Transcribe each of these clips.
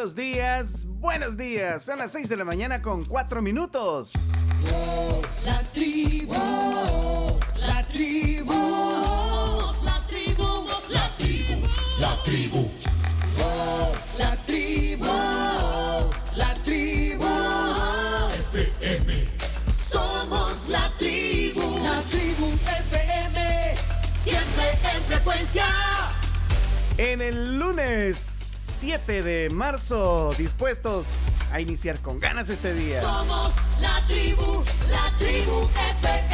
buenos días, buenos días. Son las 6 de la mañana con 4 minutos. La tribu, la tribu, la tribu, la tribu, la tribu, la tribu, la tribu, FM. Somos la tribu, la tribu FM, siempre en frecuencia. En el lunes 7 de marzo, dispuestos a iniciar con ganas este día. Somos la tribu, la tribu FM.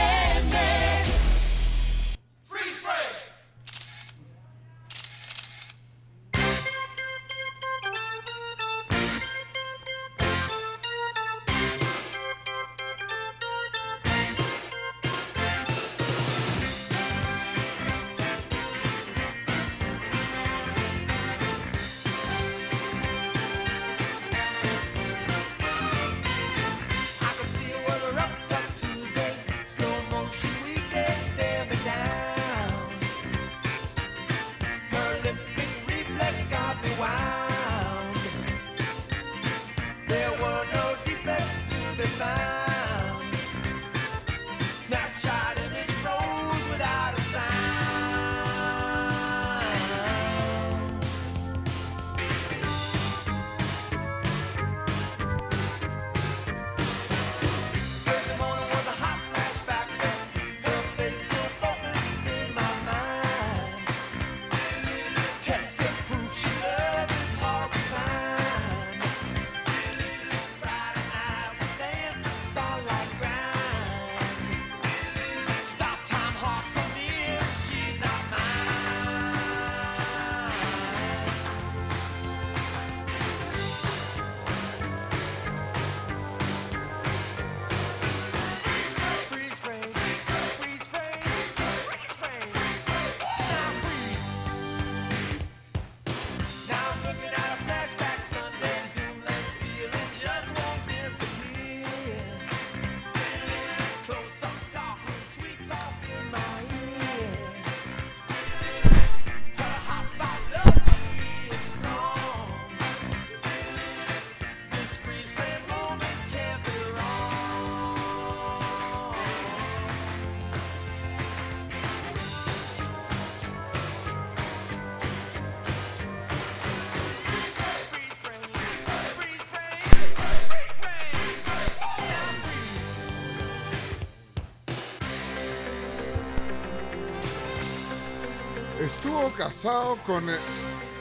Casado con eh,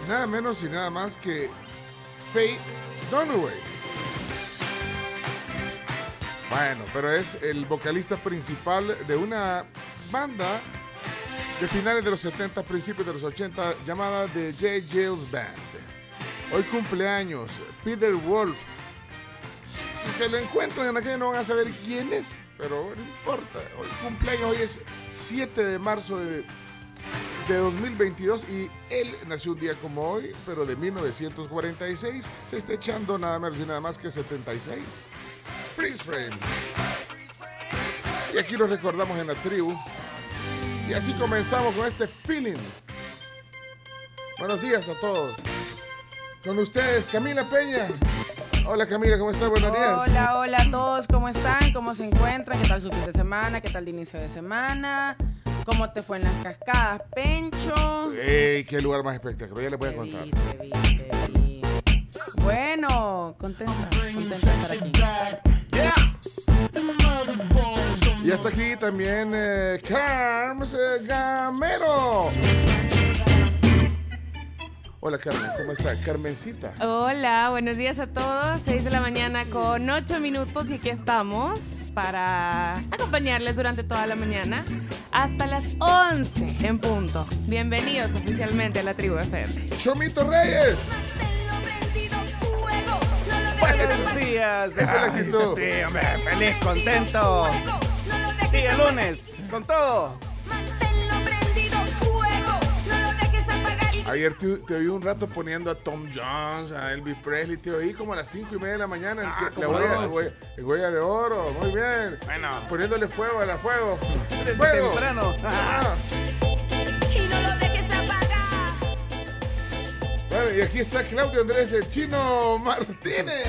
nada menos y nada más que Faye Dunaway. Bueno, pero es el vocalista principal de una banda de finales de los 70, principios de los 80, llamada The J. Jails Band. Hoy cumpleaños Peter Wolf. Si se lo encuentran en calle no van a saber quién es, pero no importa. Hoy cumpleaños, hoy es 7 de marzo de de 2022 y él nació un día como hoy, pero de 1946. Se está echando nada menos y nada más que 76. Freeze Frame. Y aquí lo recordamos en la tribu. Y así comenzamos con este feeling. Buenos días a todos. Con ustedes, Camila Peña. Hola Camila, ¿cómo estás? Buenos días. Hola, hola a todos, ¿cómo están? ¿Cómo se encuentran? ¿Qué tal su fin de semana? ¿Qué tal el inicio de semana? ¿Cómo te fue en las cascadas, Pencho? ¡Ey, qué lugar más espectacular! Ya les voy a Te vi, contar. te vi, te vi. Bueno, contenta, contenta de estar aquí. Y hasta aquí también eh, Carms eh, Gamero. Hola Carmen, ¿cómo está? Carmencita. Hola, buenos días a todos. 6 de la mañana con 8 minutos y aquí estamos para acompañarles durante toda la mañana hasta las 11 en punto. Bienvenidos oficialmente a la tribu FM. Chomito Reyes. Buenos días. Esa es la actitud. Sí, hombre, feliz, contento. Día lunes, con todo. Ayer te, te oí un rato poniendo a Tom Jones, a Elvis Presley, te oí como a las 5 y media de la mañana Ah, que- la ¿cómo huella, no? la huella- el huella de oro, muy bien. Bueno. Poniéndole fuego a la fuego. Desde ¡Fuego! temprano. Ah, Y no lo dejes apagar. 9 y aquí está Claudio Andrés, el chino Martínez.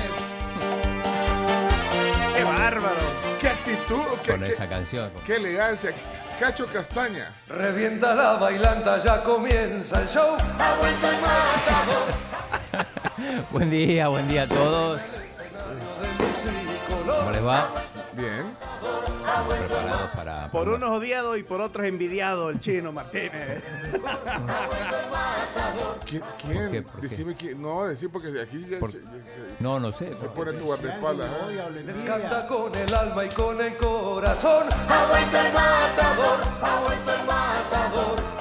¡Qué bárbaro! ¡Qué actitud! ¡Qué, Con qué- esa canción. qué elegancia! Cacho Castaña. Revienta la bailanta, ya comienza el show. Buen día, buen día a todos. ¿Cómo les va? Bien. Preparados para. Por unos odiado y por otros envidiado el chino Martínez. ¿Qui- ¿Quién? ¿Por qué? ¿Por qué? Decime quién. No, decir porque aquí ya Por- se, ya se- No, no sé. se pone tu guardaespaldas. ¿eh? Les canta con el alma y con el corazón. Ha vuelto el matador, ha vuelto el matador.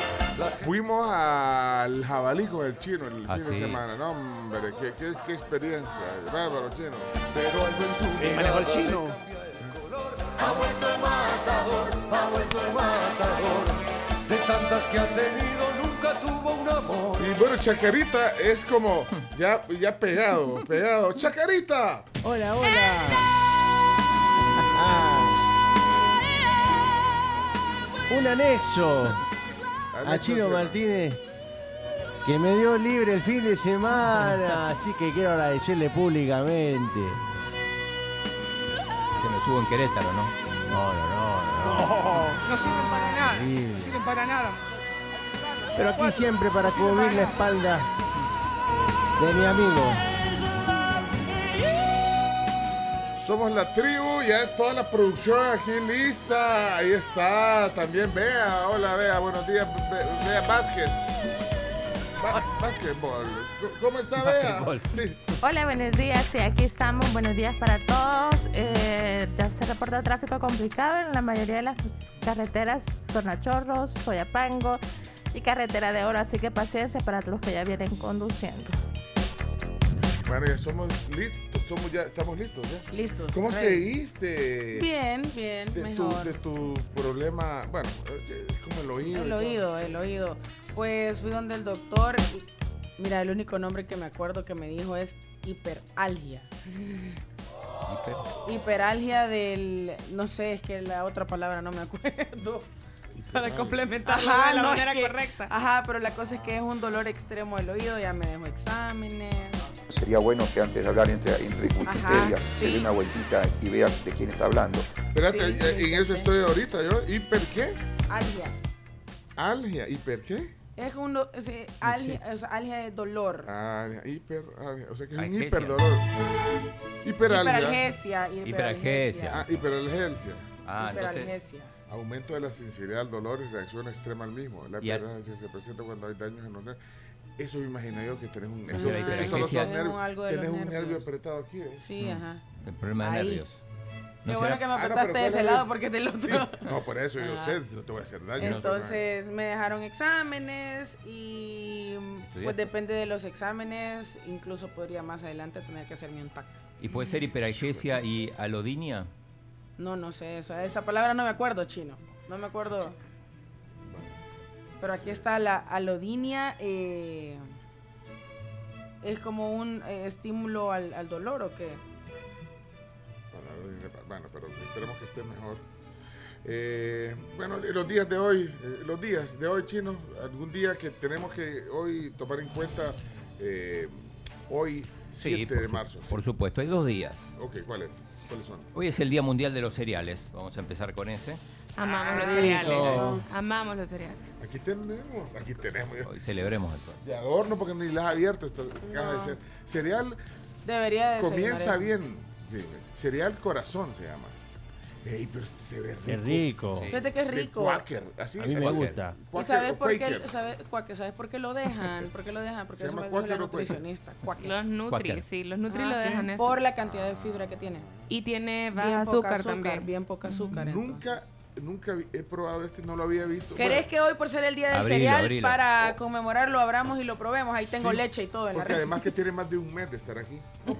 Fuimos al jabalí con el chino el Ah, fin de sí. semana. No, hombre, qué, qué, qué experiencia. Bárbaro, chino. Pero algo en su manejó el chino. Ha vuelto el matador, ha vuelto el matador. De tantas que ha tenido, nunca tuvo un amor. Y bueno, Chacarita es como ya, ya pegado, pegado. ¡Chacarita! Hola, hola. Un anexo a Chino. Martínez que me dio libre el fin de semana, así que quiero agradecerle públicamente. No estuvo en Querétaro, ¿no? No, no, no, no. No sirven para nada. Horrible. No sirven para nada. Pero aquí siempre para cubrir la espalda de mi amigo. Somos la tribu, ya es toda la producción aquí lista. Ahí está, también Bea. Hola Bea, buenos días, Be- Bea Vázquez. Básquetbol. ¿Cómo está Bea? Sí. Hola, buenos días. Sí, aquí estamos. Buenos días para todos. Eh, ya se reporta tráfico complicado en la mayoría de las carreteras, zona Chorros, Soyapango y carretera de oro. Así que paciencia para los que ya vienen conduciendo. Bueno, ya somos listos, somos ya, estamos listos ya. Listos. ¿Cómo ready. seguiste? Bien, bien, de tu, mejor. de tu problema, bueno, como el oído. El todo. oído, el oído. Pues fui donde el doctor y mira, el único nombre que me acuerdo que me dijo es hiperalgia. Hiper- Hiperalgia del, no sé, es que la otra palabra no me acuerdo. Para Ajá, de la no, es manera que- correcta. Ajá, pero la cosa es que es un dolor extremo del oído, ya me dejó exámenes. Sería bueno que antes de hablar entre, entre Wikipedia se sí. dé una vueltita y vea de quién está hablando. Espérate, Sí, eh, en eso sí. estoy ahorita yo. ¿Hiper qué? Algia. Algia. ¿Hiper qué? Es un, algia, algia es dolor. Algia, hiper, algia. O sea que es un Algesia. hiperdolor. Hiperalgia. Hiperalgesia. Hiperalgesia. Ah, hiperalgesia. Ah, entonces. Hiperalgesia. Aumento de la sensibilidad al dolor y reacción extrema al mismo. La hiperalgesia se presenta cuando hay daños en los nervios. Eso me imagino yo que tenés un, eso, son nervios. De Tenés un nervio apretado aquí. ¿ves? Sí, ajá. El problema de Ahí. nervios. Qué ¿No bueno que me Ah, no, apretaste de ese lado porque del otro. Sí. No, por eso yo sé, no te voy a hacer daño. Entonces me dejaron exámenes y pues depende de los exámenes, incluso podría más adelante tener que hacerme un TAC. ¿Y puede ser hiperalgesia y alodinia? No, no sé, esa, esa palabra no me acuerdo, chino. No me acuerdo. Pero aquí está la alodinia. eh, ¿Es como un eh, estímulo al, al dolor o qué? Bueno, Bueno, pero esperemos que esté mejor. Eh, bueno, los días de hoy, eh, los días de hoy, chino, algún día que tenemos que hoy tomar en cuenta, eh, hoy 7 por de su- marzo. Por supuesto, hay dos días. Ok, ¿cuáles? ¿Cuáles son? Hoy es el Día Mundial de los Cereales. Vamos a empezar con ese. Amamos Ah, los cereales. Amamos los cereales. Aquí tenemos, aquí tenemos. Hoy celebremos esto. De adorno porque ni las ha abierto esta caja de cer- cereal. Debería de Comienza bien. Sí, cereal corazón se llama. Ey, pero se ve rico. Qué rico. Sí. Fíjate que es De rico. Quaker, así. A mí me así. gusta. ¿Y sabes por qué? ¿Sabes, Quaker, ¿sabes por qué lo dejan? ¿Por qué lo dejan? Porque ¿Se llama la Quaker o Quaker? nutricionista. Quaker. Los Nutri, Quaker. sí, los Nutri Ah, lo dejan eso. Por la cantidad de fibra que tiene. Y tiene Bien baja poca azúcar, también. Bien poca azúcar. entonces. Nunca, nunca he probado este, no lo había visto. ¿Querés Bueno, que hoy, por ser el día del Abrilo, cereal, abrilo. para conmemorarlo, lo abramos y lo probemos? Ahí tengo Sí, leche y todo en la Porque red. además que tiene más de un mes de estar aquí. No,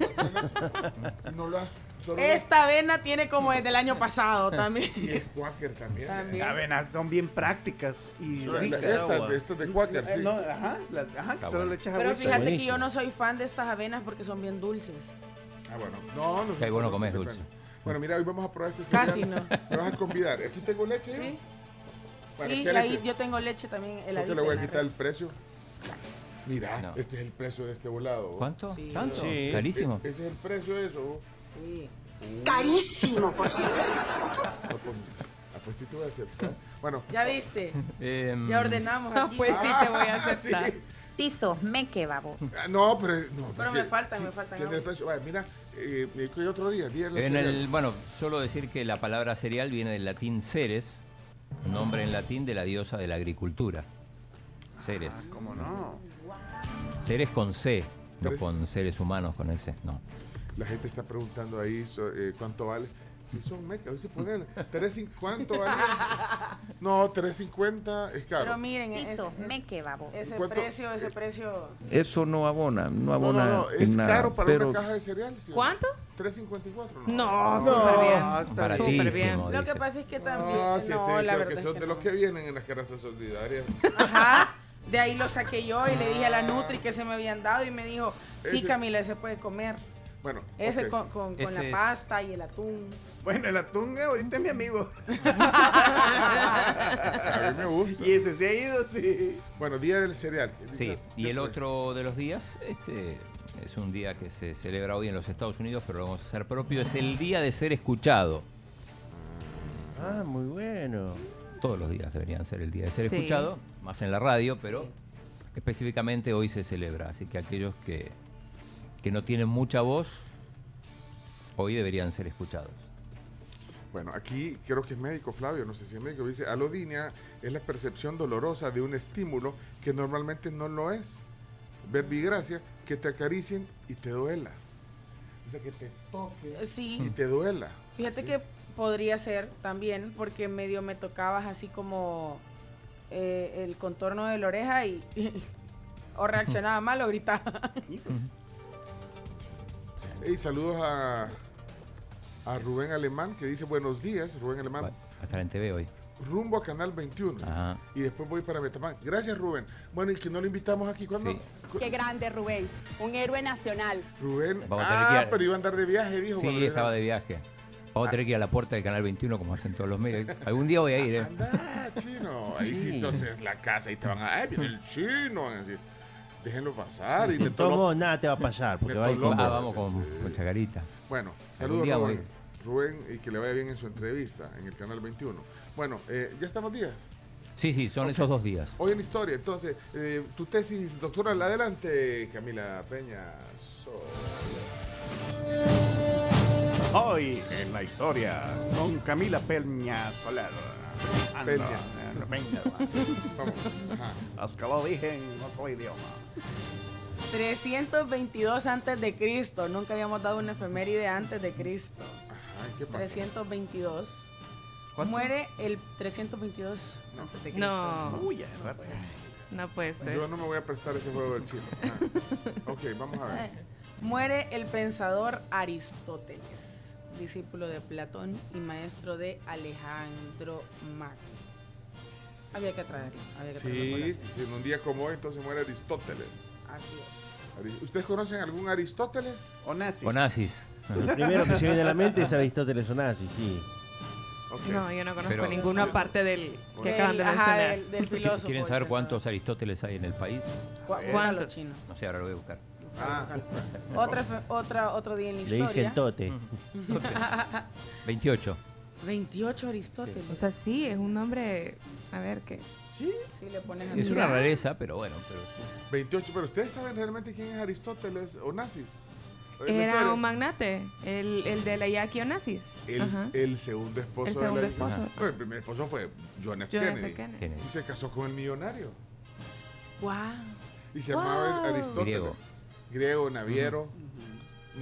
no, no lo has. Solo Esta avena tiene como desde el año pasado también. Y es Quaker también. También. Las avenas son bien prácticas y ricas. esta, esta de Quaker, Eh, sí. no, ajá, la- ajá, solo bueno. le echas Pero agüita. fíjate que yo no soy fan de estas avenas porque son bien dulces. Ah, bueno. No, no. Que hay bueno no, comer dulce. Bueno, mira, hoy vamos a probar este cereal. Casi no. Me vas a convidar. Aquí tengo leche. ¿Sí? Bueno, sí, ahí yo tengo leche también heladita. que le voy a quitar el precio. Mira, No. este es el precio de este volado. ¿Cuánto? Sí. ¿Tanto? Sí. Carísimo. E- ese es el precio de eso. Sí. Carísimo, por cierto. Pues, ah, pues sí te voy a aceptar. Bueno. ¿Ya viste? Em, Ya ordenamos Ah, aquí. pues sí, te voy a Ah, aceptar. sí. Tizo, me que babo. Ah, No, pero. No, Pero me faltan, me faltan Tiene el precio. Vaya, mira, eh, eh, ¿qué otro día? Día de los En cereales. el, bueno, solo decir que la palabra cereal viene del latín ceres, un nombre en latín de la diosa de la agricultura. Ceres. ¿Cómo no? Ceres con C, no con seres humanos con S, no. La gente está preguntando ahí so- eh, cuánto vale. Si son mecas, hoy se ponen. tres cin- ¿Cuánto vale? No, 350 es caro. Pero miren, ese, Tizo, me que babo. ese ¿Cuánto? precio, ese precio. Eso no abona, no no, no, abona no, es nada, caro para pero una caja de cereales. ¿sí? ¿Cuánto? 354, No, no. súper bien. Ah, está. Súper bien. Lo que pasa es que también. No, si no, este, la verdad que es son que de no. los que vienen en las canastas solidarias. Ajá. De ahí lo saqué yo y le dije a la Nutri que se me habían dado y me dijo, sí, Ese- Camila, ese puede comer. Bueno, Ese con, con- con Ese la es- pasta y el atún. Bueno, el atún eh, ahorita es mi amigo. a mí me gusta. Y ese se ha ido, sí. Bueno, Día del Cereal. Sí, y ¿Qué el fue? otro de los días, este es un día que se celebra hoy en los Estados Unidos, pero lo vamos a hacer propio, es el día de ser escuchado. Ah, muy bueno. Todos los días deberían ser el día de ser Sí. escuchado, más en la radio, pero específicamente hoy se celebra. Así que aquellos que, que no tienen mucha voz, hoy deberían ser escuchados. Bueno, aquí creo que es médico Flavio, no sé si es médico, dice, alodinia es la percepción dolorosa de un estímulo que normalmente no lo es. Verbigracia, que te acaricien y te duela. O sea, que te toque Sí. y te duela. Fíjate que podría ser también, porque medio me tocabas así como eh, el contorno de la oreja y, o reaccionaba mal o gritaba. Hey, saludos a, a Rubén Alemán, que dice buenos días, Rubén Alemán, va a estar en TV hoy. rumbo a Canal 21. Ajá. Y después voy para Metamán. Gracias, Rubén. Bueno, y que no lo invitamos aquí. ¿Cuándo? Sí. Cu- Qué grande, Rubén. Un héroe nacional. Rubén. Vamos a tener que ah, a- pero iba a andar de viaje, dijo. Sí, cuando estaba era- de viaje. Vamos a tener que ir a la puerta del Canal 21 como hacen todos los medios. Algún día voy a ir, ¿eh? Anda, chino. Ahí sí, Sí. entonces la casa y te van a. ¡Ay, viene el chino! Van a decir, déjenlo pasar. Y todos tolo- modos, nada te va a pasar, porque Me va a ir toló. con Ah, vamos con, sí. con Chacarita. Bueno, saludos, día Rubén. y que le vaya bien en su entrevista en el Canal 21. Bueno, eh, ya están los días. Sí, sí, son esos dos días. Hoy en historia, entonces, eh, tu tesis doctoral, adelante, Camila Peña. Hoy en la historia con Camila Peña Soler. Peña. eh, Peña. Vamos. Ajá. Es que lo dije en otro idioma. 322 antes de Cristo. Nunca habíamos dado una efeméride antes de Cristo. Ajá, ¿qué pasa? 322. ¿Cuánto? Muere el 322 antes de Cristo. No, Uy, ya, no puede ser. Yo no me voy a prestar ese juego del chino. Ah. Ok, vamos a ver. Muere el pensador Aristóteles, discípulo de Platón y maestro de Alejandro Magno. Había que traerlo. Había que traerlo por Sí, en un día como hoy, entonces muere Aristóteles. Así es. ¿Ustedes conocen algún Aristóteles? O nazis. O nazis. Lo primero que se viene a la mente es Aristóteles Onassi, sí. No, yo no conozco Pero- ninguna parte del que Del- acaban de ajá, mencionar. del, del filósofo. ¿Quieren saber cuántos Aristóteles hay en el país? ¿Cuántos? No sé, ahora lo voy a buscar. Ah, Otra, otra, otro día en la Le historia. dicen tote. 28. 28 Aristóteles. O sea, sí, es un nombre. A ver qué. Sí, le pones a Es mirar. una rareza, pero bueno. Pero 28, pero ustedes saben realmente quién es Aristóteles o nazis. En la Era historia. un magnate, el, el de la Yaqui Onassis. El, segundo esposo El de segundo la- esposo. Bueno, el primer esposo fue John F. John. Kennedy. Y se casó con el millonario. Wow. Y se llamaba. Aristóteles. Griego. Griego, naviero.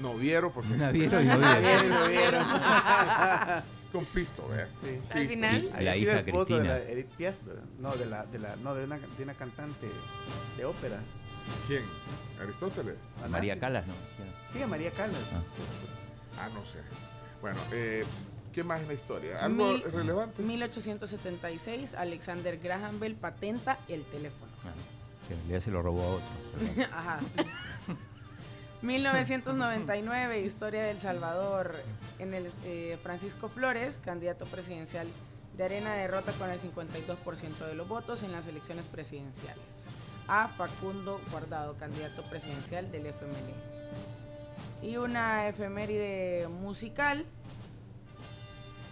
Noviero, porque. Naviero y noviero. Con pisto, vea. Sí. Al Pisto. final, La Había sido hija esposo de Cristina. la Edith Piaf, no, de la, de la, no, de una, de una cantante de ópera. ¿Quién? Aristóteles. la María. Calas, ¿no? Sí, a María Callas. Ah, no sé. Bueno, eh, ¿qué más en la historia? ¿Algo Mil- relevante? 1876, Alexander Graham Bell patenta el teléfono. Ah, que en realidad se lo robó a otro. Ajá. 1999, historia del Salvador. En el eh, Francisco Flores, candidato presidencial de Arena, derrota con el 52% de los votos en las elecciones presidenciales. a Facundo Guardado, candidato presidencial del FML. Y una efeméride musical.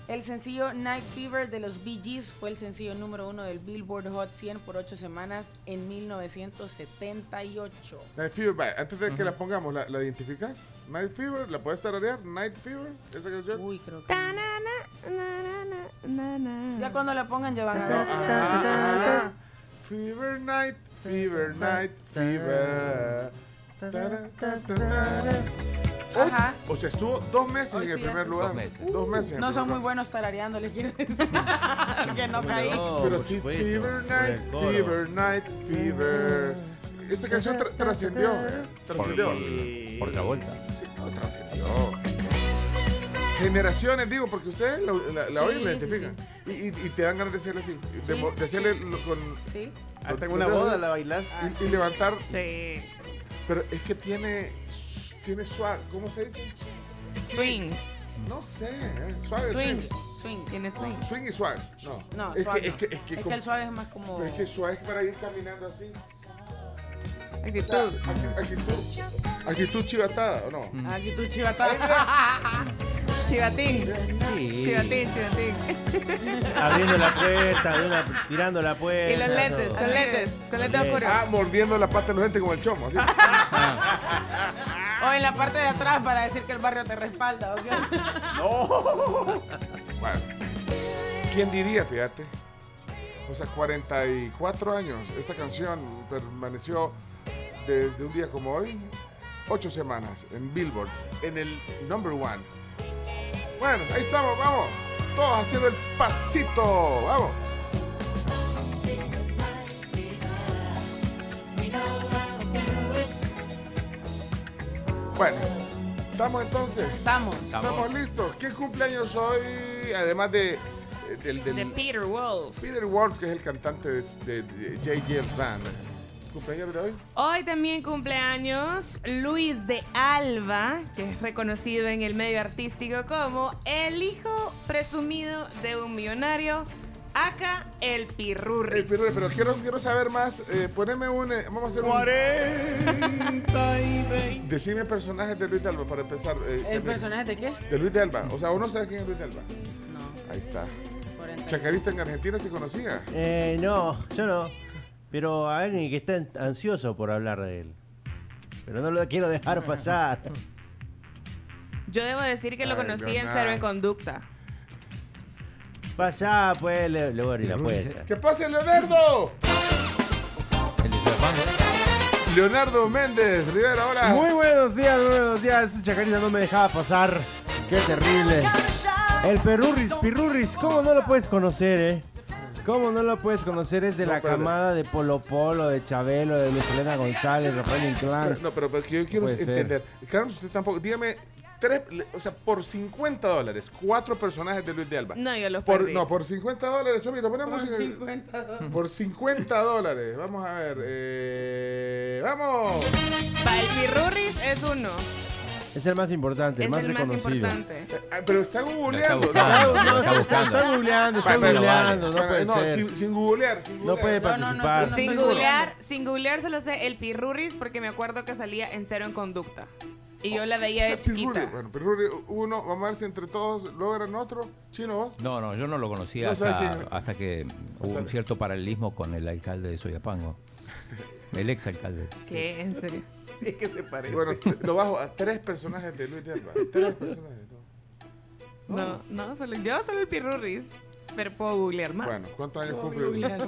El sencillo Night Fever de los Bee Gees fue el sencillo número uno del Billboard Hot 100 por ocho semanas en 1978. Night Fever, vaya, antes de que la pongamos, ¿la, la identificas? Night Fever, ¿la puedes tararear? Night Fever, esa canción. Uy, creo que. Ya cuando la pongan ya van a ver. ajá, ajá. Fever Night, Fever Night, Fever. Ajá. O sea, estuvo dos meses Hoy en el sí, primer lugar. Dos meses. Dos meses. en el No son muy buenos tarareando, les quiero decir. Porque no caí. No, Pero sí, supuesto, Fever Night. Fever Night, Fever. Esta canción tra- trascendió, ¿eh? Trascendió. Por Travolta. Sí, no, trascendió. Generaciones, digo, porque ustedes la, la, la Sí, oyen y la sí, identifican. Y, y- y te dan ganas de hacerle así. De, Sí, mo- de hacerle lo- con. Sí. Hasta en una boda la bailas. Y, y levantar. Sí. Pero es que tiene. Tiene swag. ¿Cómo se dice? Swing. No sé. ¿eh? Swag es- Swing. Swing. Tiene swing. Swing y swag. No. No, es suave que, no. es que, es que, Es como- que el suave es más como. pero es que swag es para ir caminando así. O Actitud. sea, acti- actitud, actitud chivatada, ¿o no? Aquí tu chivatada. Chivatín. Sí. Chivatín, chivatín. Abriendo la puerta, una- tirando la puerta. Y los lentes, todo. con lentes, con lentes Con oscuros. Ah, mordiendo la pata de los gente como el chomo, así. O en la parte de atrás para decir que el barrio te respalda. ¿ok? Bueno, ¿quién diría, fíjate? O sea, 44 años, esta canción permaneció desde un día como hoy, ocho semanas en Billboard, en el number one. Bueno, ahí estamos, vamos. Todos haciendo el pasito, vamos. Bueno, ¿estamos entonces? Estamos. Estamos listos. ¿Quién cumpleaños hoy? Además de, del, del- De Peter Wolf. Peter Wolf, que es el cantante de, de- de J. James Band. ¿Cumpleaños de hoy? Hoy también cumpleaños Luis de Alba, que es reconocido en el medio artístico como el hijo presumido de un millonario, acá el Pirurri. El pirre, pero quiero, quiero saber más. Eh, poneme un. eh, vamos a hacer un. 40 y 20. Decime personajes de Luis de Alba para empezar. eh, ¿El personaje de qué? De Luis de Alba. O sea, uno sabe quién es Luis de Alba. No. Ahí está. 40. Chacarita en Argentina se conocía. Eh, no, yo no. Pero a alguien que está ansioso por hablar de él. Pero no lo quiero dejar pasar. Yo debo decir que lo Ay, conocí en Leonardo. Cero en Conducta. Pasá, pues, le, luego abrí la Pirurris, puerta. ¡Que pase, Leonardo! Leonardo Méndez, Rivera, hola. Muy buenos días, muy buenos días. Chacarita no me dejaba pasar. Qué terrible. El Perurris, Pirurris, ¿cómo no lo puedes conocer, eh? ¿Cómo no lo puedes conocer? Es de No, la camada de Polo Polo, de Chabelo, de Luis Elena González, Rafael Inclán. No, pero, pero que yo quiero Puede ser. entender. Carlos, usted tampoco. Dígame, tres, o sea, por 50 dólares, cuatro personajes de Luis de Alba. No, yo los Por, perdí. no, por 50 dólares, Chomito, pone Por música. 50 dólares. Por 50 dólares. Vamos a ver. eh, ¡Vamos! Pa, el Pirurris es uno. Es el más importante, el más el más reconocido. importante. Ah, pero está googleando. Lo está googleando, está googleando, no puede no, ser. sin, sin googlear, sin No googlear. puede No, no, no, participar. Sin googlear, sin googlear solo sé el Pirurris porque me acuerdo que salía en Cero en Conducta. Y yo la veía de O sea, Pirruri, chiquita. Bueno, Pirruri, uno, vamos a ver si entre todos logran otro. Chino, vos. No, no, yo no lo conocía hasta, que hubo un cierto paralelismo con el alcalde de Soyapango. El ex alcalde. ¿Qué? ¿En serio? Sí, es que se parece. Bueno, lo bajo a tres personajes de Luis de Alba. Tres personajes. ¿no? No, no, solo, yo solo el Pirurris. Pero puedo googlear más. Bueno, ¿cuántos años cumple? googlear.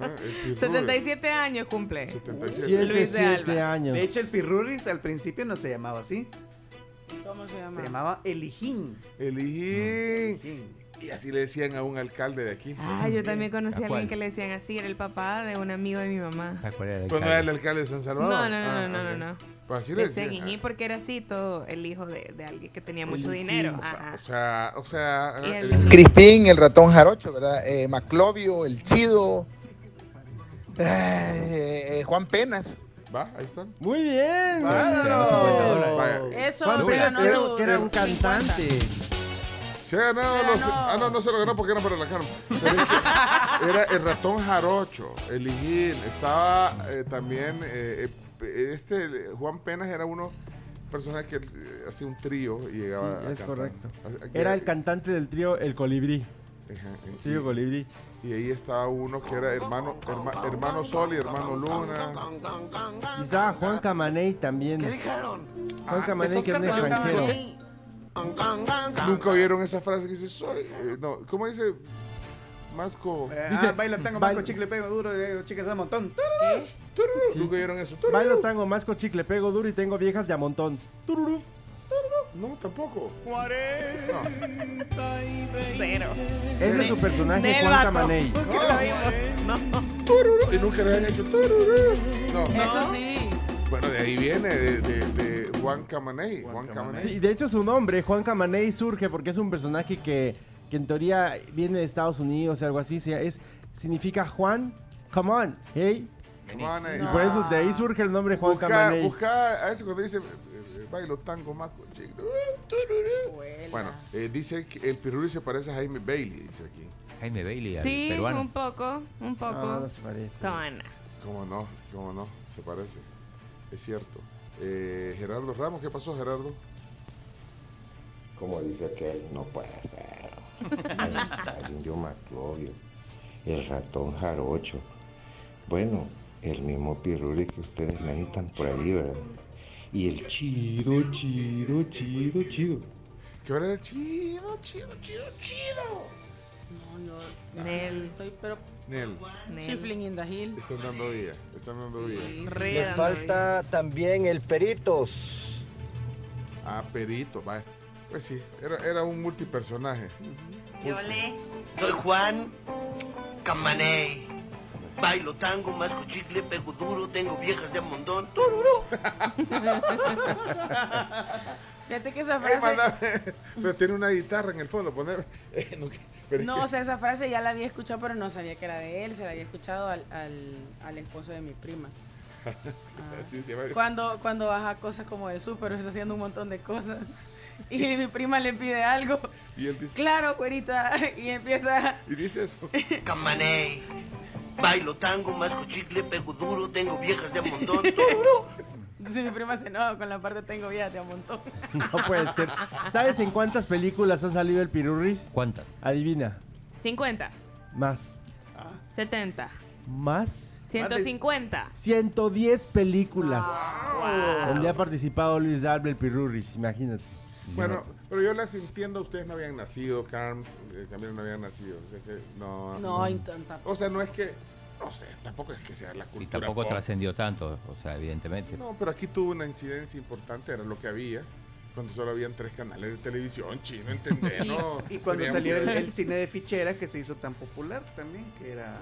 Ah, el Pirruri. 77 años cumple. 77. Siete, Luis de Alba. años. De hecho, el Pirurris al principio no se llamaba así. ¿Cómo se llama? Se llamaba Elijín. El Hijín. Elijín. Y así le decían a un alcalde de aquí. Ah, yo también conocí a ¿A cuál? alguien que le decían así, era el papá de un amigo de mi mamá. ¿Te acuerdas del Pues no era el alcalde? de San Salvador. No, no, no, Ah, no, no, ok. no. Pues así le decían. Guiñí porque era así todo el hijo de, de alguien que tenía mucho dinero. o sea, Ajá. O sea, o sea. Y ah, el- el- Crispín, el ratón jarocho, ¿verdad? Eh, Maclovio, el Chido, eh, eh, Juan Penas. Va, ahí están. Muy bien. Se- se ganó 50 dólares. Vaya. Eso ¿Cuánto se era? ganó Era- su- que era un su 50. cantante. Se ha ganado Se los. ganó. Ah, no, no se lo ganó porque era para la Carmen. Era el ratón jarocho, el hijín. Estaba eh, también, eh, eh, este Juan Penas era uno personaje que hacía un trío y llegaba Sí, a es cantar. correcto. Era el cantante del trío El Colibrí. Ajá, y- Trío Colibrí. Y ahí estaba uno que era hermano, herma- hermano Sol y hermano Luna. Y estaba Juan Camaney también. Juan Camaney, que es un extranjero. Nunca oyeron esa frase que dice, soy... eh, no, ¿cómo dice? Masco. Dice, ah, bailo tango, masco, chicle, pego duro, de chicas de montón. Tururú. Nunca oyeron eso. Tururú. Bailo tango, más con chicle, pego duro y tengo viejas de a montón. Tururú. No, tampoco. Cero. Ese es su personaje, Juan vimos. No. Tururú. Y nunca le han hecho. No. Eso sí. Bueno, de ahí viene, de, de- de Juan Camaney. Juan Camaney. Sí, de hecho su nombre, Juan Camaney, surge porque es un personaje que, que en teoría viene de Estados Unidos o algo así. sea, Es, significa Juan, come on, hey. Come on, eh. Y por eso de ahí surge el nombre Juan Busca, Camaney. busca a ese cuando dice eh, bailo tango más con. Bueno, eh, dice que el pirulí se parece a Jaime Bailey, dice aquí. Jaime Bailey, al Sí, peruano. un poco, un poco. No, no se parece. ¿Cómo no? ¿Cómo no? Se parece. Es cierto. Eh, Gerardo Ramos, ¿qué pasó, Gerardo? Como dice aquel, no puede ser. Ahí está el indio Maclovio, el ratón jarocho. Bueno, el mismo piruli que ustedes mentan por ahí, ¿verdad? Y el chido, chido, chido, chido. ¿Qué hora era? Chido, chido, chido, chido. No, no. Nel. Estoy, pero. Nel, Nel. Chifling in the hill. están dando vía. Están dando. Re Le dando falta también el Peritos. Ah, Perito, vaya. Pues sí, era, era un multipersonaje. Yo le. Soy Juan Camaney. Bailo tango, masco chicle, pego duro, tengo viejas de montón. Tururú. Fíjate que esa Eh, frase. Pero tiene una guitarra en el fondo. Poner. eh, no, pero es No, que- o sea, esa frase ya la había escuchado, pero no sabía que era de él. Se la había escuchado al, al, al esposo de mi prima. Así se llama. Cuando, cuando baja cosas como de súper, está haciendo un montón de cosas. Y mi prima le pide algo. Y él dice, Claro, güerita. Y empieza. y dice eso. Camaney. Bailo tango, masco chicle, pego duro, tengo viejas de montón. Entonces mi prima se enoja con la parte tengo vida de un montón. No puede ser. ¿Sabes en cuántas películas ha salido el Pirurris? ¿Cuántas? Adivina. 50, Más. 70, Más. 150. 110 películas. Wow. Donde ha participado Luis Darble, el Pirurris, imagínate. Bueno, pero yo les entiendo, ustedes no habían nacido, Carms, eh, también no habían nacido. O sea que no. No, intenta. O sea, no es que. No sé, tampoco es que sea la Y cultura. tampoco pop. trascendió tanto, o sea, evidentemente. No, pero aquí tuvo una incidencia importante, era lo que había. Cuando solo habían tres canales de televisión, chino, ¿entendés? No, Y cuando salió el, cine de fichera que se hizo tan popular también, que era.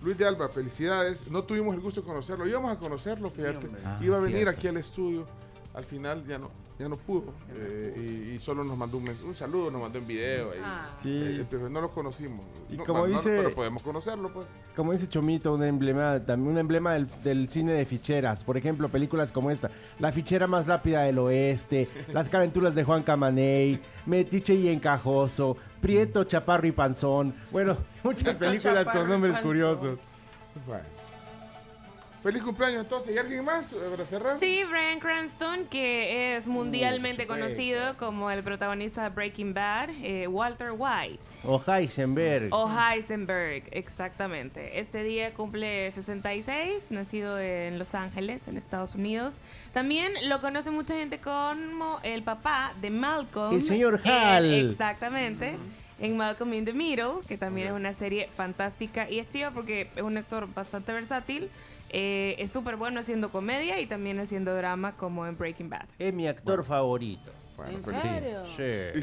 Luis de Alba, felicidades. No tuvimos el gusto de conocerlo. Íbamos a conocerlo, fíjate. Ah, Iba a venir cierto. aquí al estudio. Al final ya no, ya no pudo. Eh, y, y solo nos mandó un, un saludo, nos mandó en video. ahí. Ah. Sí. Eh, pero no lo conocimos. Y No, como no, no, dice- pero podemos conocerlo, pues. Como dice Chomito, un emblema, también un emblema del, del cine de ficheras. Por ejemplo, películas como esta. La fichera más rápida del oeste, Las calenturas de Juan Camaney, Metiche y Encajoso, Prieto, Chaparro y Panzón. Bueno, muchas películas con nombres curiosos. Bueno. Feliz cumpleaños entonces. ¿Y alguien más eh, para cerrar? Sí, Bryan Cranston, que es mundialmente conocido como el protagonista de Breaking Bad, eh, Walter White. O Heisenberg. O Heisenberg, exactamente. Este día cumple 66, nacido en Los Ángeles, en Estados Unidos. También lo conoce mucha gente como el papá de Malcolm. El señor en- Hal. exactamente. En Malcolm in the Middle, que también es una serie fantástica y es chiva porque es un actor bastante versátil. Eh, es súper bueno haciendo comedia y también haciendo drama como en Breaking Bad. Es mi actor favorito. Bueno, ¿En pues sí. serio? Y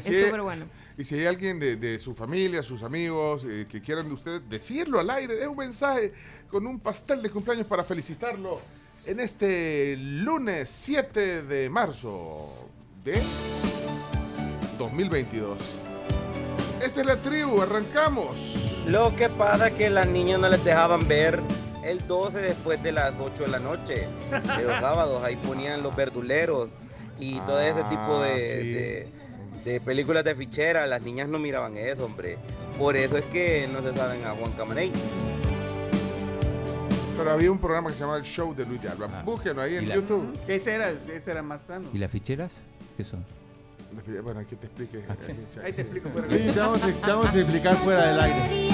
Sí. si Es hay- súper bueno. Y si hay alguien de, de su familia, sus amigos, eh, que quieran de ustedes decirlo al aire, de un mensaje con un pastel de cumpleaños para felicitarlo en este lunes 7 de marzo de 2022. Esa es la tribu, arrancamos. Lo que pasa es que las niñas no les dejaban ver el 12 después de las 8 de la noche, de los sábados. Ahí ponían los verduleros y todo ese tipo Ah, de, sí. de- de películas de fichera, las niñas no miraban eso, hombre. Por eso es que no se saben a Juan Camaney. Pero había un programa que se llamaba El Show de Luis de Alba. Búsquenlo ahí en ¿Y la- YouTube. Ese era, ese era más sano. ¿Y las ficheras? ¿Qué son? Bueno, aquí te explique. Ahí te explico. fuera Sí, te vamos, te vamos a explicar fuera del aire.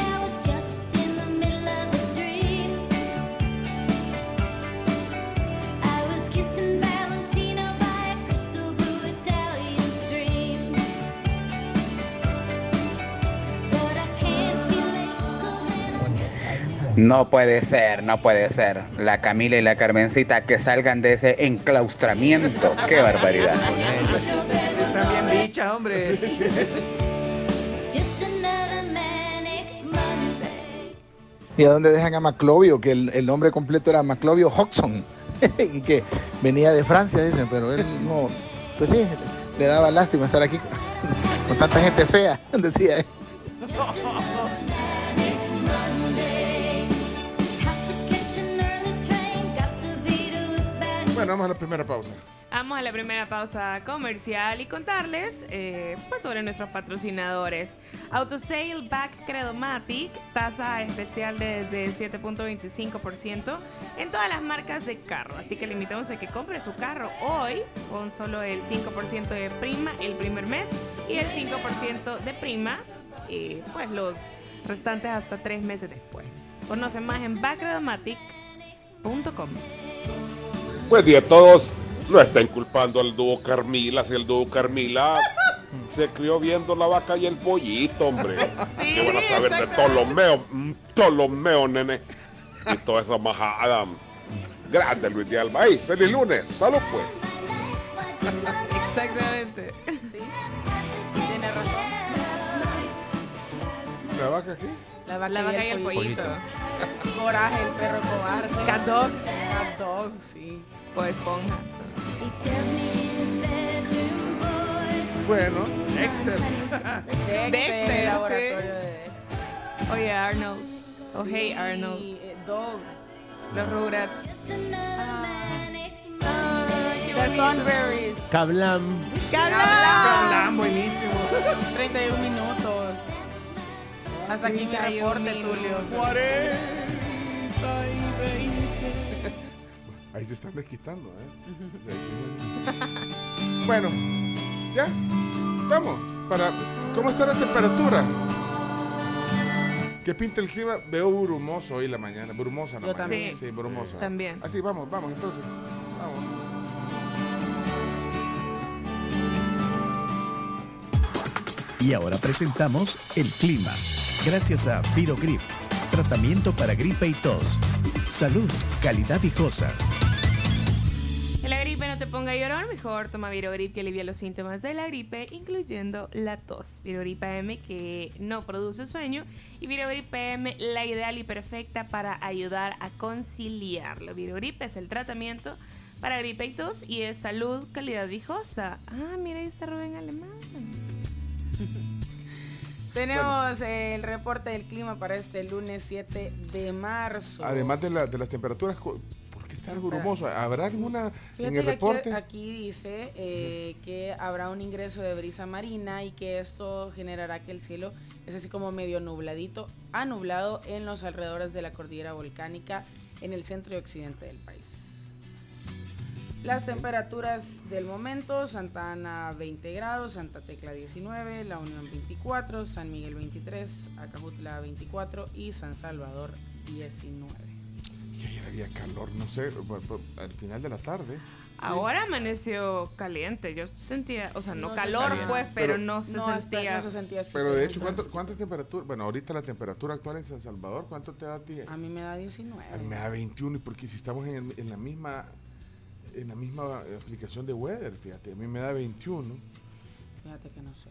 No puede ser, no puede ser. La Camila y la Carmencita que salgan de ese enclaustramiento. Qué barbaridad. Está bien bicha, hombre. ¿Y a dónde dejan a Maclovio? Que el, el nombre completo era Maclovio Hodgson. y que venía de Francia, dicen, pero él no. Pues sí, le daba lástima estar aquí con tanta gente fea, decía él. Vamos a la primera pausa. Vamos a la primera pausa comercial y contarles eh, pues sobre nuestros patrocinadores. Autosale Back Credomatic, tasa especial desde 7.25% en todas las marcas de carro. Así que le invitamos a que compre su carro hoy con solo el 5% de prima el primer mes y el 5% de prima y pues los restantes hasta tres meses después. Conoce más en backcredomatic.com. Buen día a todos. No estén culpando al dúo Carmila, si el dúo Carmila se crió viendo la vaca y el pollito, hombre. ¿Qué van a saber de Ptolomeo? Mm, Ptolomeo, nene. Y toda esa majada. Grande Luis de Alba. ¡Ay, feliz lunes! ¡Salud, pues! Exactamente. Sí. Tiene razón. ¿La vaca aquí? La vaca, La vaca y el pollito. Coraje, el perro cobarde. Cat dog. Cat dog, sí. O esponja. Bueno. Dexter. Dexter, Dexter, sí. laboratorio de. Oye, Arnold. Oh, hey, Arnold. Y, eh, Dog. Los Rugrats. The Thornberries. Cablam. Cablam, buenísimo. 31 minutos. Hasta aquí mi reporte, Tulio. Ahí se están desquitando, ¿eh? bueno, ya. Vamos. Para, ¿Cómo está la temperatura? ¿Qué pinta el clima? Veo brumoso hoy la mañana. Brumosa la Yo mañana. también. Sí, brumoso. También. Así, vamos, vamos, entonces. Vamos. Y ahora presentamos el clima. Gracias a Virogrip, tratamiento para gripe y tos. Salud, calidad viejosa. Que la gripe no te ponga a llorar, mejor toma Virogrip que alivia los síntomas de la gripe, incluyendo la tos. Virogrip PM que no produce sueño y Virogrip PM la ideal y perfecta para ayudar a conciliarlo. Virogrip es el tratamiento para gripe y tos y es salud, calidad viejosa. Ah, mira, ahí está Rubén Alemán. Tenemos el reporte del clima para este lunes 7 de marzo. Además de, la- de las temperaturas, ¿por qué está brumoso? ¿Habrá alguna en el aquí, reporte? aquí dice eh, que habrá un ingreso de brisa marina y que esto generará que el cielo es así como medio nubladito, a nublado en los alrededores de la cordillera volcánica en el centro y occidente del país. Las temperaturas del momento, Santa Ana 20 grados, Santa Tecla 19, La Unión 24, San Miguel 23, Acajutla 24 y San Salvador 19. Y ayer había calor, no sé, al final de la tarde. Ahora amaneció caliente. Yo sentía, o sea, no, No, calor, caliente. pues, pero, Pero- no se No, hasta- sentía. no se sentía así. Pero de hecho, ¿cuánto, ¿cuánta temperatura? Bueno, ahorita la temperatura actual en San Salvador, ¿cuánto te da a ti? A mí me da 19. A mí me da 21, y porque si estamos en, en la misma en la misma aplicación de weather, fíjate, a mí me da 21. Fíjate que no sé.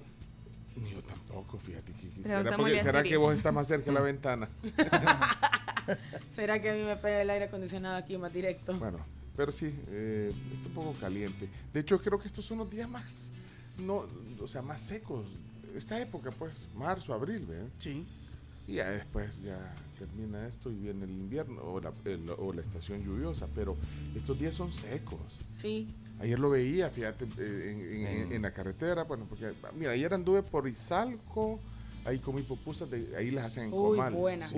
Ni yo tampoco, fíjate. que- que- ¿Será, porque- será que vos estás más cerca de la ventana? ¿Será que a mí me pega el aire acondicionado aquí más directo? Bueno, pero sí, eh, está un poco caliente. De hecho, creo que estos son los días más, no, o sea, más secos. Esta época, pues, marzo, abril, ¿ve? Sí. Y ya después ya termina esto y viene el invierno o la, el- o la estación lluviosa, pero estos días son secos. Sí. Ayer lo veía, fíjate, eh, en, en- en la carretera, bueno, porque, mira, ayer anduve por Izalco, ahí comí pupusas, de, ahí las hacen en Uy, comal. buena. Sí,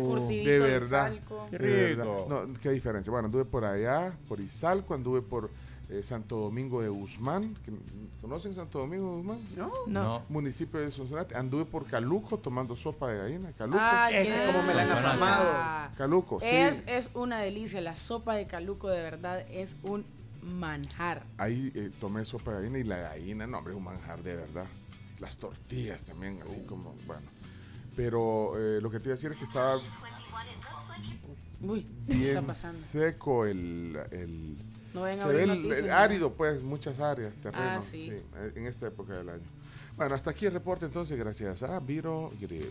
curtidito de de verdad. Izalco. de Qué verdad. rico. No, qué diferencia. Bueno, anduve por allá, por Izalco, anduve por eh, Santo Domingo de Guzmán. que- ¿Conocen Santo Domingo de Guzmán? No. No. Municipio de Sonsonate. Anduve por Caluco tomando sopa de gallina. Caluco. Ese qué como me la han afamado. Caluco, sí. Es, es una delicia. La sopa de caluco de verdad es un manjar. Ahí eh, tomé sopa de gallina y la gallina, no, hombre, es un manjar de verdad. Las tortillas también, así como, bueno. Pero eh, lo que te iba a decir es que estaba Uy, ¿qué bien está pasando? seco el... el No vayan a se ve el, noticias, el árido, pues, muchas áreas, terrenos, Ah, sí. sí, eh, en esta época del año. Bueno, hasta aquí el reporte entonces, gracias a Viro Grip.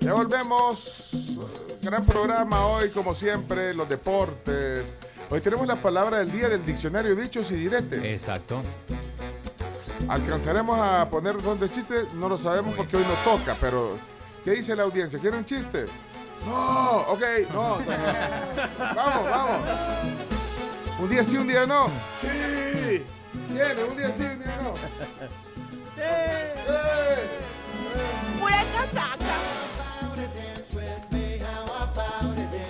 Ya volvemos. Gran programa hoy, como siempre, los deportes. Hoy tenemos la palabra del día del diccionario dichos y diretes. Exacto. ¿Alcanzaremos a poner ron de chistes? No lo sabemos porque hoy no toca, pero ¿qué dice la audiencia? ¿Quieren chistes? No, ok, no. vamos, vamos. Un día sí, un día no. Sí. Viene, un día sí, un día no. Pura casaca.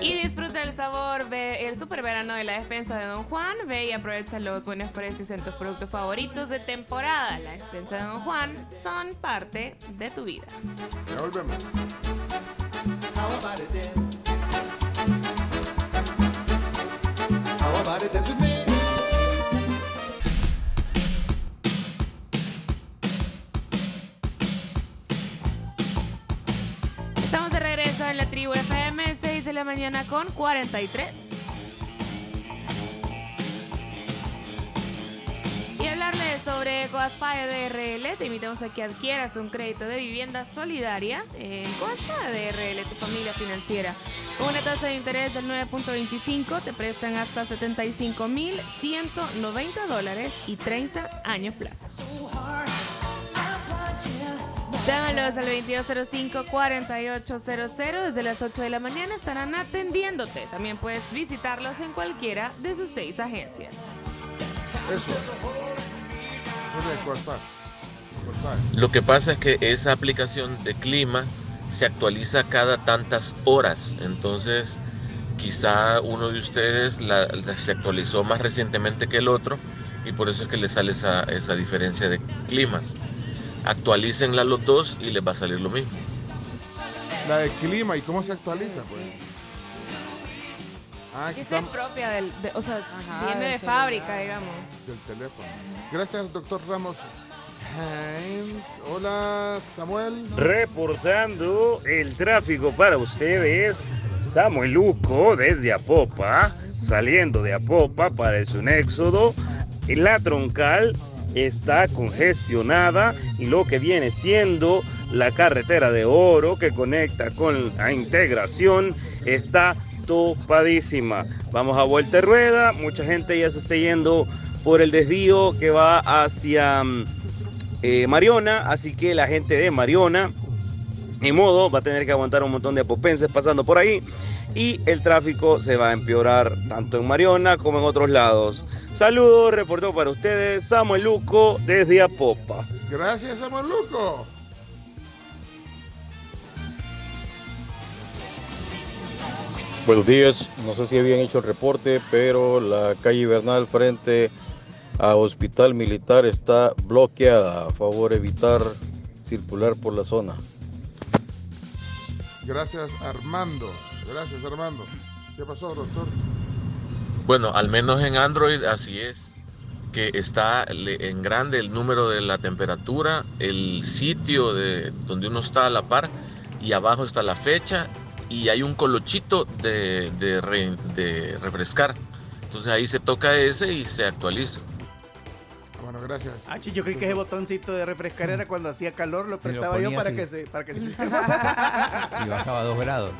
Y disfruta el sabor del super verano de la despensa de Don Juan. Ve y aprovecha los buenos precios en tus productos favoritos de temporada. La despensa de Don Juan son parte de tu vida. Ya volvemos. Estamos de regreso en la tribu FM, 6 de la mañana con 43. Sobre Coaspaya DRL, te invitamos a que adquieras un crédito de vivienda solidaria en Coaspaya DRL, tu familia financiera. Con una tasa de interés del 9.25 te prestan hasta 75.190 dólares y 30 años plazo. Llámalos al 2205-4800 desde las 8 de la mañana estarán atendiéndote. También puedes visitarlos en cualquiera de sus seis agencias. Eso. Lo que pasa es que esa aplicación de clima se actualiza cada tantas horas. Entonces, quizá uno de ustedes la- la- se actualizó más recientemente que el otro y por eso es que le sale esa, esa diferencia de climas. Actualícenla los dos y les va a salir lo mismo. La de clima y cómo se actualiza, pues. Ah, Esa es propia del, de- o sea, Ajá, viene de celular. fábrica, digamos. del teléfono. Gracias, doctor Ramos. Hola, Samuel. Reportando el tráfico para ustedes, Samuel Luco desde Apopa, saliendo de Apopa para su éxodo. La troncal está congestionada y lo que viene siendo la carretera de oro que conecta con la integración está Vamos a vuelta de rueda, mucha gente ya se está yendo por el desvío que va hacia mm, eh, Mariona, así que la gente de Mariona, ni modo, va a tener que aguantar un montón de apopenses pasando por ahí y el tráfico se va a empeorar tanto en Mariona como en otros lados. Saludos, reportó para ustedes Samuel Luco desde Apopa. Gracias, Samuel Luco. Buenos días, no sé si habían hecho el reporte, pero la calle Bernal frente a Hospital Militar está bloqueada. A favor evitar circular por la zona. Gracias, Armando. Gracias, Armando. ¿Qué pasó, doctor? Bueno, al menos en Android así es, que está en grande el número de la temperatura, el sitio de donde uno está a la par y abajo está la fecha y hay un colochito de, de re- de refrescar. Entonces ahí se toca ese y se actualiza. Bueno, gracias. Ah, yo creí que ese botoncito de refrescar era cuando hacía calor, lo prestaba yo para que se para que se Y bajaba dos grados.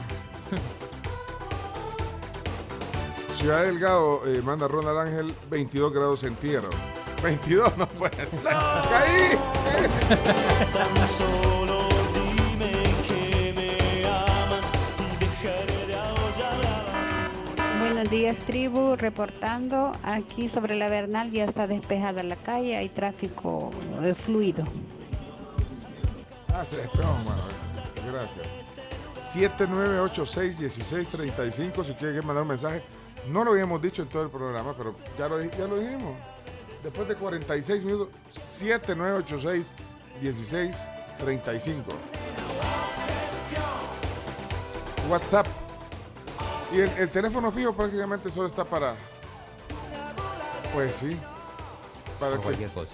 Ciudad Delgado eh, manda Ronald Ángel 22 grados centígrados. 22, no puede ser. Caí. Tan solo Buenos días, tribu. Reportando aquí sobre la Bernal, ya está despejada la calle, hay tráfico eh, fluido. Despegó, bueno, gracias. 7986-1635, si quieren mandar un mensaje. No lo habíamos dicho en todo el programa, pero ya lo, ya lo dijimos. Después de 46 minutos, 7986-1635. WhatsApp. Y el, el teléfono fijo prácticamente solo está para... Pues sí. Para Por que- cualquier cosa.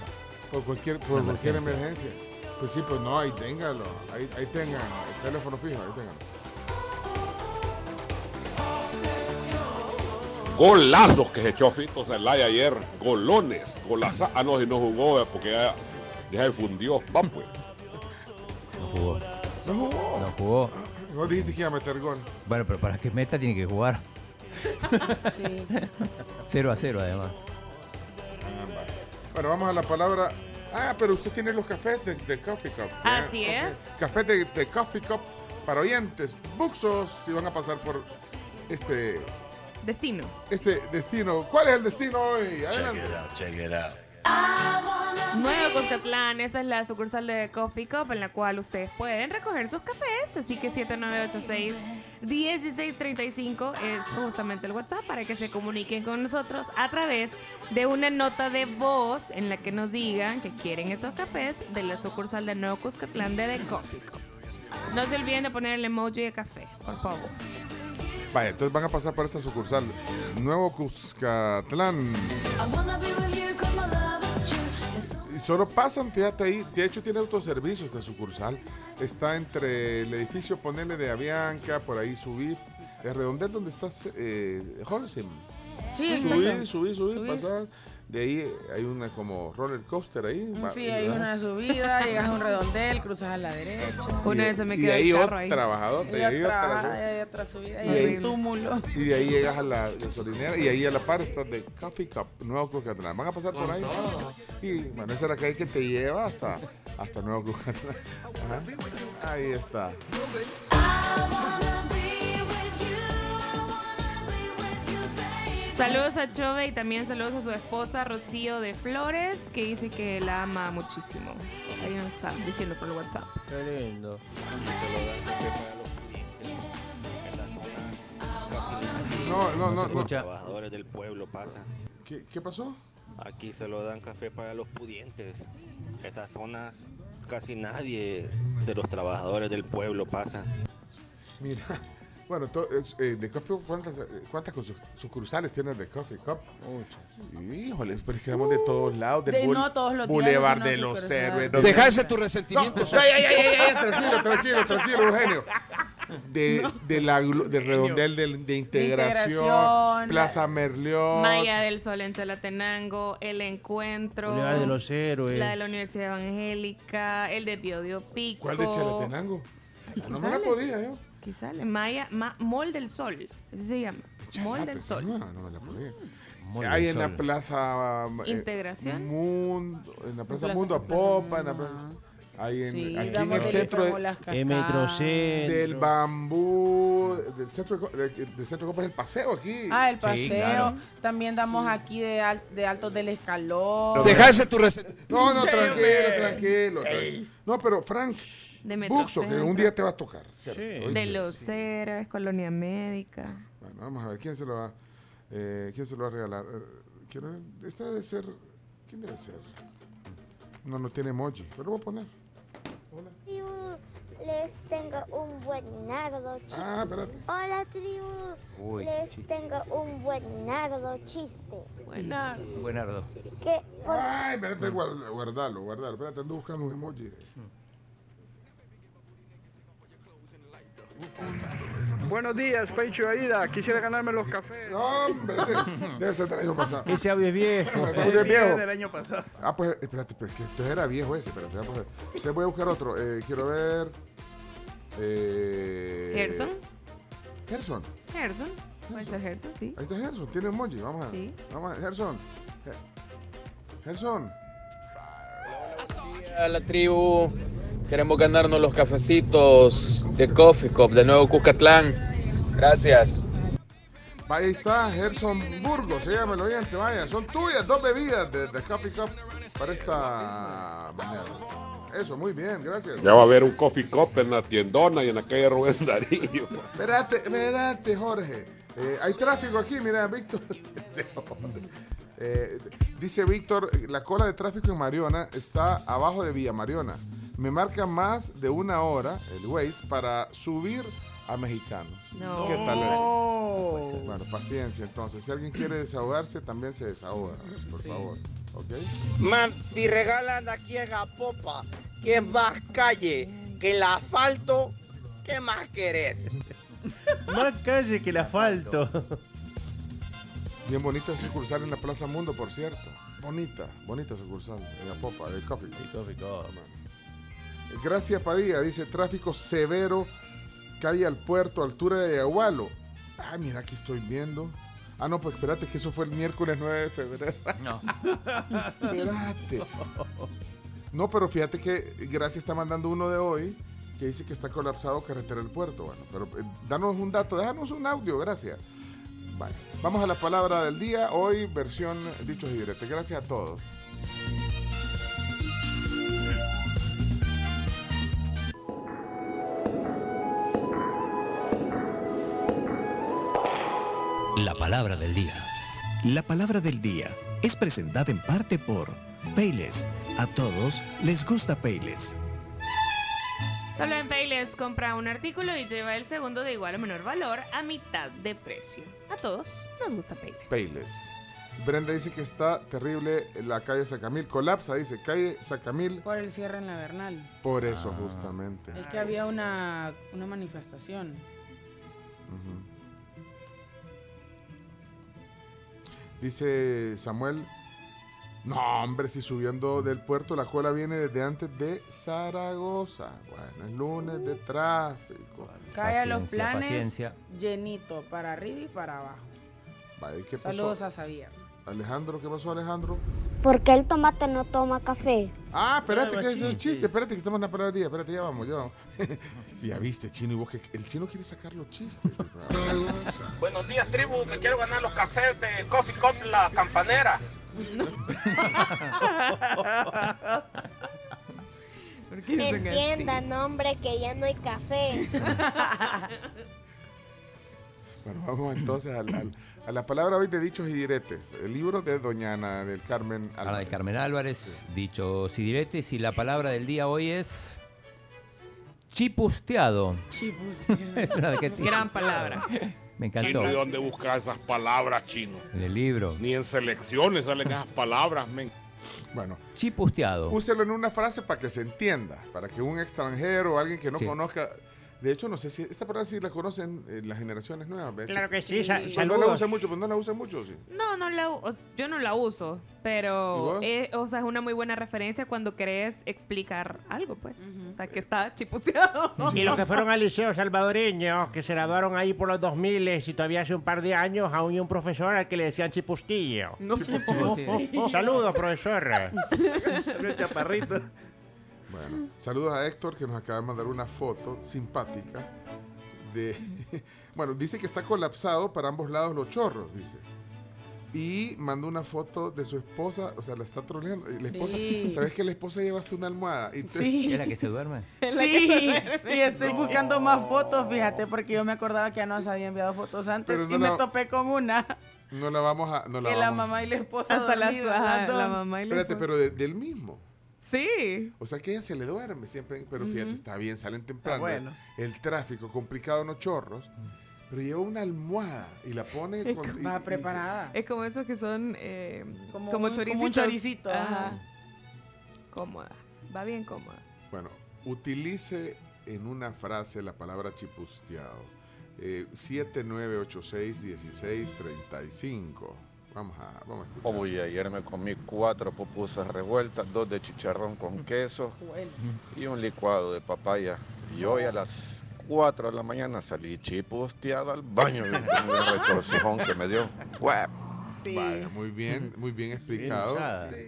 por cualquier, por cualquier emergencia. Pues sí, pues no, ahí téngalo. Ahí, ahí tengan el teléfono fijo, ahí tengan. Golazos que se echó Fito Zelaya ayer. Golones. Golaza. Ah, no, si no jugó eh, porque ya, ya se fundió. Va pues. No jugó. No jugó. No jugó. No dijiste que iba a meter gol. Bueno, pero para que meta tiene que jugar. Sí. 0 a 0 además. Bueno, vamos a la palabra. Ah, pero usted tiene los cafés de, de Coffee Cup. ¿ya? Así es. Café de, de Coffee Cup para oyentes, buxos, si van a pasar por este, Destino. este destino. ¿Cuál es el destino hoy? Adelante. Check it out. Nuevo Cuscatlán, esa es la sucursal de Coffee Cup en la cual ustedes pueden recoger sus cafés. Así que 7986-1635 es justamente el WhatsApp para que se comuniquen con nosotros a través de una nota de voz en la que nos digan que quieren esos cafés de la sucursal de Nuevo Cuscatlán de The Coffee Cup. No se olviden de poner el emoji de café, por favor. Vaya, entonces van a pasar por esta sucursal. Nuevo Cuscatlán. Solo pasan, fíjate ahí. De hecho, tiene autoservicio esta sucursal. Está entre el edificio, ponerle de Avianca, por ahí subir. El redondel donde estás, eh, Holcim. Sí, subir, exacto. subir, subir, Subís. De ahí hay una como roller coaster ahí. va- Sí, hay ¿verdad? una subida, llegas a un redondel, cruzas a la derecha. Una vez se me y quedó el ahí ahí. otra bajadota, y ahí otra y hay otra subida, y Y hay ahí- un túmulo. Y de ahí llegas a la gasolinera y ahí a la par está de Coffee Cup, Nuevo Cucatlán. Van a pasar por ahí. Y bueno, esa es la calle que te lleva hasta, hasta Nuevo Cucatlán. Ahí está. Saludos a Chove y también saludos a su esposa Rocío de Flores, que dice que la ama muchísimo. Ahí nos está diciendo por el WhatsApp. Qué lindo. No, no, no. Los trabajadores del pueblo pasan. ¿Qué, qué pasó? Aquí se lo dan café para los pudientes. Esas zonas casi nadie de los trabajadores del pueblo pasa. Mira, bueno, to- es, eh, de Coffee Cup, ¿cuántas, eh, cuántas su- sucursales tienes de Coffee Cup? Muchas. Híjole, pero es que damos de todos lados. Del De bul- no todos los días Boulevard de los. Héroes. Deja donde- ese tu resentimiento, No, ya, ya, ya, tranquilo, tranquilo, tranquilo, Eugenio. De, de la, del redondel de, de integración, integración, Plaza Merlión. Maya del Sol en Chalatenango, El Encuentro. Boulevard de los Héroes. La de la Universidad Evangélica, el de Piodio Pico. ¿Cuál de Chalatenango? Aquí No me la podía yo. Aquí sale. Maya, Ma- Mall del Sol. Así se llama. Mall del Sol. No, no me la podía. Mall Hay del en la plaza eh, Integración. Mundo, en la plaza Plaza Mundo a Popa, en la plaza- hay en, Sí, aquí en damos el centro de- las Metrocentro. cascadas. del bambú, del centro de, co- de- del centro de compras el paseo aquí. Ah, el Sí, paseo. claro. También damos aquí de, al- de Altos del Escalón. Deja ese tu No, no, Sí, tranquilo, tranquilo. No, pero Frank, De Buxo, que un día te va a tocar. cerca, De ¿oíste? Los Héroes, Colonia Médica. Bueno, vamos a ver, ¿quién se lo va, eh, ¿quién se lo va a regalar? Eh, esta debe ser, ¿quién debe ser? No, no tiene emoji, pero lo voy a poner. Tribu, les tengo un buenardo chiste. Ah, espérate. Hola, tribu. Uy, les chiste. tengo un buenardo chiste. Buenardo. Buenardo. ¿Qué? Por- Ay, espérate, guard- guardalo, guardalo. Espérate, ando buscando un emoji. Buenos días, Pencho Aida. Quisiera ganarme los cafés. Hombre, ese debe ser del año pasado. Ese audio es viejo. Ese audio es viejo. del año pasado. Ah, pues, espérate, pues, que esto era viejo ese, espérate, vamos a ver. Te voy a buscar otro. Eh, quiero ver. Eh, Gerson. Gerson. Gerson. Puede ser Gerson, sí. Ahí está Gerson, tiene emoji. Vamos a ver. Sí. Vamos a ver, Gerson. Ge- Gerson. A la tribu, queremos ganarnos los cafecitos de Coffee Cup de Nuevo Cucatlán. Gracias. Ahí está, Gerson Burgos, se llama el oyente, vaya, son tuyas dos bebidas de, de Coffee Cup para esta mañana. Eso, muy bien, gracias. Ya va a haber un coffee cup en la tiendona y en la calle Rubén Darío. Espérate, espérate, Jorge. Eh, hay tráfico aquí, mira, Víctor. Eh, dice Víctor, la cola de tráfico en Mariona está abajo de Villa Mariona. Me marca más de una hora el Waze para subir a Mexicanos. No. ¿Qué tal eso? Bueno, paciencia entonces. Si alguien quiere desahogarse, también se desahoga, por favor. ¿Ok? Man, si regalan aquí en Apopa, que es más calle que el asfalto, ¿qué más querés? Más calle que el asfalto. Bien bonita sucursal en la Plaza Mundo, por cierto. Bonita, bonita sucursal en Apopa, de Coffee Cup. Gracias Padilla, dice tráfico severo, calle al puerto, altura de Agualo. Ah, mira, aquí estoy viendo. Ah, no, pues espérate, que eso fue el miércoles 9 de febrero. No. espérate. No, pero fíjate que Gracia está mandando uno de hoy que dice que está colapsado carretera del puerto. Bueno, pero eh, danos un dato, déjanos un audio, gracias. Vale. Vamos a la palabra del día, hoy versión dichos y diretes. Gracias a todos. La palabra del día. La palabra del día es presentada en parte por Payless. A todos les gusta Payless. Solo en Payless compra un artículo y lleva el segundo de igual o menor valor a mitad de precio. A todos nos gusta Payless. Payless. Brenda dice que está terrible la calle Sacamil. Colapsa, dice, calle Sacamil. Por el cierre en la Bernal. Por eso, justamente. Es que había una, una manifestación. Dice Samuel. No, hombre, si subiendo del puerto la cola viene desde antes de Zaragoza. Bueno, es lunes de tráfico. Cae a los Paciencia, planes paciencia. llenito, para arriba y para abajo. Vaya, ¿qué pasó? Saludos a Xavier. Alejandro, ¿qué pasó, Alejandro? ¿Por qué el tomate no toma café? Ah, espérate, que es un chiste. Espérate, que estamos en la día. Espérate, ya vamos, ya vamos. ya viste, chino, y vos que el chino quiere sacar los chistes. Buenos días, tribu. Me quiero ganar los cafés de Coffee Cup La Campanera. Entiendan, hombre, que ya no hay café. Bueno, vamos entonces al- al- a la palabra hoy de dichos y diretes. El libro de Doña Ana del Carmen Ana Álvarez. de Carmen Álvarez, dicho diretes y la palabra del día hoy es chipusteado. es una que Gran palabra. Me encantó. Chino, ¿y dónde buscas esas palabras, chino? En el libro. Ni en selecciones salen esas palabras, men. Bueno, chipusteado. Úselo en una frase para que se entienda, para que un extranjero o alguien que no Sí. conozca. De hecho, no sé si esta palabra sí la conocen eh, las generaciones nuevas. Claro que sí, sa- Pues No la saludos. usa mucho, pues no la usa mucho, sí. No, no la, u- yo no la uso, ¿Y pero vos? eh, o sea, es una muy buena referencia cuando querés explicar algo, pues. O sea, que está chipuseado. Y los que fueron al liceo salvadoreño, que se graduaron ahí por los 2000 y todavía hace un par de años, aún hay un profesor al que le decían chipustillo. No, Chipustillo. Saludos, profesor. Un chaparrito. Bueno, saludos a Héctor que nos acaba de mandar una foto simpática de... Bueno, dice que está colapsado para ambos lados los chorros, dice. Y mandó una foto de su esposa, o sea, la está troleando. La esposa, Sí. ¿Sabes que la esposa lleva hasta una almohada? Y te- Sí. ¿Es la que se duerme? Sí, y estoy buscando más fotos, fíjate, porque yo me acordaba que ya nos había enviado fotos antes Pero no y me la- topé con una No la vamos a... No la que la vamos- mamá y la esposa Hasta las dos. la mamá y la Espérate, esposa. pero de- del mismo. Sí. O sea que ella se le duerme siempre, pero fíjate, está bien, salen temprano. Ah, bueno. El tráfico complicado los chorros, pero lleva una almohada y la pone Es con- y- Va y- preparada. Es como esos que son eh, Como como, un- como choricitos. un choricito, Ajá. Cómoda. Va bien cómoda. Bueno, utilice en una frase la palabra chipusteado. Eh, 7986-1635. Vamos a, vamos a escuchar. Uy, ayer me comí cuatro pupusas revueltas, dos de chicharrón con queso y un licuado de papaya. Y hoy a las 4 de la mañana salí chipusteado al baño y un retorcijón que me dio. ¡Guap! Sí. Muy bien, muy bien explicado.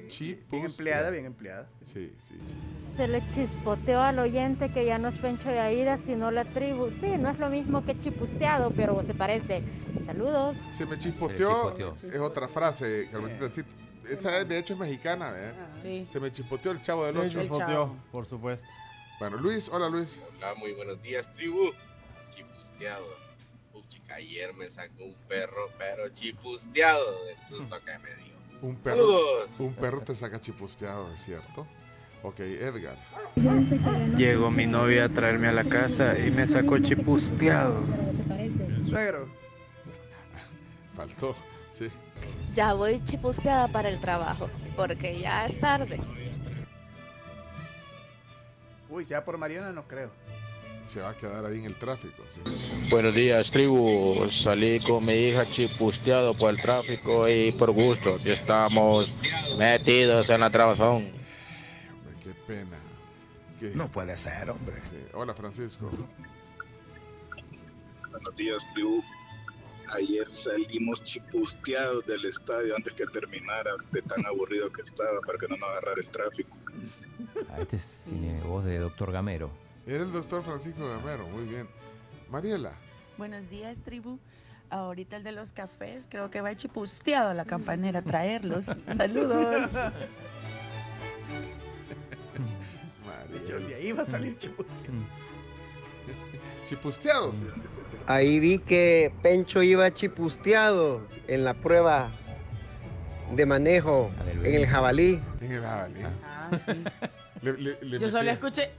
Chipusteado. Bien empleada, bien empleada. Sí, sí, sí. Se le chispoteó al oyente que ya no es Pencho de Aida, sino la tribu. Sí, no es lo mismo que chipusteado, pero se parece. Saludos. Se me chispoteó, chispoteó. es otra frase, Carmencita. sí, esa es, de hecho es mexicana, ¿verdad? Sí. Se me chispoteó el chavo del Se 8. chispoteó, por supuesto. Bueno, Luis, hola Luis. Hola, muy buenos días, tribu. Chipusteado. Ayer me sacó un perro, pero chipusteado del susto que me dio. Un perro, Saludos. un perro te saca chipusteado, ¿es cierto? Ok, Edgar. Llegó mi novia a traerme a la casa y me sacó chipusteado. El suegro. Faltó, sí. Ya voy chipusteada para el trabajo, porque ya es tarde. Uy, sea por Mariana no creo. Se va a quedar ahí en el tráfico. sí. Buenos días, tribu. Salí con mi hija chipusteado por el tráfico y por gusto. Aquí estamos metidos en la trabazón. Hombre, qué pena. Qué- No puede ser, hombre. Sí. Hola Francisco. Buenos días, tribu. Ayer salimos chipusteados del estadio antes que terminara, de tan aburrido que estaba, para que no nos agarrara el tráfico. Ah, este es- tiene voz de doctor Gamero. Era el doctor Francisco Gamero, muy bien. Mariela. Buenos días, tribu. Ahorita el de los cafés, creo que va chipusteado a la campanera a traerlos. Saludos. De hecho, de ahí va a salir chipusteado. Chipusteados. Ahí vi que Pencho iba chipusteado en la prueba de manejo en el jabalí. En el jabalí. Ah, sí. Le- le- le Yo solo escuché.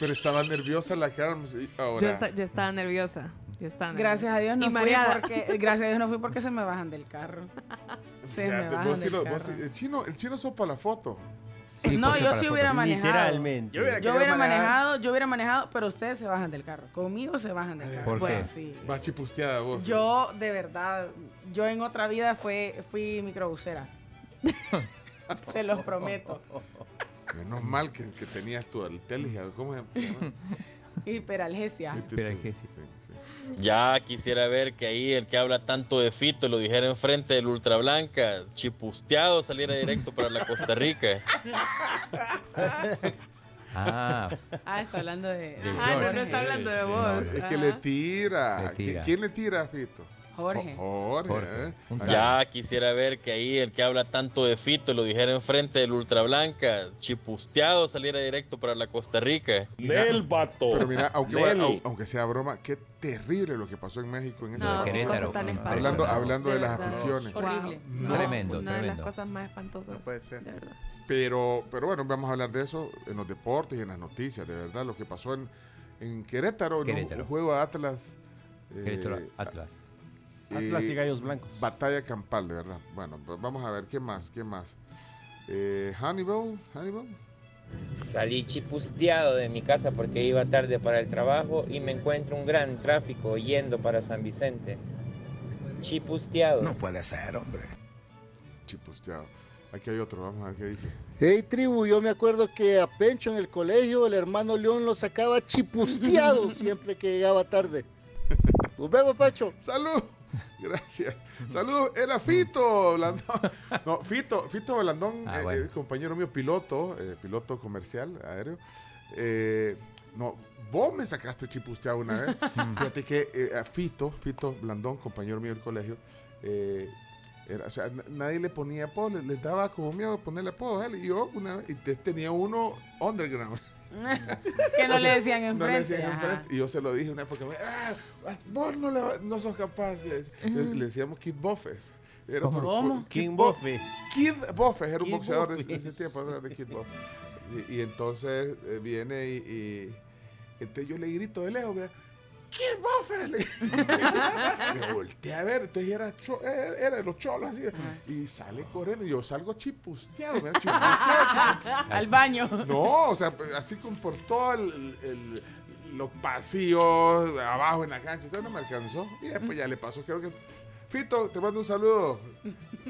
Pero estaba nerviosa la Carms ahora. Yo, esta- yo estaba nerviosa. Yo estaba Gracias a Dios nerviosa. no Y fui mareada. porque gracias a Dios no fui porque se me bajan del carro. Se me bajan vos sí del lo- carro. vos el chino, el chino sopa la foto. no, yo sí hubiera manejado. Literalmente. Yo hubiera, manejado, yo hubiera manejado, pero ustedes se bajan del carro. Conmigo se bajan del carro. ¿Por pues qué? sí. Vas chipusteada vos. Yo, de verdad, yo en otra vida fue, fui microbusera. se los prometo. Menos mal que, que tenías tu Altelia. ¿Cómo se llama? Hiperalgesia. Hiperalgesia. Ya quisiera ver que ahí el que habla tanto de Fito lo dijera enfrente del Ultra Blanca, chipusteado saliera directo para la Costa Rica. Ah, Ah, está hablando de. De Ah, no, no está hablando de vos. No, es que le tira. Le tira. ¿Qui- ¿Quién le tira a Fito? Jorge. Jo- Jorge. Jorge. ¿eh? Ya quisiera ver que ahí el que habla tanto de Fito lo dijera enfrente del Ultra Blanca, chipusteado saliera directo para la Costa Rica. Mira, Pero mira, aunque, Del. au- aunque sea broma, qué terrible lo que pasó en México en ese No, cosa tan espantosa. Hablando, hablando de, las verdad. aficiones. Horrible. No, Tremendo, Una de las cosas más espantosas. No puede ser. De verdad. Pero, pero bueno, vamos a hablar de eso en los deportes y en las noticias, de verdad, lo que pasó en, en Querétaro, en un- Querétaro. un juego de Atlas. eh, Querétaro Atlas. Atlas y Gallos Blancos. Batalla campal, de verdad. Bueno, pues vamos a ver, ¿qué más? ¿Qué más? Eh, Hannibal, Hannibal. Salí chipusteado de mi casa porque iba tarde para el trabajo y me encuentro un gran tráfico yendo para San Vicente. Chipusteado. No puede ser, hombre. Chipusteado. Aquí hay otro, vamos a ver qué dice. Hey tribu, yo me acuerdo que a Pencho en el colegio el hermano León lo sacaba chipusteado siempre que llegaba tarde. Nos vemos, Pacho. ¡Salud! Gracias. Saludos, era Fito Blandón. No, Fito, Fito Blandón, Ah, eh, bueno. eh, compañero mío, piloto, eh, piloto comercial aéreo. Eh, no, vos me sacaste chipusteado una vez. Fíjate que eh, a Fito, Fito Blandón, compañero mío del colegio, eh, era- o sea, nadie le ponía apodo, le- les, daba como miedo ponerle apodo a él. Y yo una vez, y te- tenía uno underground. que no O sea, le decían no le enfrente. decían enfrente. Y yo se lo dije una época, ah, vos no, le, no sos capaz de. Le, le decíamos Kid Buffes. Era ¿Cómo? por- ¿Cómo? por- Kid King Bo- Buffet. Kid Buffes era un Kid boxeador de, ese tiempo, ¿no? de Kid Buffes. Y, y entonces eh, viene y, y- entonces yo le grito de lejos, vea, Kid Buffes. Le- me volteé a ver, entonces era, cho- era, era de los cholos así. Y sale corriendo y yo salgo chipusteado. Al baño. No, o sea, pues, así como por todo el, el- los pasillos, abajo en la cancha, todo no me alcanzó. Y después ya le pasó, creo que... Fito, te mando un saludo.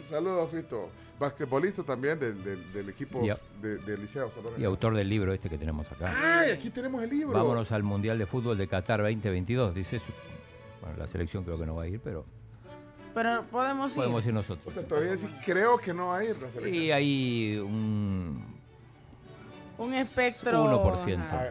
Saludos, Fito. Basquetbolista también del, del- del equipo Y de- del Liceo. Saludos. Y autor del libro este que tenemos acá. ¡Ay, aquí tenemos el libro! Vámonos al Mundial de Fútbol de Qatar 2022. Dice su- bueno, la selección creo que no va a ir, pero Pero podemos ir. Podemos ir nosotros. O sea, todavía decís, creo que no va a ir la selección. Y hay un Un espectro. 1%. ajá.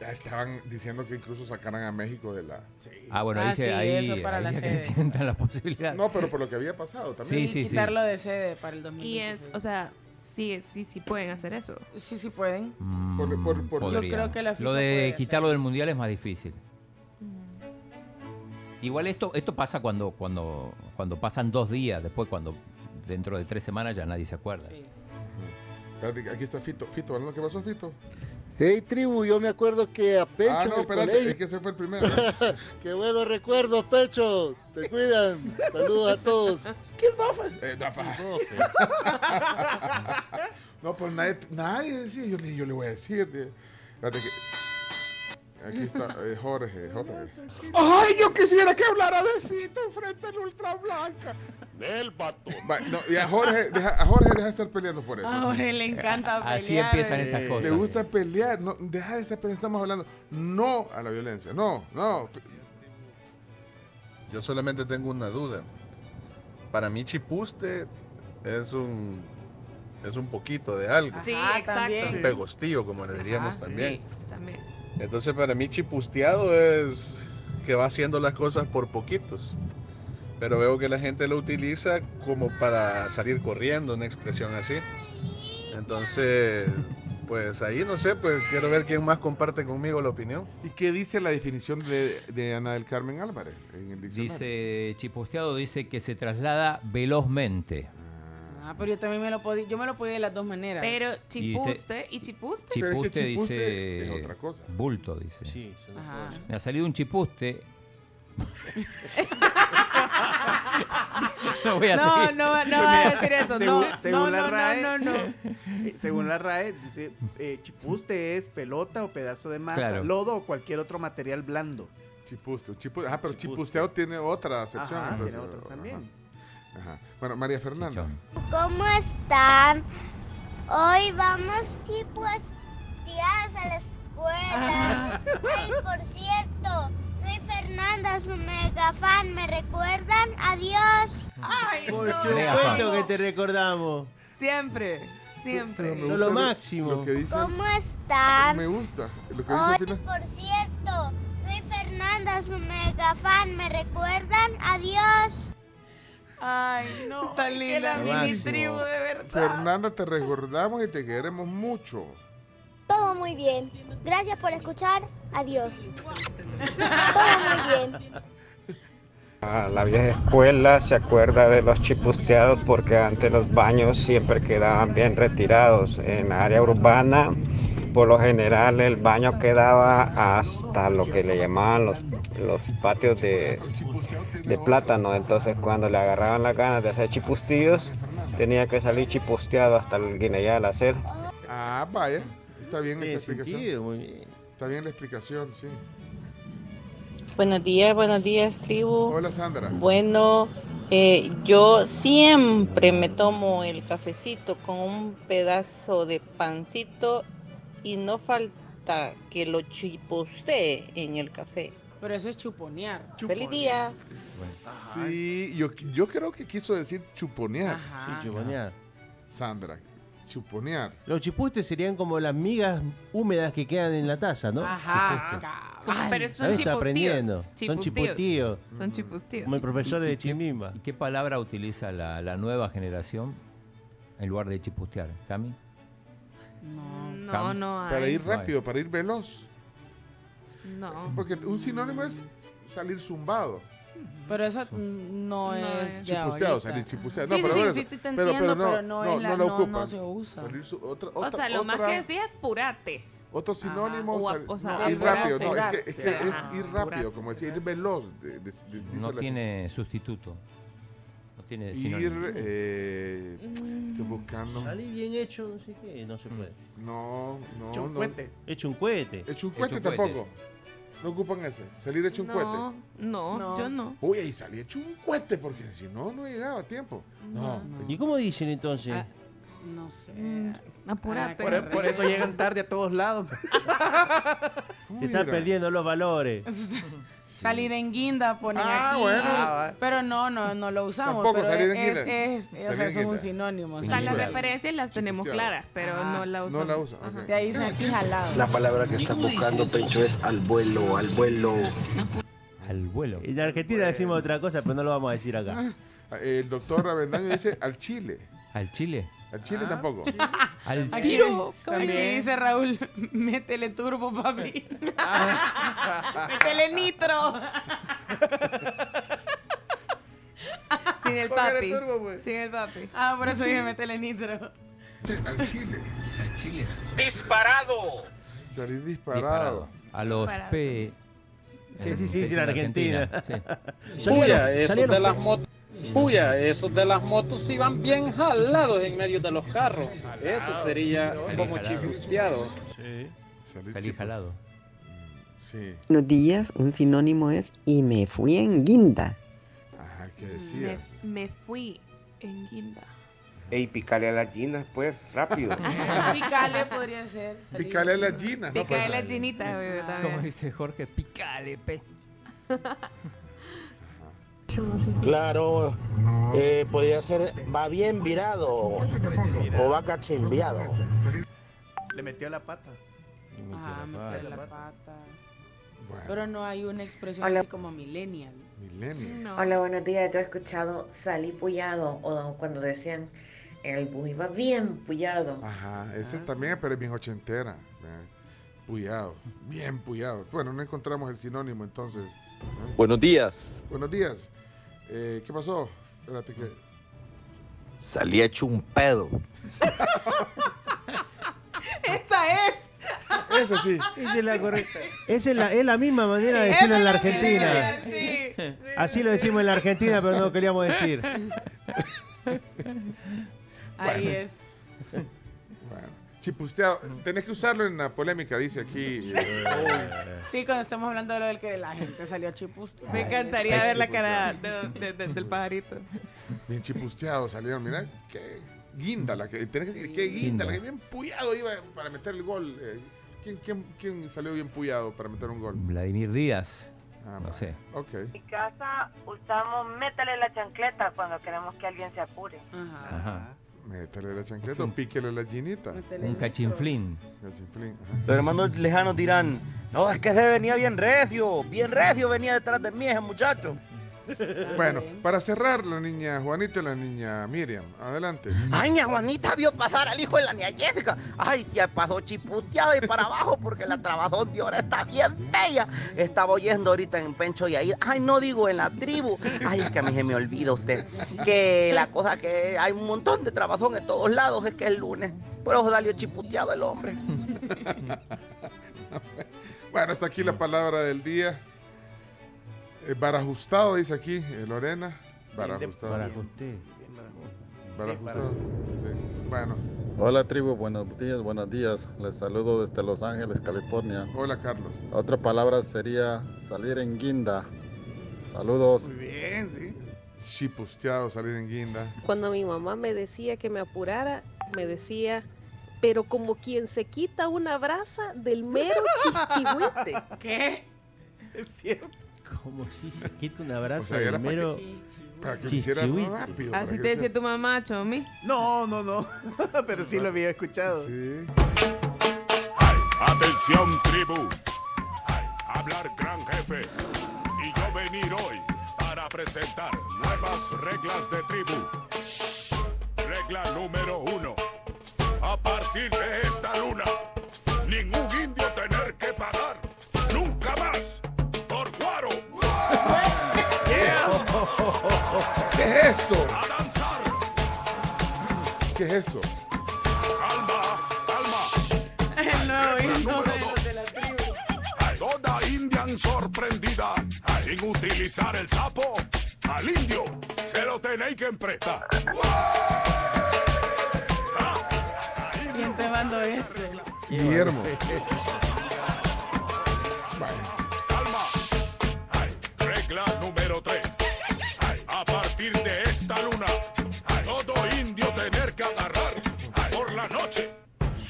Ya estaban diciendo que incluso sacaran a México de la. Ah, bueno, ahí, Ah, se, sí, ahí, para ahí la se sede. sientan la posibilidad. No, pero por lo que había pasado también. Sí, sí, sí. Quitarlo de sede para el Y 2026. es, o sea, sí, sí, sí pueden hacer eso. Sí, sí pueden. Mm, Por- por-. Yo creo que la FIFA Lo puede de hacer. quitarlo del mundial es más difícil. Igual esto, esto pasa cuando, cuando, cuando pasan dos días, después cuando dentro de tres semanas ya nadie se acuerda. Espérate, aquí está Fito. Fito, ¿verdad qué pasó, Fito? Hey, tribu, yo me acuerdo que a Pecho ah, no, espérate, colegio... es que ese fue el primero. Qué buenos recuerdos, Pecho. Te cuidan. Saludos a todos. ¿Quién va eh, no, pues nadie, nadie decía. Yo, le- yo le voy a decir. eh. Espérate que. Aquí está eh, Jorge, Jorge. Ay, yo quisiera que hablara de Cito frente al Ultra Blanca. Del vato. Va, no, y a Jorge, deja, a Jorge deja de estar peleando por eso. A Jorge le encanta pelear. Así empiezan estas cosas. Le gusta pelear. No, deja de estar peleando. Estamos hablando no a la violencia. No, no. Yo solamente tengo una duda. Para mí chipuste es un es un poquito de algo. Sí, exacto. Un pegostillo, como le diríamos Ajá, también. Sí, también. Entonces para mí chipusteado es que va haciendo las cosas por poquitos. Pero veo que la gente lo utiliza como para salir corriendo, una expresión así. Entonces, pues ahí no sé, pues quiero ver quién más comparte conmigo la opinión. ¿Y qué dice la definición de, de Ana del Carmen Álvarez en el diccionario? Dice Chiposteado, dice que se traslada velozmente. Ah, pero yo también me lo podía, yo me lo podía de las dos maneras. Pero chipuste y chipuste. Pero es que Chipuste chipuste dice. es otra cosa. Bulto, dice. Sí, Ajá. Me ha salido un chipuste. no voy a No, seguir. no, no va a decir eso. Según, no, según no, la no, RAE, no, no, no. eh, según la RAE, dice, eh, chipuste es pelota o pedazo de masa, Claro. lodo o cualquier otro material blando. Chipuste. chipu- Ajá, pero chipusteado tiene otra acepción. Ajá, entonces, tiene otros ajá, también. Ajá. Bueno, María Fernanda. Chichón. ¿Cómo están? Hoy vamos chipuesteadas a la escuela. Ay, por cierto, soy Fernanda, su mega fan. ¿Me recuerdan? Adiós. Por Mega supuesto que te recordamos. Siempre, siempre. Gusta lo máximo. Lo que dice. ¿Cómo están? Me gusta. Lo que Hoy, por cierto, soy Fernanda, su mega fan. ¿Me recuerdan? Adiós. Ay, no. Tan linda. la mini tribu, de verdad. Fernanda, te recordamos y te queremos mucho. Todo muy bien. Gracias por escuchar. Adiós. Todo muy bien. A la vieja escuela se acuerda de los chipusteados porque antes los baños siempre quedaban bien retirados. En área urbana, por lo general, el baño quedaba hasta lo que le llamaban los, los patios de, de plátano. Entonces, cuando le agarraban las ganas de hacer chipustillos, tenía que salir chipusteado hasta el guineyal a hacer. Ah, vaya. Está bien esa explicación. sentido, muy bien. Está bien la explicación, sí. Buenos días, buenos días, tribu. Hola, Sandra. Bueno, eh, yo siempre me tomo el cafecito con un pedazo de pancito y no falta que lo chipustee en el café. Pero eso es chuponear. ¡Feliz día! Sí, yo, yo creo que quiso decir chuponear. Ajá. Sí, chuponear. Sandra, chuponear. Los chipustes serían como las migas húmedas que quedan en la taza, ¿no? Ajá. Como- pero son. Está chipustíos. aprendiendo. Son Chipustíos. Son chipustíos. Como el profesor de Chimbimba. ¿Y qué palabra utiliza la, la nueva generación en lugar de chipustear? ¿Cami? No. No, no hay. Para ir rápido, para ir veloz. No. Porque un sinónimo es salir zumbado. Pero eso mm, no, No es es. de Chipusteado, salir chipusteado. No, sí, pero sí, bueno, sí, te pero- entiendo, pero pero no- no, es no- la- no la no- ocupan. no se usa. Salir su- otra, O otra- sea, lo más otra- que decía es purate. Otro sinónimo, O o sea, no, ir rápido. No, es que, es, que es ir rápido, como decir, ir veloz. de- de- de- No tiene sustituto. No tiene Ir, sinónimo. eh, estoy buscando. Salí bien hecho, no sé qué, no se puede. No, no, Hecho un no. cohete. Hecho un cohete. Hecho un cohete tampoco. No ocupan ese. Salir hecho un No, cohete. no, No. yo no. Uy, ahí salí hecho un cohete porque si no, no llegaba a tiempo. No. ¿Y cómo dicen entonces? Ah, No sé. Mm, Apurate. Por, por eso llegan tarde a todos lados. se están perdiendo los valores. Salir en guinda ponen Ah, aquí. bueno. Ah, pero no, no, no lo usamos. Tampoco pero salir en es, guinda. es, es- o Salir sea, en eso es un guinda. sinónimo. O sea, las referencias las tenemos claras, pero Ajá. no la No usamos. la usa. De ahí dicen aquí jalado. La palabra que estás buscando, Pencho, es al vuelo, al vuelo. Al vuelo. En Argentina decimos otra cosa, pero no lo vamos a decir acá. Ah, El doctor Avendaño dice al Chile. Al Chile. Al Chile Ah, tampoco. Al Aquí, tiro. aquí dice Raúl, métele turbo, papi. métele nitro. Sin el Póngale papi. turbo, pues. Sin el papi. Ah, por eso dije métele nitro. Al Chile. Al Chile. ¡Disparado! Salir Disparado. disparado. A los Disparado. P. Sí, sí, sí, sí, en Argentina. Sí. Esos de las motos. Puya, esos de las motos iban bien jalados en medio de los carros. Eso sería Salí como jalado. chipusteado. Salir Salí jalado. Sí. Buenos días, un sinónimo es y me fui en guinda. Ajá, ¿qué decías? me fui en guinda. Ey, picale a las ginas, pues, rápido. Picale podría ser. salir. Picale a la Gina. Pica de la chinita, bebé, Como también. dice Jorge, picale, pe. Claro, eh, podría ser va bien virado o va cachimbiado. Le metió la pata. Ah, meter la pata. Bueno, Pero no hay una expresión Hola. así como millennial. milenio. No. Hola, buenos días. Yo he escuchado salí puyado o cuando decían el bus iba bien puyado. Ajá, ese también, pero es bien ochentera. Puyado. Bien puyado. Bueno, no encontramos el sinónimo entonces. ¿no? Buenos días. Buenos días. Eh, ¿Qué pasó? Espérate que. Salí hecho un pedo. ¡Esa es! Esa sí. Esa es la correcta. Esa es la, es la misma manera de decirlo en la Argentina. Sí, sí. Así lo decimos en la Argentina, pero no lo queríamos decir. Ahí es. Chipusteado. Tenés que usarlo en la polémica, dice aquí. Sí, cuando estamos hablando de lo del que la gente salió chipustia. Me encantaría Ay, ver la cara de- de- de- del pajarito. Bien chipusteado salieron. Mira, qué guinda la que. Tenés que decir, qué guinda, la que bien puyado iba para meter el gol. eh. ¿Quién, quién, quién salió bien puyado para meter un gol? Vladimir Díaz. Ah, No sé. Ok. En mi casa usamos métale la chancleta cuando queremos que alguien se apure. Ajá. Ajá. Métale la chancleta o píquele la ginita. Un cachinflín. Cachinflín. Los hermanos lejanos dirán, no, es que se venía bien recio, bien recio venía detrás de mí ese muchacho. Bueno, para cerrar, la niña Juanita y la niña Miriam. Adelante. Ay, mi Juanita vio pasar al hijo de la niña Jessica. Ay, ya pasó chiputeado y para abajo porque la trabajadora de ahora está bien bella. Estaba oyendo ahorita en Pencho y ahí. Ay, no digo en la tribu. Ay, es que a mí se me olvida usted. Que la cosa que hay un montón de trabajón en todos lados es que es lunes. Por eso salió chiputeado el hombre. Bueno, hasta aquí la palabra del día. Eh, barajustado, dice aquí eh, Lorena. Barajustado. Barajusté. Barajustado. Sí. Bueno, Hola tribu, buenos días, buenos días. Les saludo desde Los Ángeles, California. hola Carlos. Otra palabra sería salir en guinda. Saludos. Muy bien, sí. Chipusteado, salir en guinda. Cuando mi mamá me decía que me apurara, me decía, pero como quien se quita una brasa del mero chichihuite. ¿Qué? Es cierto. Como si se quita un abrazo O sea, era del para que- Para que lo hiciera chichihuite. rápido. para Así que te sea- decía tu mamá, Chomi. No, no, no. Pero sí lo había escuchado. Sí. Atención, tribu. Hablar gran jefe. Y yo venir hoy para presentar nuevas reglas de tribu. Regla número uno. A partir de esta luna, ningún indio tener es esto? A danzar. ¿Qué es esto? Calma, calma. El nuevo himno de los de la tribu. Toda indian sorprendida sin utilizar el sapo. Al indio se lo tenéis que emprestar. ¿Quién te mandó ese? Guillermo. Regla número 3.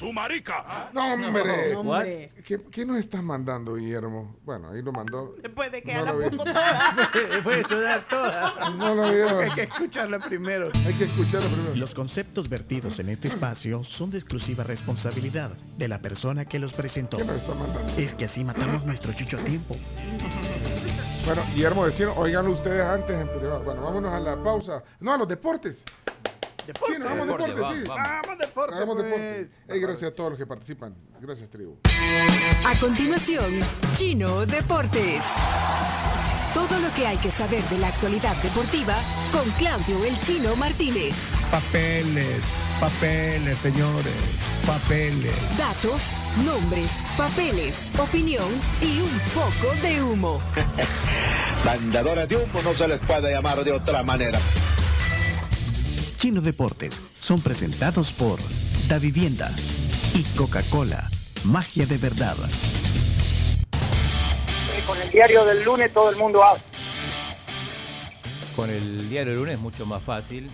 Su marica. No, hombre. No, hombre. ¿Qué, qué nos estás mandando, Guillermo? Bueno, ahí lo mandó. Después de que No la puso toda. Puede sonar toda. No lo vio. Hay que escucharla primero. Hay que escucharlo primero. Los conceptos vertidos en este espacio son de exclusiva responsabilidad de la persona que los presentó. ¿Qué nos está mandando? Es que así matamos nuestro chucho a tiempo. Bueno, Guillermo decía, oiganlo ustedes antes en privado. Bueno, vámonos a la pausa. No, a los deportes. Sí, nos vamos deportes, sí. vamos, Vamos, deporte. Hagamos pues. deportes. Ey, gracias a todos los que participan. Gracias, tribu. A continuación, Chino Deportes. Todo lo que hay que saber de la actualidad deportiva con Claudio El Chino Martínez. Papeles, papeles, señores, papeles. Datos, nombres, papeles, opinión y un poco de humo. Vendedores de humo no se les puede llamar de otra manera. Chino Deportes son presentados por Da Vivienda y Coca-Cola. Magia de verdad. Con el diario del lunes todo el mundo habla. Con el diario del lunes es mucho más fácil,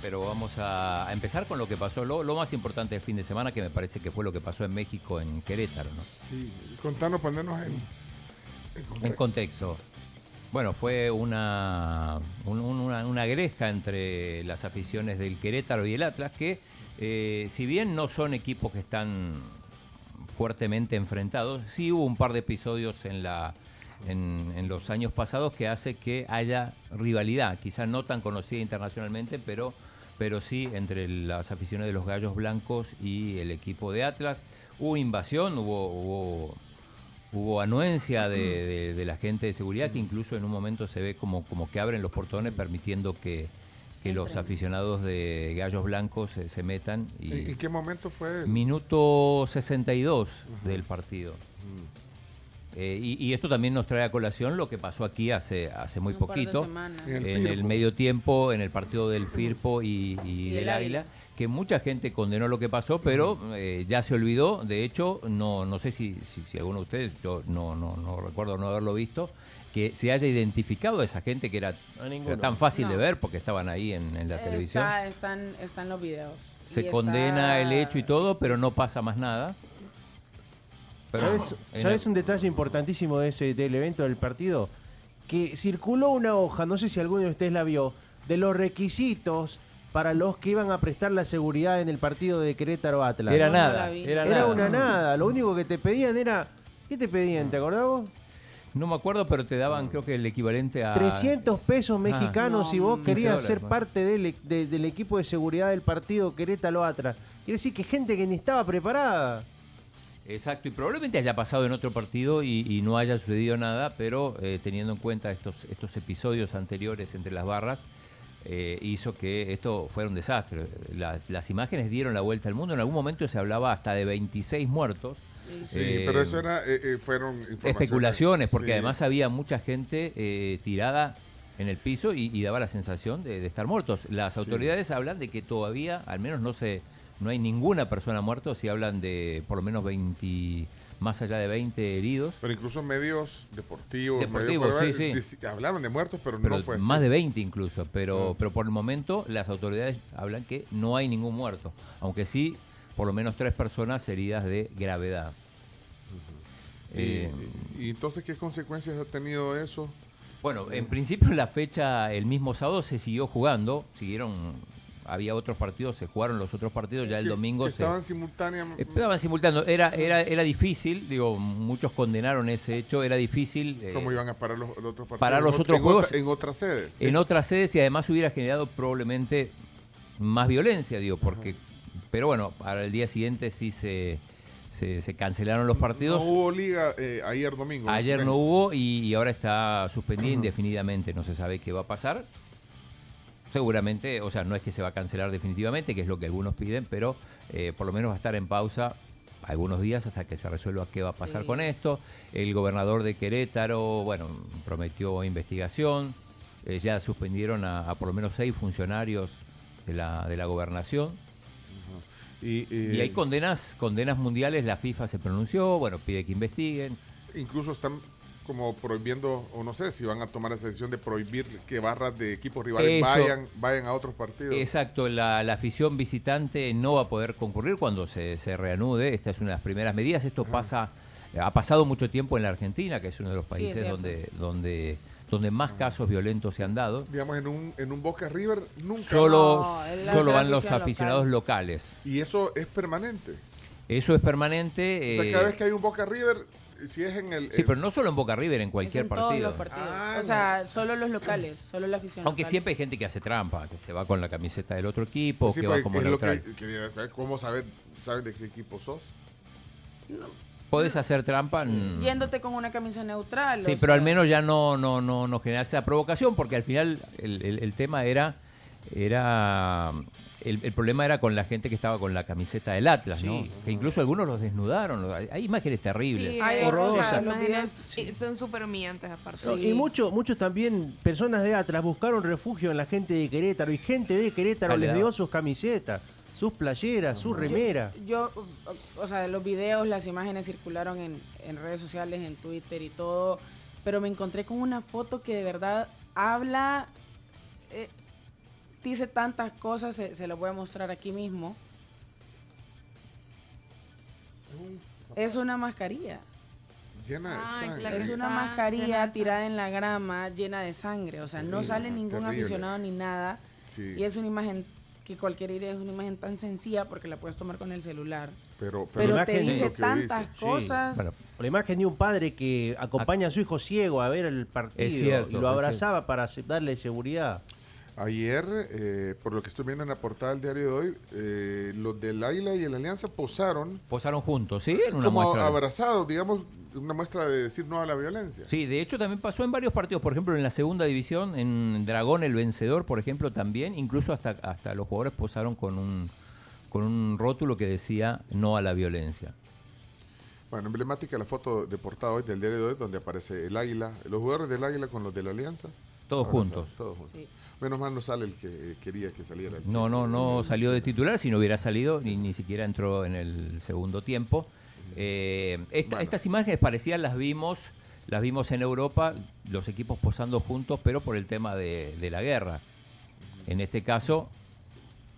pero vamos a, a empezar con lo que pasó, lo, lo más importante del fin de semana, que me parece que fue lo que pasó en México, en Querétaro, ¿no? Sí, contanos, ponernos en, en contexto. En contexto. Bueno, fue una, un- un- una, gresca entre las aficiones del Querétaro y el Atlas, que eh, si bien no son equipos que están fuertemente enfrentados, sí hubo un par de episodios en, la, en, en los años pasados que hace que haya rivalidad, quizás no tan conocida internacionalmente, pero, pero sí entre las aficiones de los Gallos Blancos y el equipo de Atlas. Hubo invasión, hubo, hubo Hubo anuencia de, de- de la gente de seguridad que incluso en un momento se ve como, como que abren los portones permitiendo que, que los aficionados de Gallos Blancos se, se metan. Y ¿En, en qué momento fue? Minuto 62 del partido. Eh, y, y esto también nos trae a colación lo que pasó aquí hace, hace muy Un par de poquito. En el en el Firpo. medio tiempo, en el partido del Firpo y, y Y del del Águila, Águila. Que mucha gente condenó lo que pasó, pero eh, ya se olvidó. De hecho, no, no sé si, si, si alguno de ustedes, yo no, no, no recuerdo no haberlo visto, que se haya identificado a esa gente que era, tan fácil de ver porque estaban ahí en, en la televisión. Está, están, están los videos. Y Se está- condena el hecho y todo, pero no pasa más nada. Pero ¿Sabes, en sabes el- un detalle importantísimo de ese, del evento del partido? Que circuló una hoja, no sé si alguno de ustedes la vio, de los requisitos para los que iban a prestar la seguridad en el partido de Querétaro Atlas. Era nada, era, Era nada. una nada. Lo único que te pedían era. ¿Qué te pedían? ¿Te acordás vos? No me acuerdo, pero te daban creo que el equivalente a... 300 pesos mexicanos No, si vos 15 querías dólares, ser parte del, e- de- del equipo de seguridad del partido Querétaro Atlas. Quiere decir que gente que ni estaba preparada. Exacto, y probablemente haya pasado en otro partido y, y no haya sucedido nada, pero eh, teniendo en cuenta estos, estos episodios anteriores entre las barras, eh, hizo que esto fuera un desastre. La- las imágenes dieron la vuelta al mundo, en algún momento se hablaba hasta de 26 muertos. Sí, Eh, pero eso era, eh, eh, fueron especulaciones, porque Sí. además había mucha gente eh, tirada en el piso y, y daba la sensación de, de estar muertos. Las Sí. autoridades hablan de que todavía, al menos no se, no hay ninguna persona muerta, si hablan de por lo menos 20, más allá de 20 heridos. Pero incluso medios deportivos, Deportivos, medios sí, deci- hablaban de muertos, pero, Pero no fue así. más de 20 incluso, pero, Mm. pero por el momento las autoridades hablan que no hay ningún muerto, aunque sí por lo menos tres personas heridas de gravedad. Eh, y, entonces qué consecuencias ha tenido eso? Bueno, en principio la fecha, el mismo sábado se siguió jugando, siguieron, había otros partidos, se jugaron los otros partidos, ya el Que- domingo que se... estaban simultáneamente. Estaban simultando, era, era, era difícil, digo, muchos condenaron ese hecho, era difícil eh, ¿Cómo iban a parar los, los otros partidos? parar los En ot- otros en juegos otra- en otras sedes. en Es- otras sedes y además hubiera generado probablemente más violencia, digo, porque, pero bueno, para el día siguiente sí se, se, se cancelaron los partidos. No hubo liga eh, ayer domingo. Ayer no hubo y, y ahora está suspendida indefinidamente, no se sabe qué va a pasar. Seguramente, o sea, no es que se va a cancelar definitivamente, que es lo que algunos piden, pero eh, por lo menos va a estar en pausa algunos días hasta que se resuelva qué va a pasar Sí. con esto. El gobernador de Querétaro, bueno, prometió investigación. Eh, ya suspendieron a, a por lo menos seis funcionarios de la, de la gobernación. Y, eh, Y hay condenas, condenas mundiales, la FIFA se pronunció, bueno, pide que investiguen. Incluso están como prohibiendo, o no sé si van a tomar esa decisión de prohibir que barras de equipos rivales Eso. vayan, vayan a otros partidos. Exacto, la, la afición visitante no va a poder concurrir cuando se, se reanude. Esta es una de las primeras medidas. Esto pasa, ha pasado mucho tiempo en la Argentina, que es uno de los países donde, donde, donde más casos violentos se han dado. Digamos, en un, en un Boca River nunca. Solo, No, solo van los aficionados local. locales. Y eso es permanente. Eso es permanente. o sea, eh, cada vez que hay un Boca River, si es en el. Sí, pero no solo en Boca River, en cualquier en todos partido. los partidos. Ah, o sea, solo los locales, solo la afición. Aunque local. siempre hay gente que hace trampa, que se va con la camiseta del otro equipo, Sí, que pues, va como es lo neutral. que quería saber. ¿Cómo sabes, sabes de qué equipo sos? Puedes hacer trampa. Yéndote con una camisa neutral. Sí, pero al menos ya no, no, no, no genera esa provocación, porque al final el, el- el tema era. era el, el problema era con la gente que estaba con la camiseta del Atlas, ¿no? Que incluso algunos los desnudaron. Hay, hay imágenes terribles. Sí, Ay, hay horrorosas. imágenes, son súper humillantes aparte. Y muchos muchos también, personas de Atlas, buscaron refugio en la gente de Querétaro y gente de Querétaro les dio sus camisetas, sus playeras, sus remeras. Yo, o- o sea, los videos, las imágenes circularon en, en redes sociales, en Twitter y todo, pero me encontré con una foto que de verdad habla, eh, dice tantas cosas, se, se las voy a mostrar aquí mismo. Es una mascarilla. Llena de sangre. Es una mascarilla tirada en la grama, llena de sangre. O sea, no sale ningún terrible. aficionado ni nada. Sí. Y es una imagen que cualquier idea es una imagen tan sencilla porque la puedes tomar con el celular. Pero, Pero, la te imagen dice tantas dice. cosas. Bueno, la imagen de un padre que acompaña a su hijo ciego a ver el partido cierto, y lo abrazaba para darle seguridad. Ayer, eh, por lo que estoy viendo en la portada del diario de hoy, eh, los del Águila y el Alianza posaron Posaron juntos, ¿sí? En una como muestra. abrazados, digamos, una muestra de decir no a la violencia. Sí, de hecho también pasó en varios partidos, por ejemplo en la segunda división, en Dragón el vencedor, por ejemplo, también, incluso hasta, hasta los jugadores posaron con un, con un rótulo que decía no a la violencia. Bueno, emblemática la foto de portada hoy del diario de hoy, donde aparece el Águila, los jugadores del Águila con los de la Alianza. Todos abrazados, juntos. Todos juntos. Menos mal no sale el que quería que saliera. el No, no, no salió de titular, si no hubiera salido, ni, ni siquiera entró en el segundo tiempo. Eh, esta- Estas imágenes parecidas las vimos, las vimos en Europa, los equipos posando juntos, pero por el tema de, de la guerra. En este caso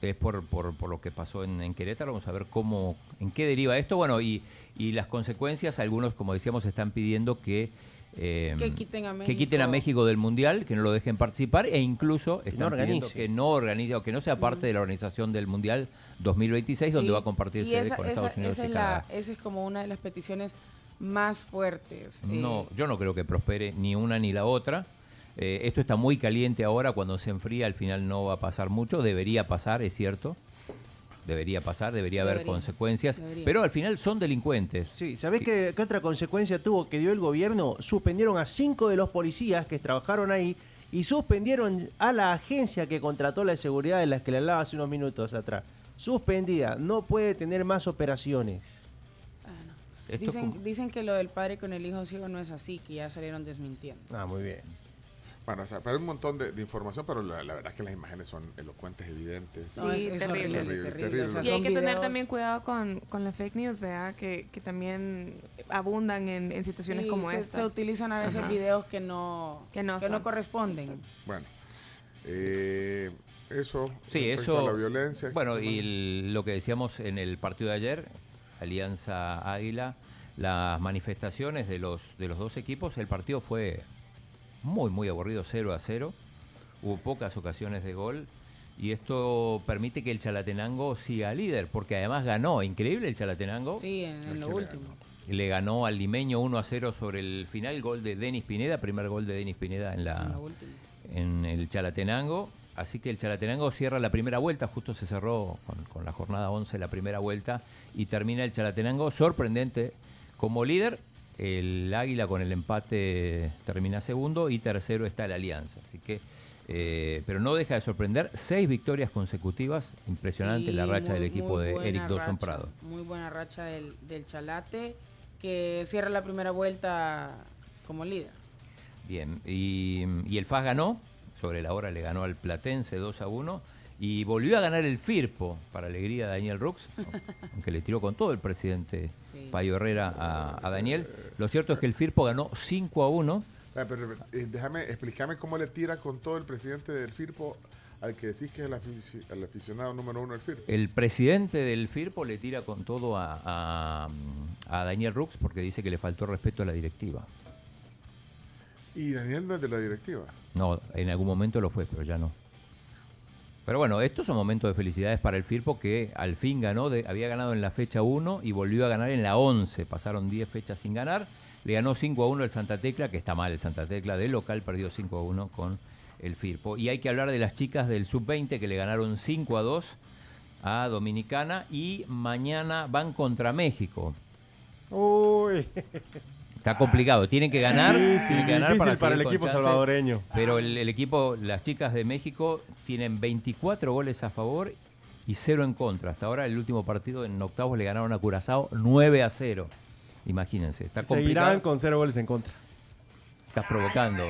es por, por, por lo que pasó en, en Querétaro. Vamos a ver cómo, en qué deriva esto. Bueno, y, y las consecuencias, algunos, como decíamos, están pidiendo que eh, Que quiten a que quiten a México. Del Mundial, que no lo dejen participar e incluso están pidiendo que no organice o que no sea parte de la organización del Mundial 2026, donde va a compartir sede esa, con esa- Estados Unidos esa y es Canadá. la, esa es como una de las peticiones más fuertes. eh, No, yo no creo que prospere ni una ni la otra. Eh, esto está muy caliente ahora, cuando se enfría al final no va a pasar mucho, debería pasar, es cierto. Debería pasar, debería, haber Debería, consecuencias, debería. pero al final son delincuentes. Sí, ¿sabés qué, qué otra consecuencia tuvo que dio el gobierno? Suspendieron a cinco de los policías que trabajaron ahí y suspendieron a la agencia que contrató la seguridad de las que le hablaba hace unos minutos atrás. Suspendida, no puede tener más operaciones. Esto Dicen, dicen que lo del padre con el hijo ciego no es así, que ya salieron desmintiendo. Ah, muy bien. Hay un montón de, de información, pero la, la verdad es que las imágenes son elocuentes, evidentes. Sí, No, es- es terrible. horrible, es terrible, terrible. o sea, Y hay que tener también cuidado con, con las fake news, ¿verdad? Que, que también abundan en, en situaciones Sí, como se, estas. se utilizan a veces Ajá. videos que no, Que no que no corresponden. Bueno, eh, eso. Sí, eso. a la violencia. Bueno, y el- lo que decíamos en el partido de ayer, Alianza Águila, las manifestaciones de los, de los dos equipos, el partido fue muy, muy aburrido, 0 a 0. Hubo pocas ocasiones de gol. Y esto permite que el Chalatenango siga líder, porque además ganó. Increíble el Chalatenango. Sí, en, en lo último. Le ganó al limeño 1 a 0 sobre el final, gol de Denis Pineda, primer gol de Denis Pineda en, la, en el Chalatenango. Así que el Chalatenango cierra la primera vuelta, justo se cerró con, con la jornada 11 la primera vuelta y termina el Chalatenango sorprendente como líder. El Águila con el empate termina segundo y tercero está el Alianza. Así que, eh, pero no deja de sorprender, seis victorias consecutivas, impresionante Sí, la racha muy- del equipo de Eric Dawson Prado. Muy buena racha del, del Chalate, que cierra la primera vuelta como líder. Bien, y, y el FAS ganó sobre la hora le ganó al Platense 2 a 1 y volvió a ganar el Firpo, para alegría de Daniel Rux, aunque le tiró con todo el presidente Payo Herrera a, a Daniel. Lo cierto es que el Firpo ganó 5 a 1. Ah, pero eh, déjame, explícame cómo le tira con todo el presidente del FIRPO al que decís que es el, afici- el aficionado número uno del FIRPO. El presidente del Firpo le tira con todo a, a- a Daniel Rux porque dice que le faltó respeto a la directiva. Y Daniel no es de la directiva. No, en algún momento lo fue, pero ya no. Pero bueno, estos son momentos de felicidades para el Firpo que al fin ganó, de- había ganado en la fecha 1 y volvió a ganar en la 11. Pasaron 10 fechas sin ganar. Le ganó 5 a 1 el Santa Tecla, que está mal el Santa Tecla, del local perdió 5 a 1 con el Firpo. Y hay que hablar de las chicas del Sub-20 que le ganaron 5 a 2 a Dominicana y mañana van contra México. Uy. Está complicado, tienen que ganar, Sí, sí, tienen que ganar para, el equipo salvadoreño. Pero el, el equipo, las chicas de México tienen 24 goles a favor y 0 en contra. Hasta ahora el último partido en octavos le ganaron a Curazao 9 a 0. Imagínense, está Seguirán complicado. con cero goles en contra. Estás provocando,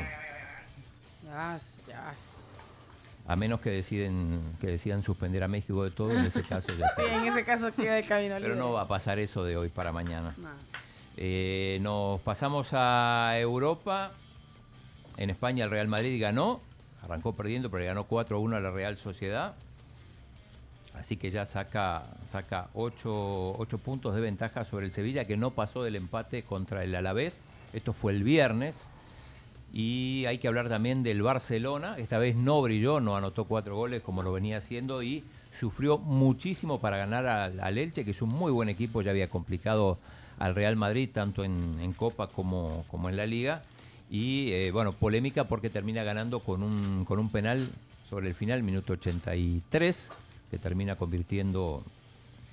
Yas, yas. a menos que deciden que decidan suspender a México de todo, en ese caso ya Sí, en ese caso queda de camino Pero libre. no va a pasar eso de hoy para mañana. No. Eh, nos pasamos a Europa. En España el Real Madrid ganó. Arrancó perdiendo, pero ganó 4 a 1 a la Real Sociedad. Así que ya saca, saca 8, puntos de ventaja sobre el Sevilla, que no pasó del empate contra el Alavés. Esto fue el viernes. Y hay que hablar también del Barcelona. Esta vez no brilló, no anotó cuatro goles como lo venía haciendo y sufrió muchísimo para ganar al, al Elche, que es un muy buen equipo, ya había complicado al Real Madrid tanto en, Copa como, como en la Liga. Y eh, bueno, polémica porque termina ganando con un, con un penal sobre el final, minuto 83, que termina convirtiendo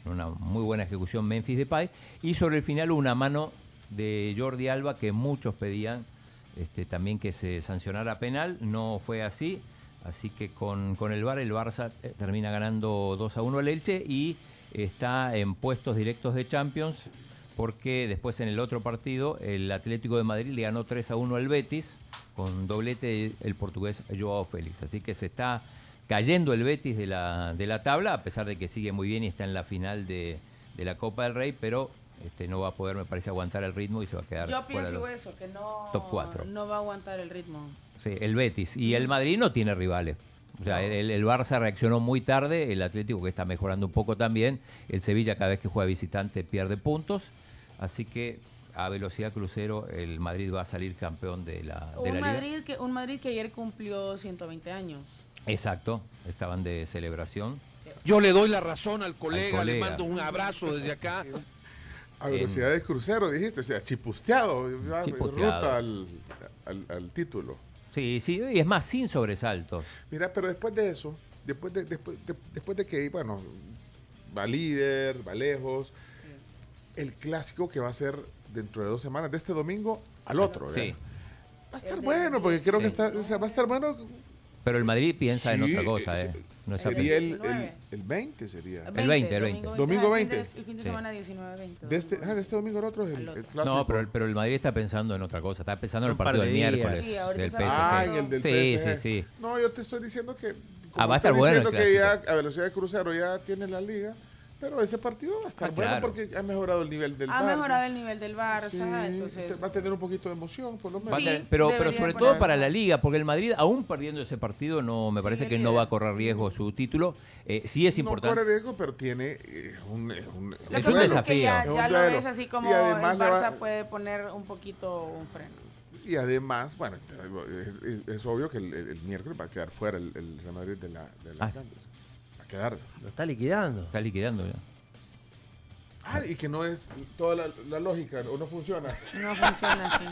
en una muy buena ejecución Memphis Depay. Y sobre el final una mano de Jordi Alba que muchos pedían este, también que se sancionara penal, no fue así, así que con, con el VAR el Barça eh, termina ganando 2 a 1 al Elche y está en puestos directos de Champions porque después en el otro partido el Atlético de Madrid le ganó 3 a 1 al Betis con doblete el portugués Joao Félix, así que se está cayendo el Betis de la, de la tabla, a pesar de que sigue muy bien y está en la final de, de la Copa del Rey, pero este, no va a poder, me parece, aguantar el ritmo y se va a quedar Yo fuera pienso eso, que no, top no va a aguantar el ritmo. Sí, el Betis. Y el Madrid no tiene rivales. O sea, el, el Barça reaccionó muy tarde, el Atlético que está mejorando un poco también, el Sevilla cada vez que juega visitante pierde puntos, así que a velocidad crucero el Madrid va a salir campeón de la, de la Un liga. Madrid, que, un Madrid que ayer cumplió 120 años. Exacto, estaban de celebración. Yo le doy la razón al colega, Al le mando un abrazo desde acá. A velocidad de crucero, dijiste, o sea, chipusteado, ruta al, al- al título. Sí, sí, y es más, sin sobresaltos. Mira, pero después de eso, después de, después de, después de que, bueno, va líder, va lejos, el clásico que va a ser dentro de dos semanas, de este domingo al otro, Sí. ¿verdad? Va a estar bueno, porque creo que está, o sea, va a estar bueno. Pero el Madrid piensa en otra cosa, eh, ¿eh? No sería el, 19. el, el 20, sería. El 20, el 20. Domingo Ah, el fin 20. de- El fin de semana 19-20. De este, ah, de este domingo al otro es el, el clásico. No, pero el, pero el Madrid está pensando en otra cosa. Está pensando en el partido de del miércoles Sí, del PSG. Ah, en el del sí, PSG. sí, sí. No, yo te estoy diciendo que. Ah, va a estar bueno el diciendo que ya a velocidad de crucero ya tiene la liga, pero ese partido va a estar Ah, bueno claro. porque ha mejorado el nivel del Ha Barça. mejorado el nivel del Barça, Sí, entonces... va a tener un poquito de emoción, por lo menos. Sí, tener- pero, pero sobre poner- todo para la liga, porque el Madrid, aún perdiendo ese partido, no me parece que no va a correr riesgo su título. Eh, sí es no importante. corre riesgo, pero tiene eh, un, eh, un, Lo Es un desafío. que ya, Es un ya lo duelo. ves así como Y además el le va- Barça puede poner un poquito un freno. Y además, bueno, es, es- es obvio que el, el- el miércoles va a quedar fuera el, el Real Madrid de la, de la Ah. Champions. Quedar. Lo está liquidando. Está liquidando ya. Ah, y que no es toda la, la lógica, o no funciona. No funciona así.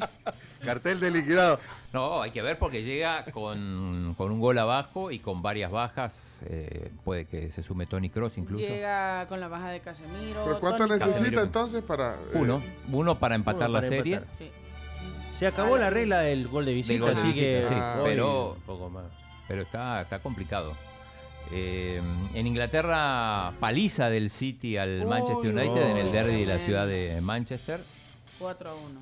Cartel de liquidado. No, hay que ver porque llega con, con un gol abajo y con varias bajas. eh, puede que se sume Tony Cross incluso. Llega con la baja de Casemiro. ¿Pero cuánto necesita Casemiro. entonces para...? eh, Uno. Uno para empatar Uno la serie. empatar. Sí. Se acabó la regla del gol de visita, Del gol de así visita, que sí, pero- un poco más. Pero está, está complicado. Eh, en Inglaterra, paliza del City al Manchester United en el derby de la ciudad de Manchester. 4 a 1.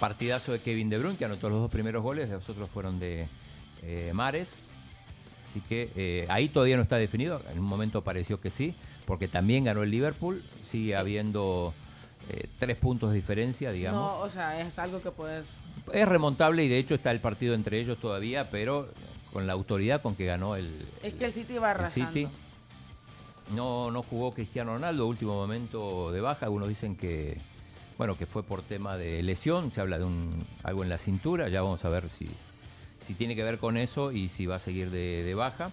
Partidazo de Kevin De Bruyne, que anotó los dos primeros goles, los otros fueron de eh, Mares. Así que eh, ahí todavía no está definido. En un momento pareció que sí, porque también ganó el Liverpool. Sigue habiendo tres puntos de diferencia, digamos. No, o sea, es algo que puedes... Es remontable y de hecho está el partido entre ellos todavía, pero con la autoridad con que ganó el, Es que el City va el arrasando. City. No, no jugó Cristiano Ronaldo, último momento de baja. Algunos dicen que, bueno, que fue por tema de lesión. Se habla de un, algo en la cintura. Ya vamos a ver si, si tiene que ver con eso y si va a seguir de, de baja.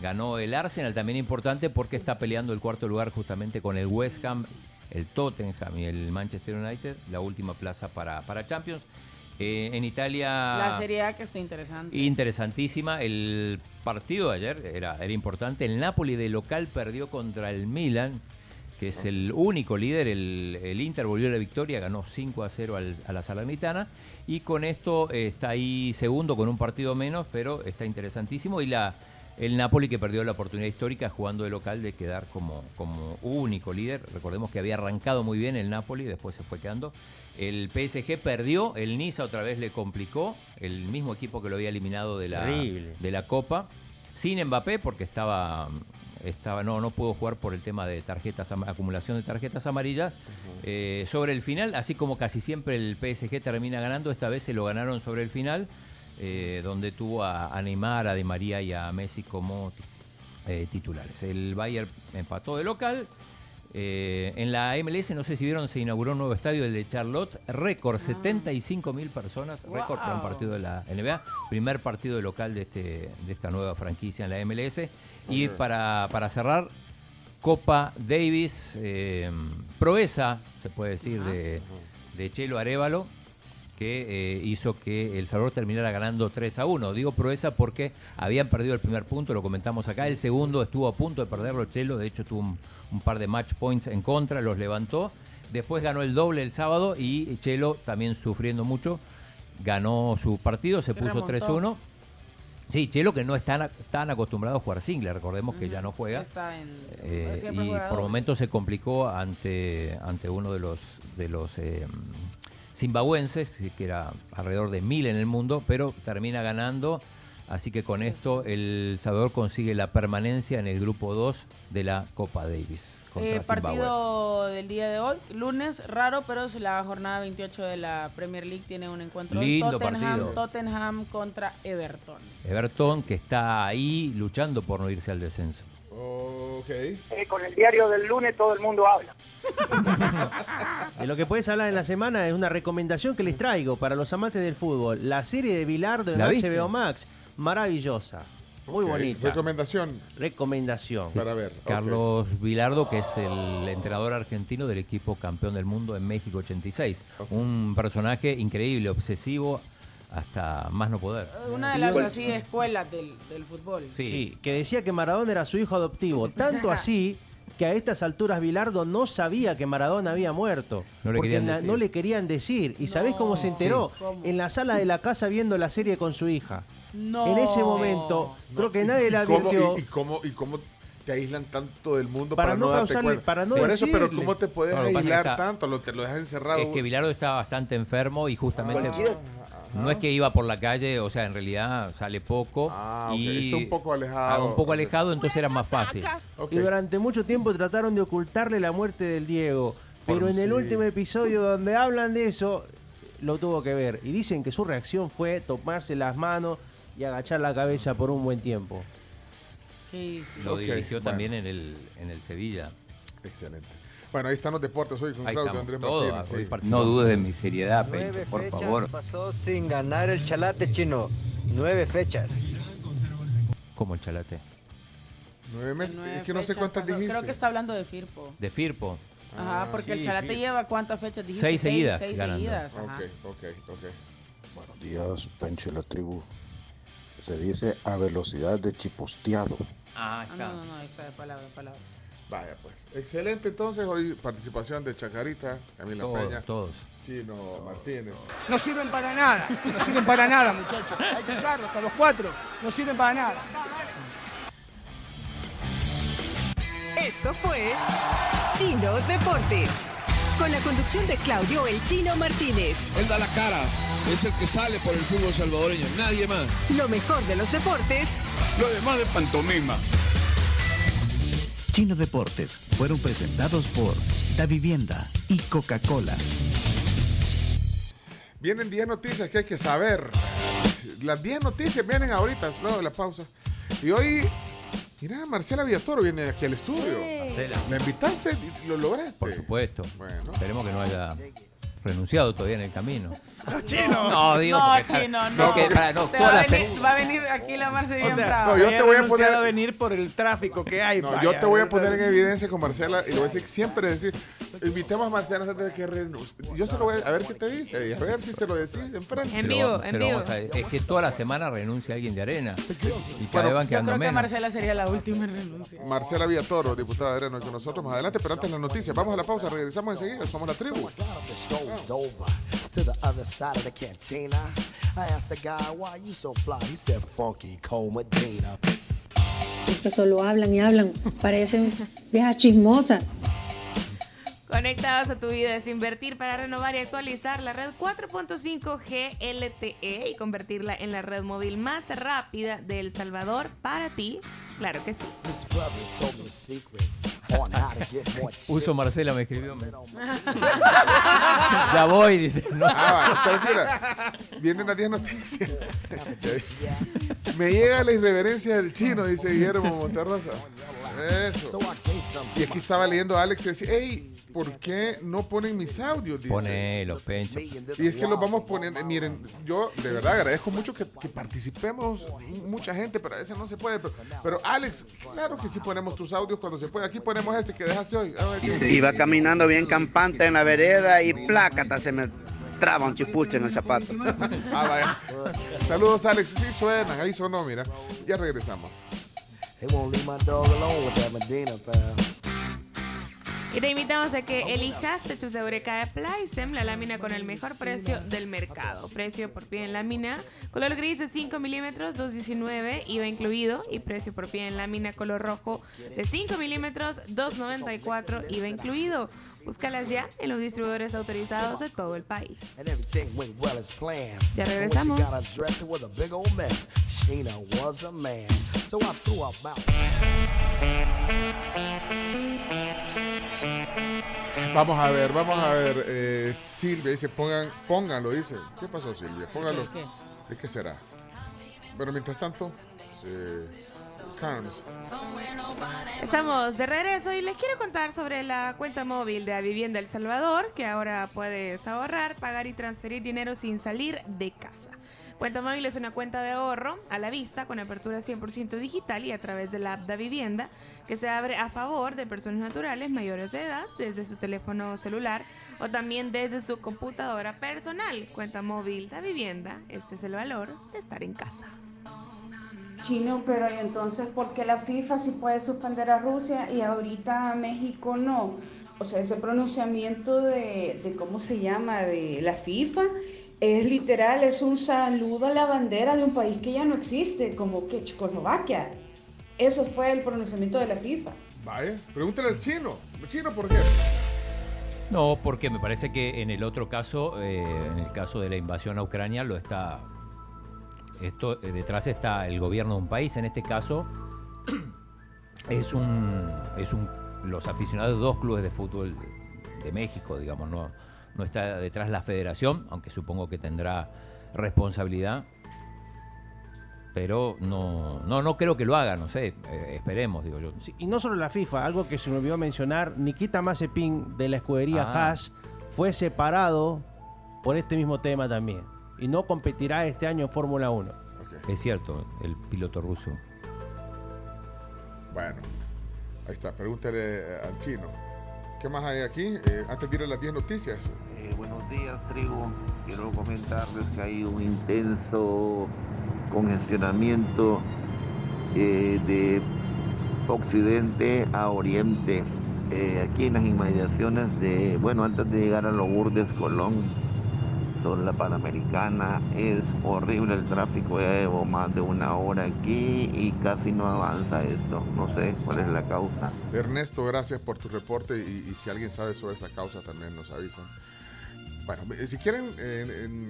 Ganó el Arsenal, también importante porque está peleando el cuarto lugar justamente con el West Ham, el Tottenham y el Manchester United, la última plaza para, para Champions. Eh, en Italia... La Serie A que está interesante. Interesantísima. El partido de ayer era, era importante. El Napoli de local perdió contra el Milan, que es el único líder. El, el Inter volvió a la victoria, ganó 5 a 0 al- a la Salernitana. Y con esto eh, está ahí segundo con un partido menos, pero está interesantísimo. Y la, el Napoli que perdió la oportunidad histórica jugando de local de quedar como, como único líder. Recordemos que había arrancado muy bien el Napoli, después se fue quedando. El PSG perdió, el Niza otra vez le complicó, el mismo equipo que lo había eliminado de la, de la Copa, sin Mbappé porque estaba, estaba no, no pudo jugar por el tema de tarjetas, acumulación de tarjetas amarillas. Eh, sobre el final, así como casi siempre el PSG termina ganando, esta vez se lo ganaron sobre el final, eh, donde tuvo a, a Neymar, a Di María y a Messi como eh, titulares. El Bayern empató de local. Eh, en la MLS, no sé si vieron, se inauguró un nuevo estadio, el de Charlotte, récord, 75 mil personas, récord para un partido de la NBA, primer partido local de, este, de esta nueva franquicia en la MLS. Y para, para cerrar, Copa Davis, eh, proeza, se puede decir, de, de Chelo Arevalo, que eh, hizo que El Salvador terminara ganando 3 a 1. Digo proeza porque habían perdido el primer punto, lo comentamos acá. El segundo estuvo a punto de perderlo Chelo, de hecho tuvo un, un par de match points en contra, los levantó. Después ganó el doble el sábado y Chelo, también sufriendo mucho, ganó su partido, se puso remontó. 3 a 1. Sí, Chelo que no es tan, acostumbrado a jugar single, recordemos que ya no juega. Está en... Eh, y por momentos se complicó ante, ante uno de los de los eh, zimbabuenses, que era alrededor de mil en el mundo, pero termina ganando. Así que con esto El Salvador consigue la permanencia en el grupo 2 de la Copa Davis contra Eh, Zimbabue. partido del día de hoy, lunes, raro, pero es la jornada 28 de la Premier League tiene un encuentro. Lindo Tottenham, partido. Tottenham contra Everton. Everton que está ahí luchando por no irse al descenso. Ok. Eh, con el diario del lunes todo el mundo habla. De lo que puedes hablar en la semana es una recomendación que les traigo para los amantes del fútbol. La serie de Bilardo en ¿La viste? HBO Max. Maravillosa. Muy Ok, bonita. Recomendación Recomendación. para ver. Carlos Vilardo, que es el entrenador argentino del equipo campeón del mundo en México 86. Un personaje increíble, obsesivo, hasta más no poder. Una de las así escuelas del, del fútbol. Sí. que decía que Maradona era su hijo adoptivo. Tanto así que a estas alturas Bilardo no sabía que Maradona había muerto. No le porque querían decir. no le querían decir. ¿Y sabés cómo se enteró? Sí. ¿Cómo? En la sala de la casa viendo la serie con su hija. No. En ese momento, creo que nadie le ¿Y cómo, advirtió. y, y cómo, ¿Y cómo te aislan tanto del mundo Para para, no no darte causarle- cuenta? para no Por eso, pero. ¿cómo te puedes No, aislar está- tanto? Lo, te lo dejas encerrado. Es que Vilardo estaba bastante enfermo y justamente no es que iba por la calle, o sea, en realidad sale poco Ah, ok. y Está un poco alejado. ah, un poco alejado, entonces era más fácil. Y durante mucho tiempo trataron de ocultarle la muerte del Diego. Pero Por en el último episodio donde hablan de eso, lo tuvo que ver. Y dicen que su reacción fue tomarse las manos y agachar la cabeza por un buen tiempo. Sí, Lo dirigió bueno. también en el, en el Sevilla. Excelente. Bueno, ahí están los deportes hoy con Ahí Claudio Andrés Martínez. sí. No dudes de mi seriedad, Pencho, por fechas favor. pasó sin ganar el chalate chino. Nueve fechas. Como el chalate. Nueve meses. Nueve Es que no sé cuántas pasó. dijiste. Creo que está hablando de Firpo. De Firpo. Ajá, porque el Chalate sí. lleva cuántas fechas dijiste? Seis seguidas Seis ganando. seguidas. ajá. Ok, ok, ok. Buenos días, Pencho y la tribu. Se dice a velocidad de chiposteado. Ah, Ah, no, no, no, ahí está de palabra, de palabra. Vaya, pues. Excelente, entonces. Hoy participación de Chacarita, Camila Todos, Peña, todos. Chino Martínez. No sirven para nada, no sirven para nada, muchachos. Hay que echarlos a los cuatro, no sirven para nada. Esto fue Chino Deportes. Con la conducción de Claudio El Chino Martínez. Él da la cara. es el que sale por el fútbol salvadoreño, nadie más. Lo mejor de los deportes Lo demás de pantomima. Chino Deportes fueron presentados por Da Vivienda y Coca-Cola. Vienen 10 noticias que hay que saber. Las 10 noticias vienen ahorita, luego de la pausa. Y hoy, mira, Marcela Villatoro viene aquí al estudio. Marcela. ¿Me invitaste lo lograste? Por supuesto. Esperemos que no haya renunciado todavía en el camino. chino. No, digo, No, porque chino, no. porque, para, no, Te va, a venir, va a venir aquí la Marce bien O sea, brava. No, yo te voy a poner- renunciado venir por el tráfico que hay. No, vaya. yo te voy a poner en evidencia con Marcela y le voy a decir siempre decir, invitemos a Marcela antes de que renuncie. Yo se lo voy a, a ver qué te dice y a ver si se lo decís se lo- se lo vamos a- es que toda la semana renuncia alguien de arena. Y cada vez van Yo creo que. Marcela sería la última en renunciar. Marcela Villatoro, diputada de Arena, con nosotros más adelante, pero antes las noticias. Vamos a la pausa, regresamos enseguida, somos la tribu. Over to the other side of the cantina. I asked the guy, why you so fly? He said, funky Medina. que solo hablan y hablan, parecen viejas chismosas. Conectados a tu vida es invertir para renovar y actualizar la red 4.5 G LTE y convertirla en la red móvil más rápida de El Salvador para ti. Claro que sí. This brother told me a secret on how to get more Puso Marcela, me escribió. me- ya voy, dice. No. Ah. Vienen las 10 noticias. Me llega la irreverencia del chino, dice Guillermo Monterrosa. Eso. Y aquí estaba leyendo a Alex y decía, hey, ¿por qué no ponen mis audios? Dice. Pone los penchos. Y es que los vamos poniendo. Miren, yo de verdad agradezco mucho que, que participemos mucha gente, pero a veces no se puede. Pero, pero, Alex, claro que sí ponemos tus audios cuando se puede. Aquí ponemos este que dejaste hoy. Iba caminando bien campante en la vereda y plácata se me traba un chipuche en el zapato. Ah, vaya. Saludos, Alex. Sí suenan, ahí sonó, mira. Ya regresamos. They won't leave my dog alone with that Medina, pal. Y te invitamos a que elijas Techo Segureca de Plaisem, la lámina con el mejor precio del mercado. Precio por pie en lámina, color gris de 5 milímetros, 2.19, IVA incluido. Y precio por pie en lámina color rojo de 5 milímetros, 2.94, IVA incluido. Búscalas ya en los distribuidores autorizados de todo el país. Ya regresamos. So I threw. Vamos a ver, vamos a ver. eh, Silvia dice, pongan, pónganlo, dice. ¿Qué pasó, Silvia? Póngalo. ¿De qué será? Pero mientras tanto, eh, Carms. Estamos de regreso y les quiero contar sobre la cuenta móvil de Vivienda El Salvador, que ahora puedes ahorrar, pagar y transferir dinero sin salir de casa. Cuenta móvil es una cuenta de ahorro a la vista con apertura 100% digital y a través de la app da Vivienda que se abre a favor de personas naturales mayores de edad desde su teléfono celular o también desde su computadora personal. Cuenta móvil da Vivienda, este es el valor de estar en casa. Chino, pero ¿y entonces por qué la FIFA sí puede suspender a Rusia y ahorita a México no? O sea, ese pronunciamiento de, de ¿cómo se llama? De la FIFA es literal, es un saludo a la bandera de un país que ya no existe, como que Checoslovaquia. Eso fue el pronunciamiento de la FIFA. Vaya, pregúntale al chino. ¿Chino por qué? No, porque me parece que en el otro caso, eh, en el caso de la invasión a Ucrania, lo está. Esto eh, detrás está el gobierno de un país. En este caso, es un, es un los aficionados de dos clubes de fútbol de, de México, digamos, no, no está detrás la federación, aunque supongo que tendrá responsabilidad. Pero no, no, no creo que lo haga, no sé, eh, esperemos, digo yo. Sí, y no solo la FIFA, algo que se me olvidó mencionar, Nikita Mazepin de la escudería Ah. Haas fue separado por este mismo tema también. Y no competirá este año en Fórmula 1. Es cierto, el piloto ruso. Bueno, ahí está. Pregúntale eh, al chino. ¿Qué más hay aquí? Eh, antes de ir a las 10 noticias. Eh, buenos días, tribu. Quiero comentarles que hay un intenso congestionamiento eh, de occidente a oriente. eh, aquí en las inmediaciones de, bueno, antes de llegar a los Lourdes Colón, sobre la Panamericana, es horrible el tráfico. Ya llevo más de una hora aquí y casi no avanza esto. No sé cuál es la causa. Ernesto, gracias por tu reporte y si alguien sabe sobre esa causa también nos avisa. Bueno, si quieren, eh, en-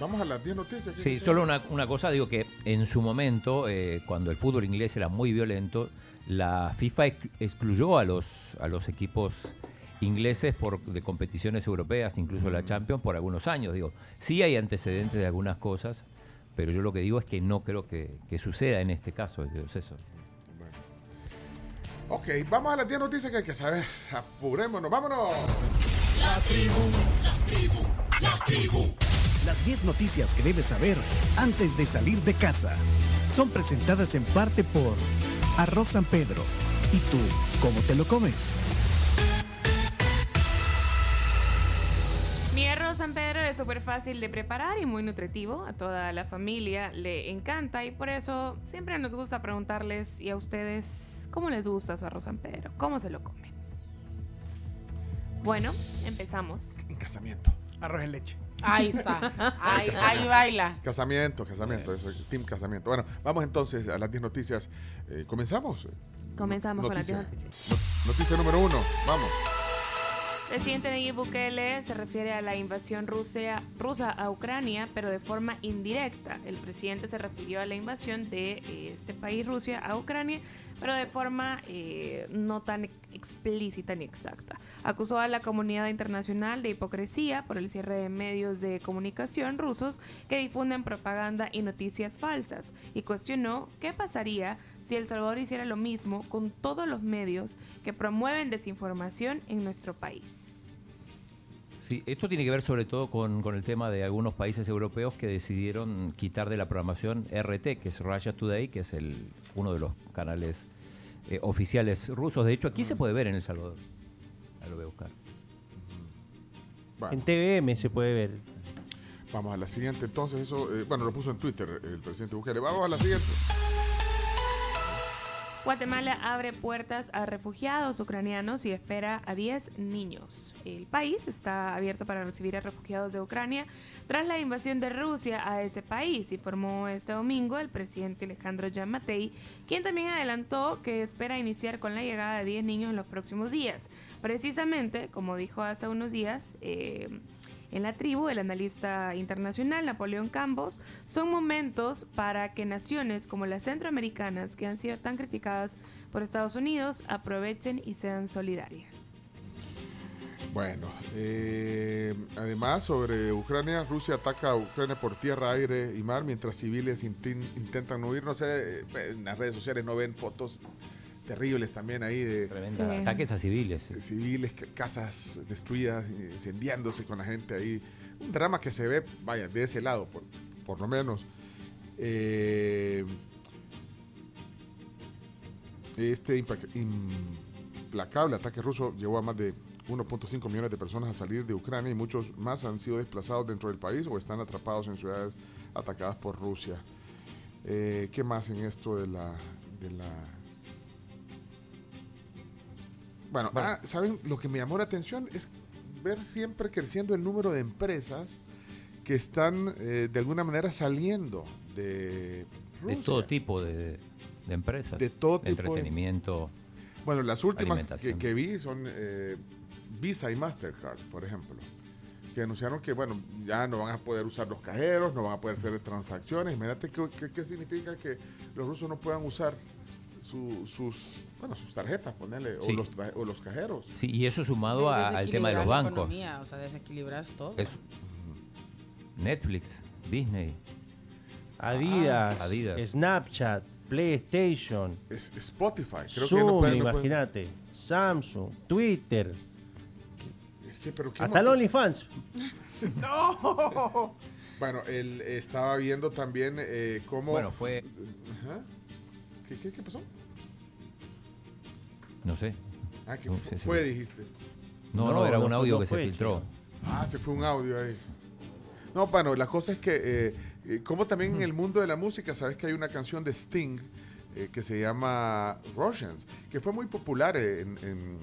vamos a las 10 noticias. ¿qué Sí, solo una, una cosa, digo que en su momento, eh, cuando el fútbol inglés era muy violento, la FIFA ex- excluyó a los, a los equipos ingleses por, de competiciones europeas, incluso la Champions, por algunos años. Digo, sí hay antecedentes de algunas cosas, pero yo lo que digo es que no creo que, que suceda en este caso. es eso. Ok, vamos a las 10 noticias que hay que saber. Apurémonos, vámonos. La tribu, la tribu, la tribu. Las 10 noticias que debes saber antes de salir de casa son presentadas en parte por Arroz San Pedro. ¿Y tú, cómo te lo comes? Mi arroz San Pedro es súper fácil de preparar y muy nutritivo. A toda la familia le encanta y por eso siempre nos gusta preguntarles y a ustedes cómo les gusta su arroz San Pedro, cómo se lo comen. Bueno, empezamos. En casamiento. Arroz en leche. Ahí está. Ahí, ahí baila. Casamiento, casamiento, eso, team casamiento. Bueno, vamos entonces a las 10 noticias. Eh, ¿Comenzamos? Comenzamos con las Noticia. 10 noticias. No- noticia número uno, vamos. Presidente Nayib Bukele se refiere a la invasión rusa, rusa a Ucrania, pero de forma indirecta. El presidente se refirió a la invasión de eh, este país, Rusia, a Ucrania, pero de forma eh, no tan explícita ni exacta. Acusó a la comunidad internacional de hipocresía por el cierre de medios de comunicación rusos que difunden propaganda y noticias falsas y cuestionó qué pasaría si El Salvador hiciera lo mismo con todos los medios que promueven desinformación en nuestro país. Sí, esto tiene que ver sobre todo con, con el tema de algunos países europeos que decidieron quitar de la programación RT, que es Russia Today, que es el, uno de los canales eh, oficiales rusos. De hecho, aquí se puede ver en El Salvador. Ahí lo voy a buscar. En TVM se puede ver. Vamos a la siguiente. Entonces, eso, eh, bueno, lo puso en Twitter el presidente Bukele. Vamos a la siguiente. Guatemala abre puertas a refugiados ucranianos y espera a 10 niños. El país está abierto para recibir a refugiados de Ucrania tras la invasión de Rusia a ese país, informó este domingo el presidente Alejandro Yamatei, quien también adelantó que espera iniciar con la llegada de 10 niños en los próximos días. Precisamente, como dijo hace unos días, eh, en la tribu, el analista internacional Napoleón Campos, son momentos para que naciones como las centroamericanas, que han sido tan criticadas por Estados Unidos, aprovechen y sean solidarias. Bueno, eh, además sobre Ucrania, Rusia ataca a Ucrania por tierra, aire y mar mientras civiles intin- intentan huir. No sé, eh, en las redes sociales no ven fotos terribles también ahí de. Sí. Ataques a civiles. civiles, ca- casas destruidas, incendiándose con la gente ahí. Un drama que se ve, vaya, de ese lado, por, por lo menos. Eh, este implacable ataque ruso llevó a más de 1.5 millones de personas a salir de Ucrania y muchos más han sido desplazados dentro del país o están atrapados en ciudades atacadas por Rusia. Eh, ¿Qué más en esto de la... De la bueno, ah, ¿saben? Lo que me llamó la atención es ver siempre creciendo el número de empresas que están eh, de alguna manera saliendo de todo tipo de, de empresas. De todo tipo de- Entretenimiento. Bueno, las últimas que vi son eh, Visa y Mastercard, por ejemplo, que anunciaron que, bueno, ya no van a poder usar los cajeros, no van a poder hacer transacciones. Imagínate qué, qué- qué significa que los rusos no puedan usar su- sus, bueno, sus tarjetas, ponerle, Sí. o, los o los cajeros. Sí, y eso sumado a- al tema de los Desequilibrar la bancos. economía, o sea, desequilibras todo. Es Netflix, Disney. Adidas, Ah, Adidas. Snapchat, PlayStation, Es Spotify. Creo que Zoom, no pueden- no pueden- imagínate, Samsung, Twitter, que, pero qué hasta el OnlyFans. ¡No! Bueno, él estaba viendo también eh, cómo... Bueno, fue- Ajá. ¿Qué, qué, qué pasó? No sé. Ah, que No fu- sé si- fue, dijiste. No, no, No, era un fue- audio que se fue, filtró. Ah, se fue un audio ahí. No, bueno, la cosa es que, eh, eh, como también en el mundo de la música, sabes que hay una canción de Sting eh, que se llama Russians, que fue muy popular en, en-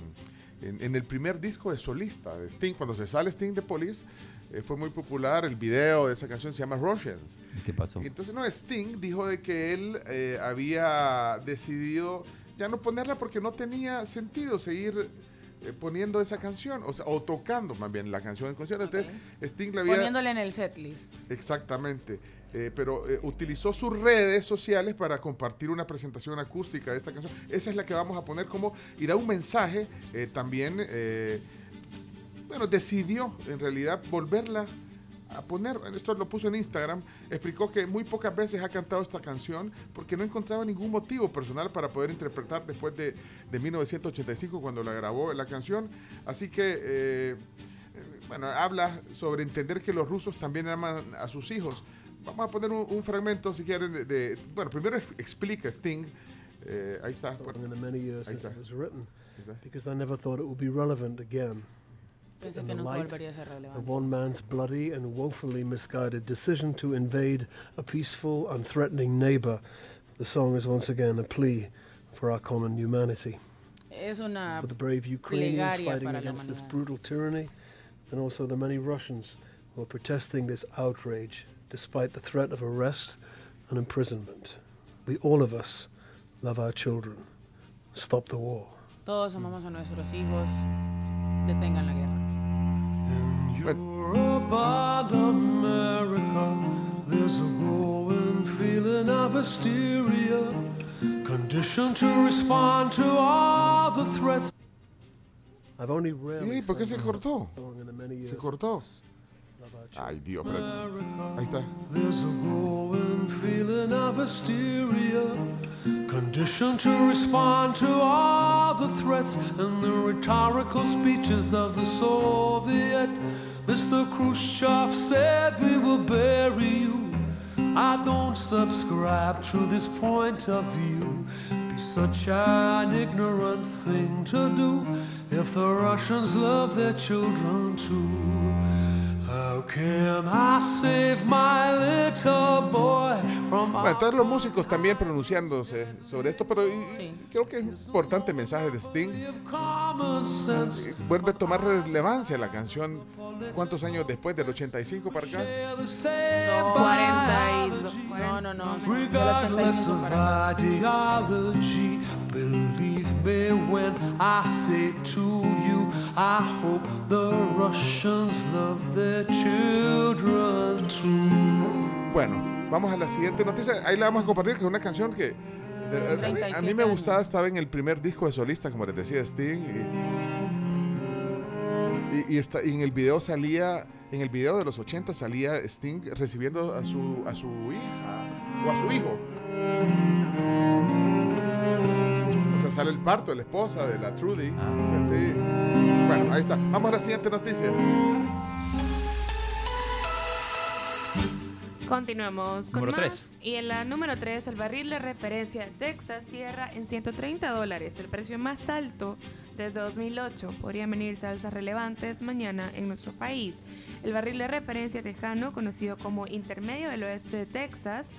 en- en el primer disco de solista de Sting. Cuando se sale Sting de Police, eh, fue muy popular. El video de esa canción se llama Russians. ¿Y ¿Qué pasó? Entonces, no, Sting dijo de que él eh, había decidido ya no ponerla porque no tenía sentido seguir eh, poniendo esa canción, o, sea, o tocando más bien la canción en concierto. Entonces, Sting le había... Poniéndole en el setlist. Exactamente. Eh, pero eh, utilizó sus redes sociales para compartir una presentación acústica de esta canción. Esa es la que vamos a poner como... Y da un mensaje también... bueno, decidió en realidad volverla a poner. Esto lo puso en Instagram. Explicó que muy pocas veces ha cantado esta canción porque no encontraba ningún motivo personal para poder interpretar después de, de 1985 cuando la grabó la canción. Así que... eh, eh, bueno, habla sobre entender que los rusos también aman a sus hijos. Vamos a poner un, un fragmento, si quieren, de, de- bueno, primero ex- explica Sting. eh, ahí está. years Ahí está. because I never thought it would be relevant again. Pensé In the light volvería a ser relevante. of one man's bloody and woefully misguided decision to invade a peaceful and threatening neighbor, the song is once again a plea for our common humanity. For the brave Ukrainians fighting against this brutal tyranny, and also the many Russians who are protesting this outrage despite the threat of arrest and imprisonment. We, all of us, love our children. Stop the war. Todos amamos a nuestros hijos. Detengan la guerra. About America, there's a growing feeling of hysteria, conditioned to respond to all the threats. I've only rarely ¿Y por qué se cortó? a song in the many Se cortó. Ay, Dios, espérate. Ahí está. There's a growing feeling of hysteria, conditioned to respond to all the threats and the rhetorical speeches of the Soviet. Mr. Khrushchev said we will bury you. I don't subscribe to this point of view. Be such an ignorant thing to do if the Russians love their children too. Bueno, todos los músicos también pronunciándose sobre esto, pero y- creo que es un importante mensaje de Sting. Eh, Vuelve a tomar relevancia la canción. ¿Cuántos años después del 85 para acá? Son 42. No, no, no. Del Regardless 85 of para acá. believe me when I say to you, I hope the Russians love their. Bueno, vamos a la siguiente noticia. Ahí la vamos a compartir, que es una canción que de- a, mí- a mí 37 me gustaba, estaba en el primer disco de solista, como les decía Sting. Y, y- y está, y en el video salía, en el video de los 80 salía Sting recibiendo a su, a su hija o a su hijo. O sea, sale el parto de la esposa de la Trudy. Sí. Bueno, ahí está. Vamos a la siguiente noticia. Continuamos con Número más. tres. Y en la número 3, el barril de referencia Texas cierra en 130 dólares, el precio más alto desde 2008. Podrían venirse alzas relevantes mañana en nuestro país. El barril de referencia tejano, conocido como intermedio del oeste de Texas,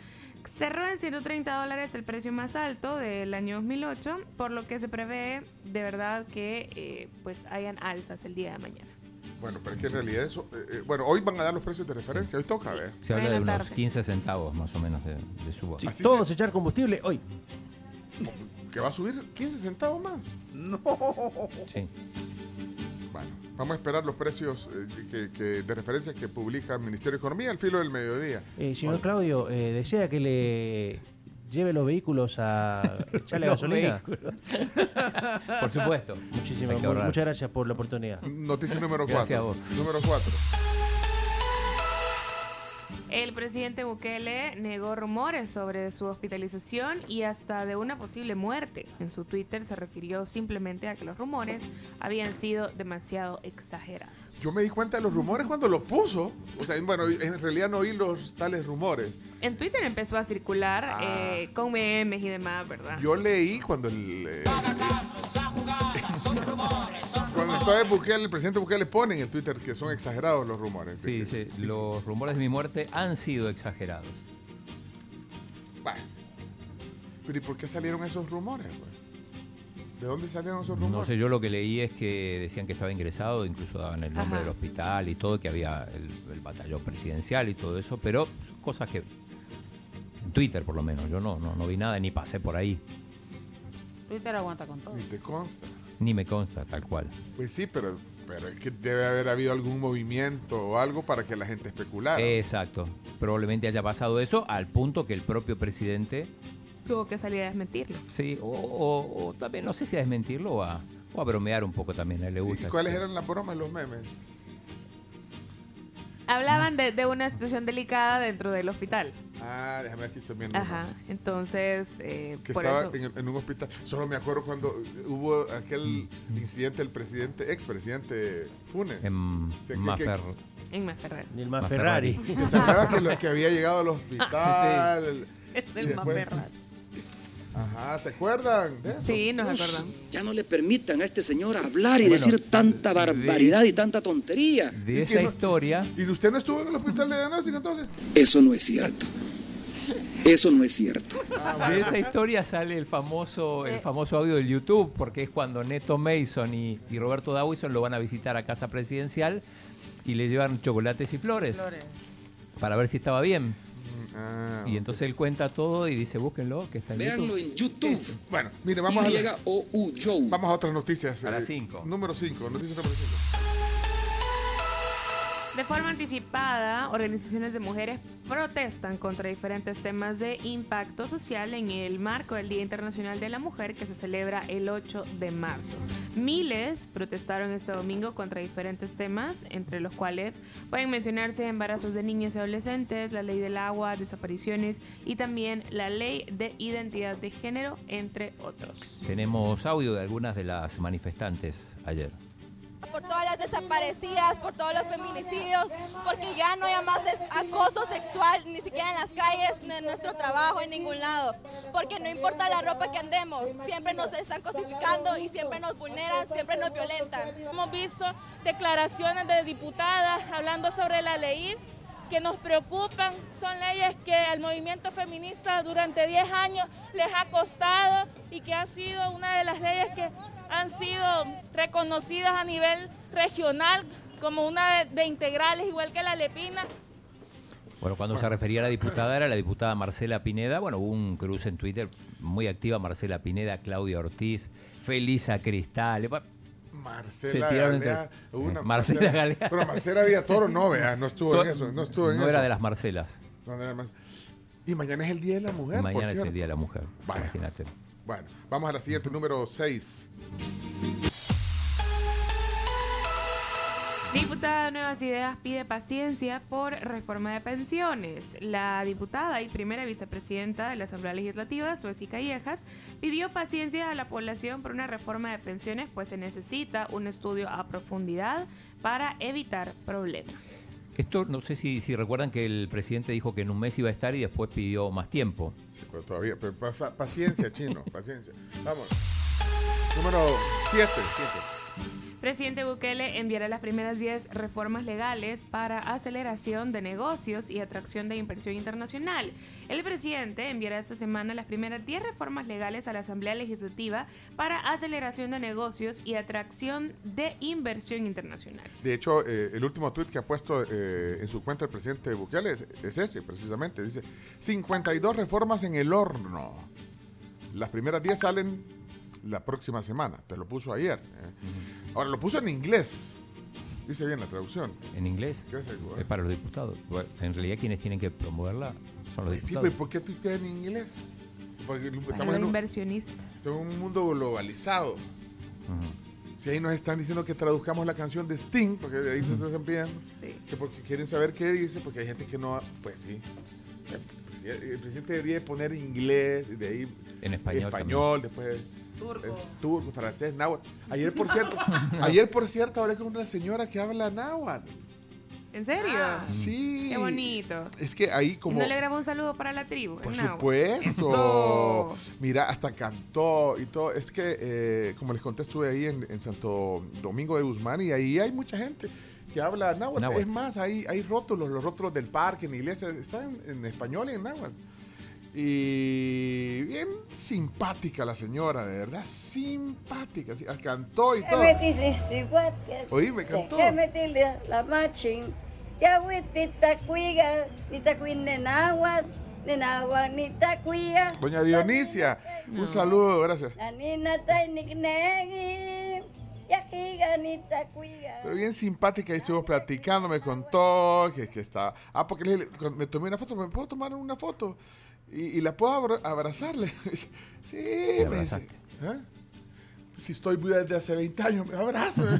cerró en 130 dólares el precio más alto del año 2008, por lo que se prevé de verdad que eh, pues hayan alzas el día de mañana. Bueno, pero es que en realidad eso. eh, eh, bueno, hoy van a dar los precios de referencia. Hoy toca, ¿ver? Se habla de unos tarde. 15 centavos más o menos de, de suba. Así Todos echar combustible hoy. ¿Que va a subir 15 centavos más? No. Sí. Bueno, vamos a esperar los precios eh, que, que- de referencia que publica el Ministerio de Economía al filo del mediodía. Eh, señor Claudio, eh, ¿desea que le lleve los vehículos a echarle gasolina? vehículos. Por supuesto. Muchísimas muchas gracias por la oportunidad. Noticia número Gracias 4. a vos. Número 4. El presidente Bukele negó rumores sobre su hospitalización y hasta de una posible muerte. En su Twitter se refirió simplemente a que los rumores habían sido demasiado exagerados. Yo me di cuenta de los rumores cuando lo puso. O sea, bueno, en realidad no oí los tales rumores. En Twitter empezó a circular Ah. eh, con memes y demás, ¿verdad? Yo leí cuando el. eh, Bukele, el presidente Bukele pone en el Twitter que son exagerados los rumores. Sí, sí, los rumores de mi muerte han sido exagerados. Bueno. Pero ¿y por qué salieron esos rumores? pues? ¿De dónde salieron esos rumores? No sé, yo lo que leí es que decían que estaba ingresado, incluso daban el nombre Ajá. del hospital y todo, que había el, el batallón presidencial y todo eso, pero son cosas que en Twitter por lo menos, yo no, no, no vi nada ni pasé por ahí. Twitter aguanta con todo. Ni te consta. Ni me consta, tal cual. Pues sí, pero, pero es que debe haber habido algún movimiento o algo para que la gente especulara. Exacto. Probablemente haya pasado eso al punto que el propio presidente, Tuvo que salir a desmentirlo. sí, o, o- o también no sé si a desmentirlo o a, o a bromear un poco también. A él le ¿Y gusta. cuáles eran las bromas, los memes? Hablaban de, de una situación delicada dentro del hospital. Ah, déjame ver que estoy viendo. Ajá. Entonces, eh, Que por estaba eso. en, en un hospital. Solo me acuerdo cuando hubo aquel incidente del presidente, expresidente Funes. En O sea, que- Mafer- En Maferrer. Nilma Más Ferrari. Ferrari. Que se hablaba que, lo- que había llegado al hospital. Es y del después- Maferrer. Ajá, ¿se acuerdan? de eso? Sí, nos acordamos. Ya no le permitan a este señor hablar y Bueno, decir tanta barbaridad y tanta tontería. De ¿Y esa no- historia, ¿Y usted no estuvo en el hospital de diagnóstico entonces? Eso no es cierto. Eso no es cierto. de esa historia sale el famoso, el famoso audio del YouTube, porque es cuando Neto Mason y, y Roberto Dawson lo van a visitar a casa presidencial y le llevan chocolates y flores para ver si estaba bien. Ah, Y entonces él cuenta todo y dice, búsquenlo, que está en Véanlo YouTube. en YouTube. Bueno, mire, vamos a, Y-O-U Show. vamos a otras noticias. A las eh, cinco. Número 5, noticias número 5. De forma anticipada, organizaciones de mujeres protestan contra diferentes temas de impacto social en el marco del Día Internacional de la Mujer que se celebra el 8 de marzo. Miles protestaron este domingo contra diferentes temas, entre los cuales pueden mencionarse embarazos de niñas y adolescentes, la ley del agua, desapariciones y también la ley de identidad de género, entre otros. Tenemos audio de algunas de las manifestantes ayer. Por todas las desaparecidas, por todos los feminicidios, porque ya no hay más acoso sexual, ni siquiera en las calles, ni en nuestro trabajo, en ningún lado, porque no importa la ropa que andemos, siempre nos están cosificando y siempre nos vulneran, siempre nos violentan. Hemos visto declaraciones de diputadas hablando sobre la ley que nos preocupan. Son leyes que al movimiento feminista durante 10 años les ha costado y que ha sido una de las leyes que han sido reconocidas a nivel regional como una de, de integrales, igual que la Lepina. Bueno, cuando se refería a la diputada era la diputada Marcela Pineda. Bueno, hubo un cruce en Twitter muy activa, Marcela Pineda, Claudia Ortiz, Felisa Cristal. Marcela Galea, entre- una Eh, Marcela Galea. Pero Marcela Villatoro no, vea, no estuvo en eso, no estuvo en no eso. era de las Marcelas. No, no era más. Y mañana es el Día de la Mujer, por Mañana es cierto. el Día de la Mujer. Vaya. Imagínate. Bueno, vamos a la siguiente, número 6. Diputada de Nuevas Ideas pide paciencia por reforma de pensiones. La diputada y primera vicepresidenta de la Asamblea Legislativa, Sueci Callejas, pidió paciencia a la población por una reforma de pensiones, pues se necesita un estudio a profundidad para evitar problemas. Esto, no sé si, si recuerdan que el presidente dijo que en un mes iba a estar y después pidió más tiempo. Sí, pero todavía, pero pa- paciencia, chino, paciencia. Vamos. Número 7. Presidente Bukele enviará las primeras 10 reformas legales para aceleración de negocios y atracción de inversión internacional. El presidente enviará esta semana las primeras 10 reformas legales a la Asamblea Legislativa para aceleración de negocios y atracción de inversión internacional. De hecho, eh, el último tuit que ha puesto eh, en su cuenta el presidente Bukele es, es ese, precisamente. Dice, 52 reformas en el horno. Las primeras 10 salen la próxima semana. Te lo puso ayer. eh. Ahora, lo puso en inglés. Dice bien la traducción. ¿En inglés? ¿Qué hace? Es para los diputados. En realidad quienes tienen que promoverla son los Sí, diputados. pero ¿por qué tuiteas en inglés? Porque Para estamos los en un, inversionistas. estamos en un mundo globalizado. Si ahí nos están diciendo que traduzcamos la canción de Sting, porque ahí te están pidiendo, que porque quieren saber qué dice, porque hay gente que no, pues sí. El presidente- debería poner inglés, y de ahí En español español después Turco. eh, turco, francés, náhuatl. Ayer por cierto, ayer por cierto hablé con una señora que habla náhuatl. ¿En serio? Sí. Qué bonito. Es que ahí ¿Y como no le grabó un saludo para la tribu? Por supuesto. Eso. Mira, hasta cantó y todo. Es que, eh, como les conté, estuve ahí en, en Santo Domingo de Guzmán y ahí hay mucha gente que habla náhuatl. Náhuatl. Es más, hay, hay rótulos, los rótulos del parque, en la iglesia, están en, en español y en náhuatl. Y bien simpática la señora, de verdad, simpática. sí, Cantó y todo. Oí, me cantó. la machin. Ya huiti tacuiga, ni tacuine náhuatl, Nina Juanita Cuya. Doña Dionisia, un saludo, gracias. Pero bien simpática, y estuvimos platicando, me contó que, que estaba... Ah, porque le- me tomé una foto, ¿me puedo tomar una foto? Y, y la puedo abra- abrazarle. sí, me dice. ¿eh? Si estoy viva desde hace 20 años, me abrazo.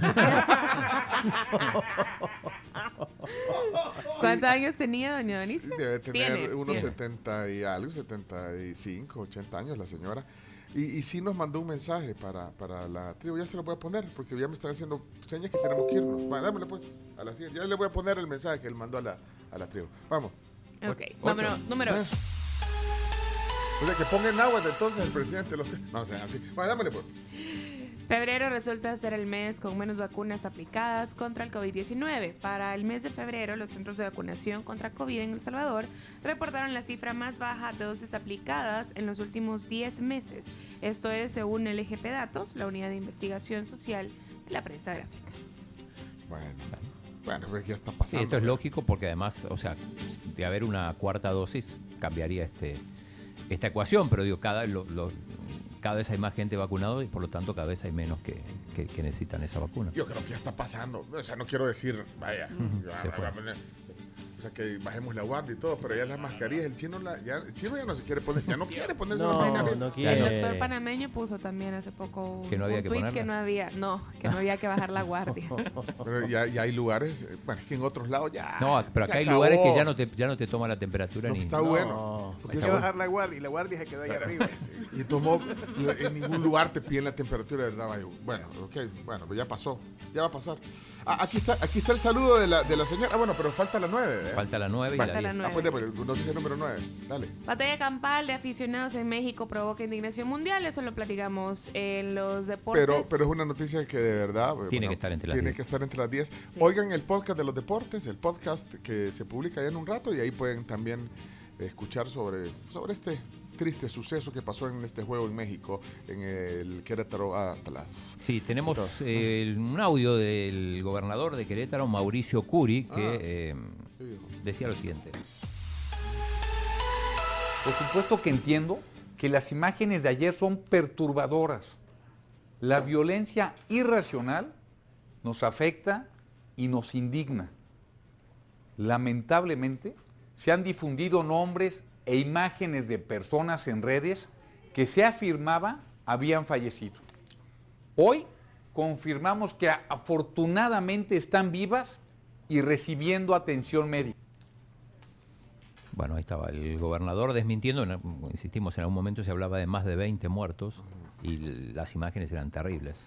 ¿Cuántos años tenía doña Donicia? Debe tener Tiene, unos tiene. 70 y algo, 75, 80 años la señora. Y, y sí nos mandó un mensaje para, para la tribu. Ya se lo voy a poner, porque ya me están haciendo señas que tenemos que irnos. Va, dámelo pues. A la siguiente. Ya le voy a poner el mensaje que él mandó a la, a la tribu. Vamos. Ok, vámonos, número. O sea, que ponga en agua entonces el presidente de los... No, o sea, así. Bueno, dámele pues. Febrero resulta ser el mes con menos vacunas aplicadas contra el COVID-19. Para el mes de febrero, los centros de vacunación contra COVID en El Salvador reportaron la cifra más baja de dosis aplicadas en los últimos 10 meses. Esto es según el EGP Datos, la unidad de investigación social de la prensa gráfica. Bueno, bueno, pues ya está Sí, pasando. esto es lógico porque además, o sea, de haber una cuarta dosis cambiaría este esta ecuación, pero digo, cada, lo- lo- cada vez hay más gente vacunada y por lo tanto cada vez hay menos que, que- que necesitan esa vacuna. Yo creo que ya está pasando. O sea, no quiero decir, vaya, ya, o sea, que bajemos la guardia y todo, pero ya las mascarillas, el chino, la, ya, el chino ya no se quiere poner, ya no quiere ponerse No, una mascarilla. no El quiere. doctor panameño puso también hace poco un, Que no había un que ponerla. que no había, no, que no había que bajar la guardia. Pero ya, ya hay lugares, eh, bueno, es que en otros lados ya. No, pero acá hay acabó. lugares que ya no te, ya no te toma la temperatura No, ni. está bueno. Hay Porque que está bajar la guardia y la guardia se quedó ahí arriba. Y tomó, en ningún lugar te piden la temperatura, ¿verdad? Bueno, ok, bueno, pues ya pasó, ya va a pasar. Ah, aquí está, aquí está el saludo de la, de la señora. Ah, bueno, pero falta la 9. Falta la 9 y Vale. la Falta la 10. Ah, pues démosle, noticia número 9. Dale. Batalla campal de aficionados en México provoca indignación mundial, eso lo platicamos en los deportes. Pero, pero es una noticia que de verdad eh, Tiene que estar entre las tiene 10. que estar entre las 10. Oigan el podcast de los deportes, el podcast que se publica ya en un rato y ahí pueden también escuchar sobre, sobre este triste suceso que pasó en este juego en México, en el Querétaro Atlas. Sí, tenemos Entonces, eh, un audio del gobernador de Querétaro, Mauricio Curi, que Ah. eh, decía lo siguiente. Por supuesto que entiendo que las imágenes de ayer son perturbadoras. La violencia irracional nos afecta y nos indigna. Lamentablemente, se han difundido nombres e imágenes de personas en redes que se afirmaba habían fallecido. Hoy confirmamos que afortunadamente están vivas y recibiendo atención médica. Bueno, ahí estaba el gobernador desmintiendo, en- insistimos, en algún momento se hablaba de más de 20 muertos y las imágenes eran terribles.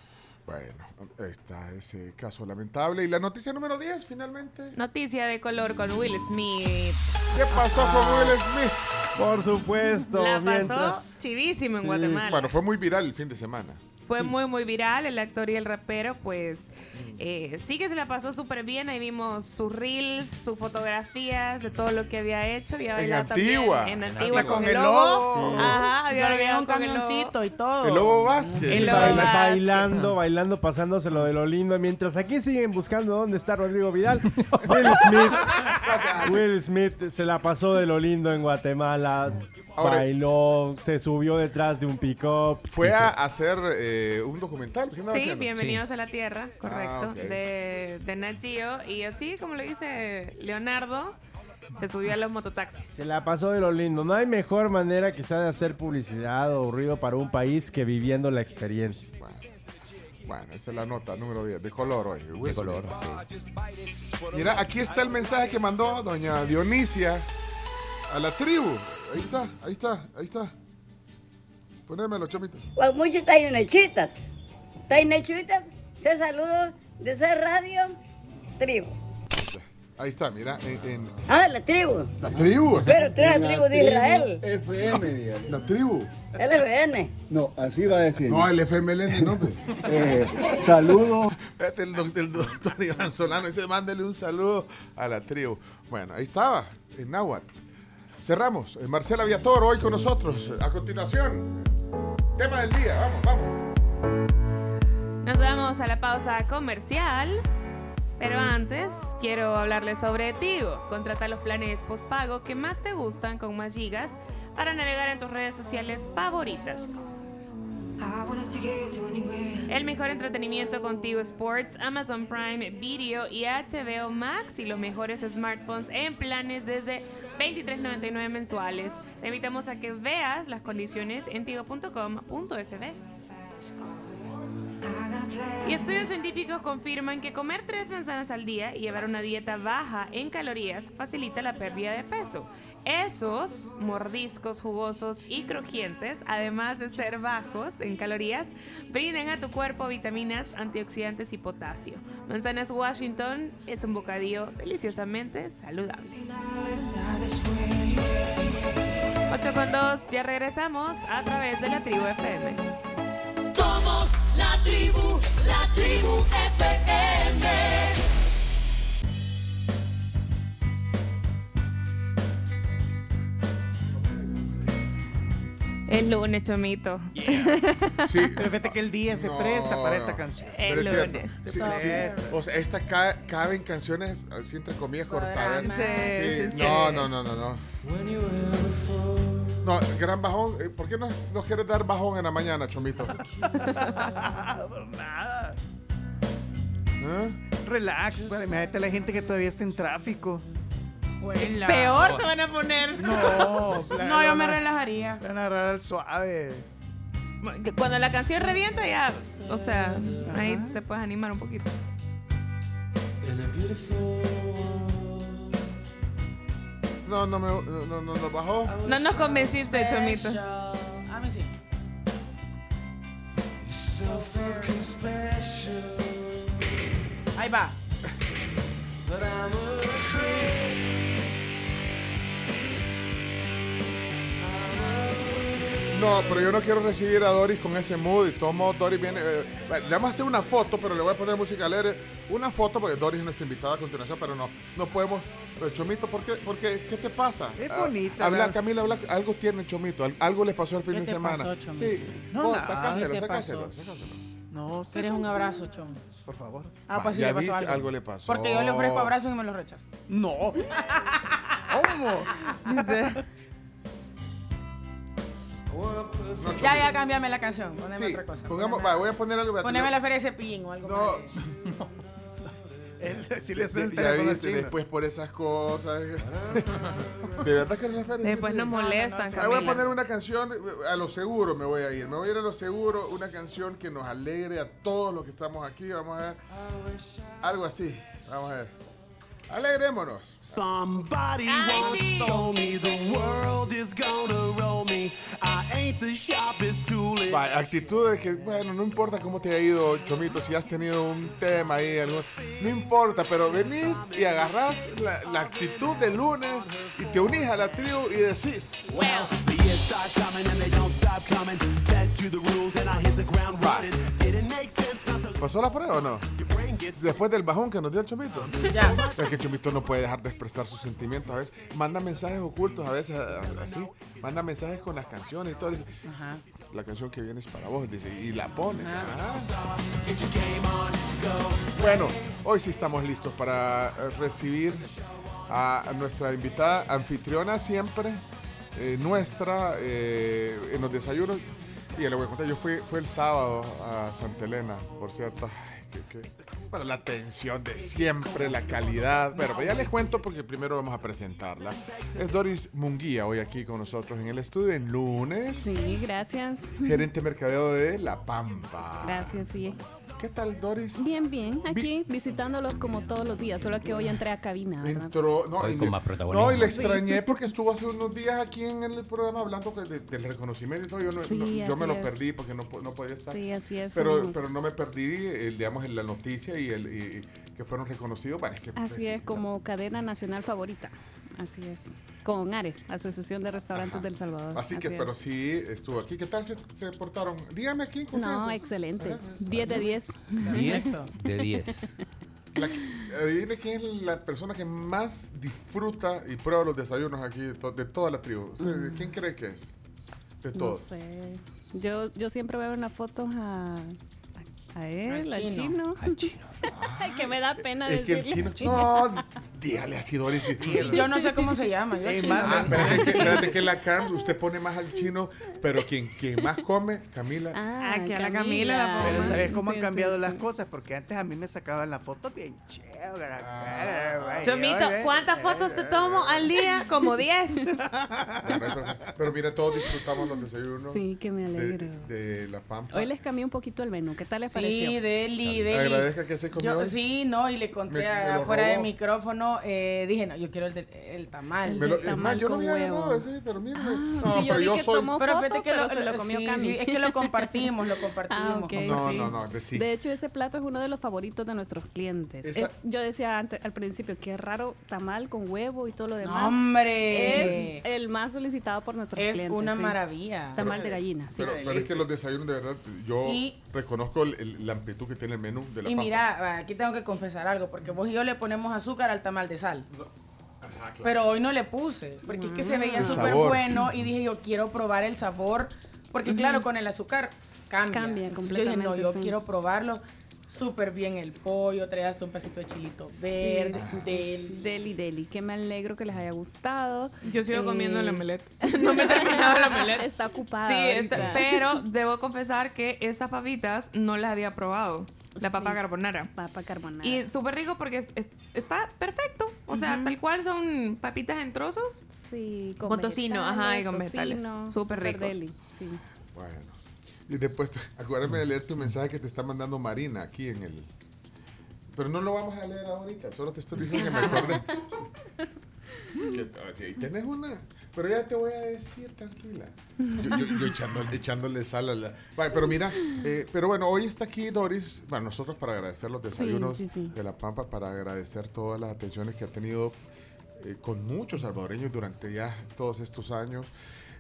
Bueno, ahí está ese caso lamentable. Y la noticia número 10, finalmente. Noticia de color con Will Smith. ¿Qué pasó con Will Smith? Por supuesto. La pasó mientras- chivísimo en Sí. Guatemala. Bueno, fue muy viral el fin de semana. Fue muy, muy viral. El actor y el rapero, pues, eh, sí que se la pasó súper bien. Ahí vimos sus reels, sus fotografías de todo lo que había hecho. Había En bailado también Antigua. En En Antigua con, Con el lobo. Sí. Ajá, había un con el lobo. camioncito y todo. El Lobo Vázquez. El Sí, Lobo Vázquez. bailando, bailando, pasándose lo de lo lindo. Mientras aquí siguen buscando dónde está Rodrigo Vidal, Will Smith, Will Smith se la pasó de lo lindo en Guatemala. Ahora- bailó, se subió detrás de un pick-up. Fue se- a hacer eh, un documental. ¿sí haciendo? bienvenidos a la Tierra, correcto, Ah, ok. de, de Nat Geo. Y así, como lo dice Leonardo, se subió a los mototaxis. Se la pasó de lo lindo. No hay mejor manera quizá de hacer publicidad o ruido para un país que viviendo la experiencia. Bueno, esa es la nota número 10, de color hoy. De color. Mira, aquí está el mensaje que mandó doña Dionisia a la tribu. Ahí está, ahí está, ahí está. Ponémelo, chomito. Guamuchi Tainechita. Tainechita, se saludo de esa radio tribu. Ahí está, mira, en, en- Ah, la tribu. la tribu. Pero tres tribu de Israel. FM. La tribu. LBN. No, así va a decir. No, el FMLN, no. Eh, saludo. Fíjate, el, doc- el doctor Iván Solano dice, mándele un saludo a la tribu. Bueno, ahí estaba, en Nahuatl. Cerramos. Eh, Marcela Viator hoy con nosotros. A continuación, tema del día. Vamos, vamos. Nos vamos a la pausa comercial. Pero antes, quiero hablarles sobre Tigo. Contrata los planes postpago que más te gustan con más gigas para navegar en tus redes sociales favoritas. El mejor entretenimiento contigo Sports, Amazon Prime Video y HBO Max y los mejores smartphones en planes desde 23.99 mensuales. Te invitamos a que veas las condiciones en tigo.com.sd. Y estudios científicos confirman que comer tres manzanas al día y llevar una dieta baja en calorías facilita la pérdida de peso. Esos mordiscos jugosos y crujientes, además de ser bajos en calorías, brindan a tu cuerpo vitaminas, antioxidantes y potasio. Manzanas Washington es un bocadillo deliciosamente saludable. 8 con 2, ya regresamos a través de la tribu FM. Somos la tribu, la tribu FM. Es lunes, chomito. Sí. Pero fíjate que el día se No, presta para esta no. canción. El lunes. Sí, sí. O sea, esta ca- cabe en canciones, así entre comillas, cortadas. Sí, sí, sí. No, no, no, no, no. No, gran bajón. eh, ¿Por qué no nos quieres dar bajón en la mañana, Chomito? Nada. ¿Eh? Relax, pues, imagínate la gente que todavía está en tráfico. Peor se van a poner. No, No, yo me relajaría. Van a agarrar al suave. Cuando la canción revienta ya, o sea, ahí te puedes animar un poquito. No, no me no, no, no, no bajó. No nos convenciste, chomito. A mí sí. Ahí va. No, pero yo no quiero recibir a Doris con ese mood y todo modo Doris viene. eh, le vamos a hacer una foto, pero le voy a poner música alegre. Una foto porque Doris es nuestra invitada a continuación, pero no, no podemos. Pero Chomito, ¿por qué, por qué, ¿qué te pasa? Es Ah, bonita, Habla, la- Camila, habla, algo tiene Chomito, al- algo le pasó el fin ¿Qué de te semana. pasó, Chomito? sí, No, vos, nada. sacáselo, ¿Qué te sacáselo, pasó? sacáselo. No, ¿Quieres un abrazo, chom? por favor. Ah, pues sí ya le pasó viste, algo. algo le pasó. Porque yo le ofrezco abrazos y me los rechaza. No. ¿Cómo? Ya, ya, cámbiame la canción. Poneme Sí, otra cosa. pongamos, Poneme- va, voy a poner algo. Poneme la feria de cepillín o algo No. Él sí le el Ya viste, después por esas cosas. De verdad que no la feria. Después nos molestan, Ah, voy a poner una canción, a lo seguro me voy a ir. Me voy a ir a lo seguro, una canción que nos alegre a todos los que estamos aquí. Vamos a ver. Algo así. Vamos a ver. Alegrémonos. Somebody Ay, once sí. told me the world is gonna roll me. I ain't the sharpest tool in Va, actitud de que, bueno, no importa cómo te ha ido, Chomito, si has tenido un tema ahí, algo, no importa, pero venís y agarrás la, la actitud del lunes y te unís a la tribu y decís. The ¿Pasó la prueba o no? Después del bajón que nos dio el Chomito. Ya. Es que el Chomito no puede dejar de expresar sus sentimientos a veces. Manda mensajes ocultos a veces así. Manda mensajes con las canciones y todo. Dice, Ajá. la canción que viene es para vos, dice, y la pone. Ajá. Bueno, hoy sí estamos listos para eh, recibir a nuestra invitada anfitriona siempre, eh, nuestra, eh, en los desayunos. Y le voy a contar, yo fui, fui el sábado a Santa Elena, por cierto. Ay, Bueno, la atención de siempre, la calidad. Bueno, pues ya les cuento porque primero vamos a presentarla. Es Doris Munguía hoy aquí con nosotros en el estudio en lunes. Sí, gracias. Gerente mercadeo de La Pampa. Gracias, sí. ¿Qué tal, Doris? Bien, bien. Aquí visitándolos como todos los días, solo que hoy entré a cabina. ¿verdad? Entró, no, Hoy y con más no, y le extrañé porque estuvo hace unos días aquí en el programa hablando que de- del reconocimiento y todo. Yo, no- Sí, no- yo me lo perdí porque no, po- no podía estar. Sí, así es. pero, no me perdí, el, digamos, en la noticia y, el, y- y que fueron reconocidos. Bueno, es que, Así es, como cadena nacional favorita. Así es. Con Ares, Asociación de Restaurantes del Salvador. Así que, es. pero sí estuvo aquí. ¿Qué tal se, se portaron? Dígame aquí, No, excelente. 10 de 10. 10 de 10. La que- adivine quién es la persona que más disfruta y prueba los desayunos aquí de, to- de toda la tribu. ¿Usted, Mm. ¿Quién cree que es? De No todos. sé. Yo, yo siempre veo en las fotos a, a él, Al al chino. chino. Ay, que me da pena Es que el decirle chino. No, dígale así, Doris. Yo no sé cómo se llama. Yo Ey, chino. Ah, espérate que, espérate que la Carms usted pone más al chino, pero quien, quien más come, Camila. Ah, Ah, que a la Camila la Pero. ¿sabes cómo Sí, han cambiado sí, las sí. cosas? Porque antes a mí me sacaban la foto bien chévere. Ah. Chomito, ¿cuántas fotos te tomo al día? Como 10. Pero, pero mira, todos disfrutamos los desayunos Sí, que me de, alegro. de la Pampa. Hoy les cambié un poquito el menú. ¿Qué tal les Sí, pareció? Deli, Deli. Agradezca que se comió Yo, sí, no, y le conté Me- me afuera de micrófono, eh, dije, no, yo quiero el, de- el tamal. Me lo- El es más, tamal yo no con había huevo. agarrado ese, pero mírame. Ah, no, sí, yo pero yo soy. tomó Pero fíjate que pero lo, se lo comió sí, Cami. sí, es que lo compartimos, lo compartimos. Ah, ok, No, sí. no, no, de sí. De hecho, ese plato es uno de los favoritos de nuestros clientes. Esa- Es- yo decía antes, al principio, qué raro tamal con huevo y todo lo demás. Hombre. Es el más solicitado por nuestros Es clientes. una sí. maravilla. Tamal de gallina, sí. Pero, pero es que los desayunos, de verdad, yo reconozco el- el- la amplitud que tiene el menú de la Y Pampa. mira, aquí tengo que confesar algo, porque vos y yo le ponemos azúcar al tamal de sal. Ajá, claro. Pero hoy no le puse, porque es que se veía El súper bueno y dije yo quiero probar el sabor, porque claro, con el azúcar cambia. Cambia yo dije, no, yo sí. quiero probarlo. Súper bien el pollo, traías un pedacito de chilito verde, Sí. del... Deli, deli. Que me alegro que les haya gustado. Yo sigo Eh, comiendo el omelette. No me he terminado el omelette. Está ocupada. Sí, está- pero debo confesar que estas papitas no las había probado. La papa Sí. carbonara. Papa carbonara. Y súper rico porque es- es- está perfecto. O sea, tal cual son papitas en trozos. Sí, Con tocino, ajá, y con vegetales, Súper rico. deli, sí. Bueno. Y después, acuérdame de leer tu mensaje que te está mandando Marina aquí en el. Pero no lo vamos a leer ahorita, solo te estoy diciendo que me acordé. que, ahí tenés una. Pero ya te voy a decir, tranquila. Yo, yo- yo echándole, echándole sal a la. Vale, pero mira, eh, pero bueno, hoy está aquí Doris. Bueno, nosotros para agradecer los desayunos sí, sí. de La Pampa, para agradecer todas las atenciones que ha tenido eh, con muchos salvadoreños durante ya todos estos años.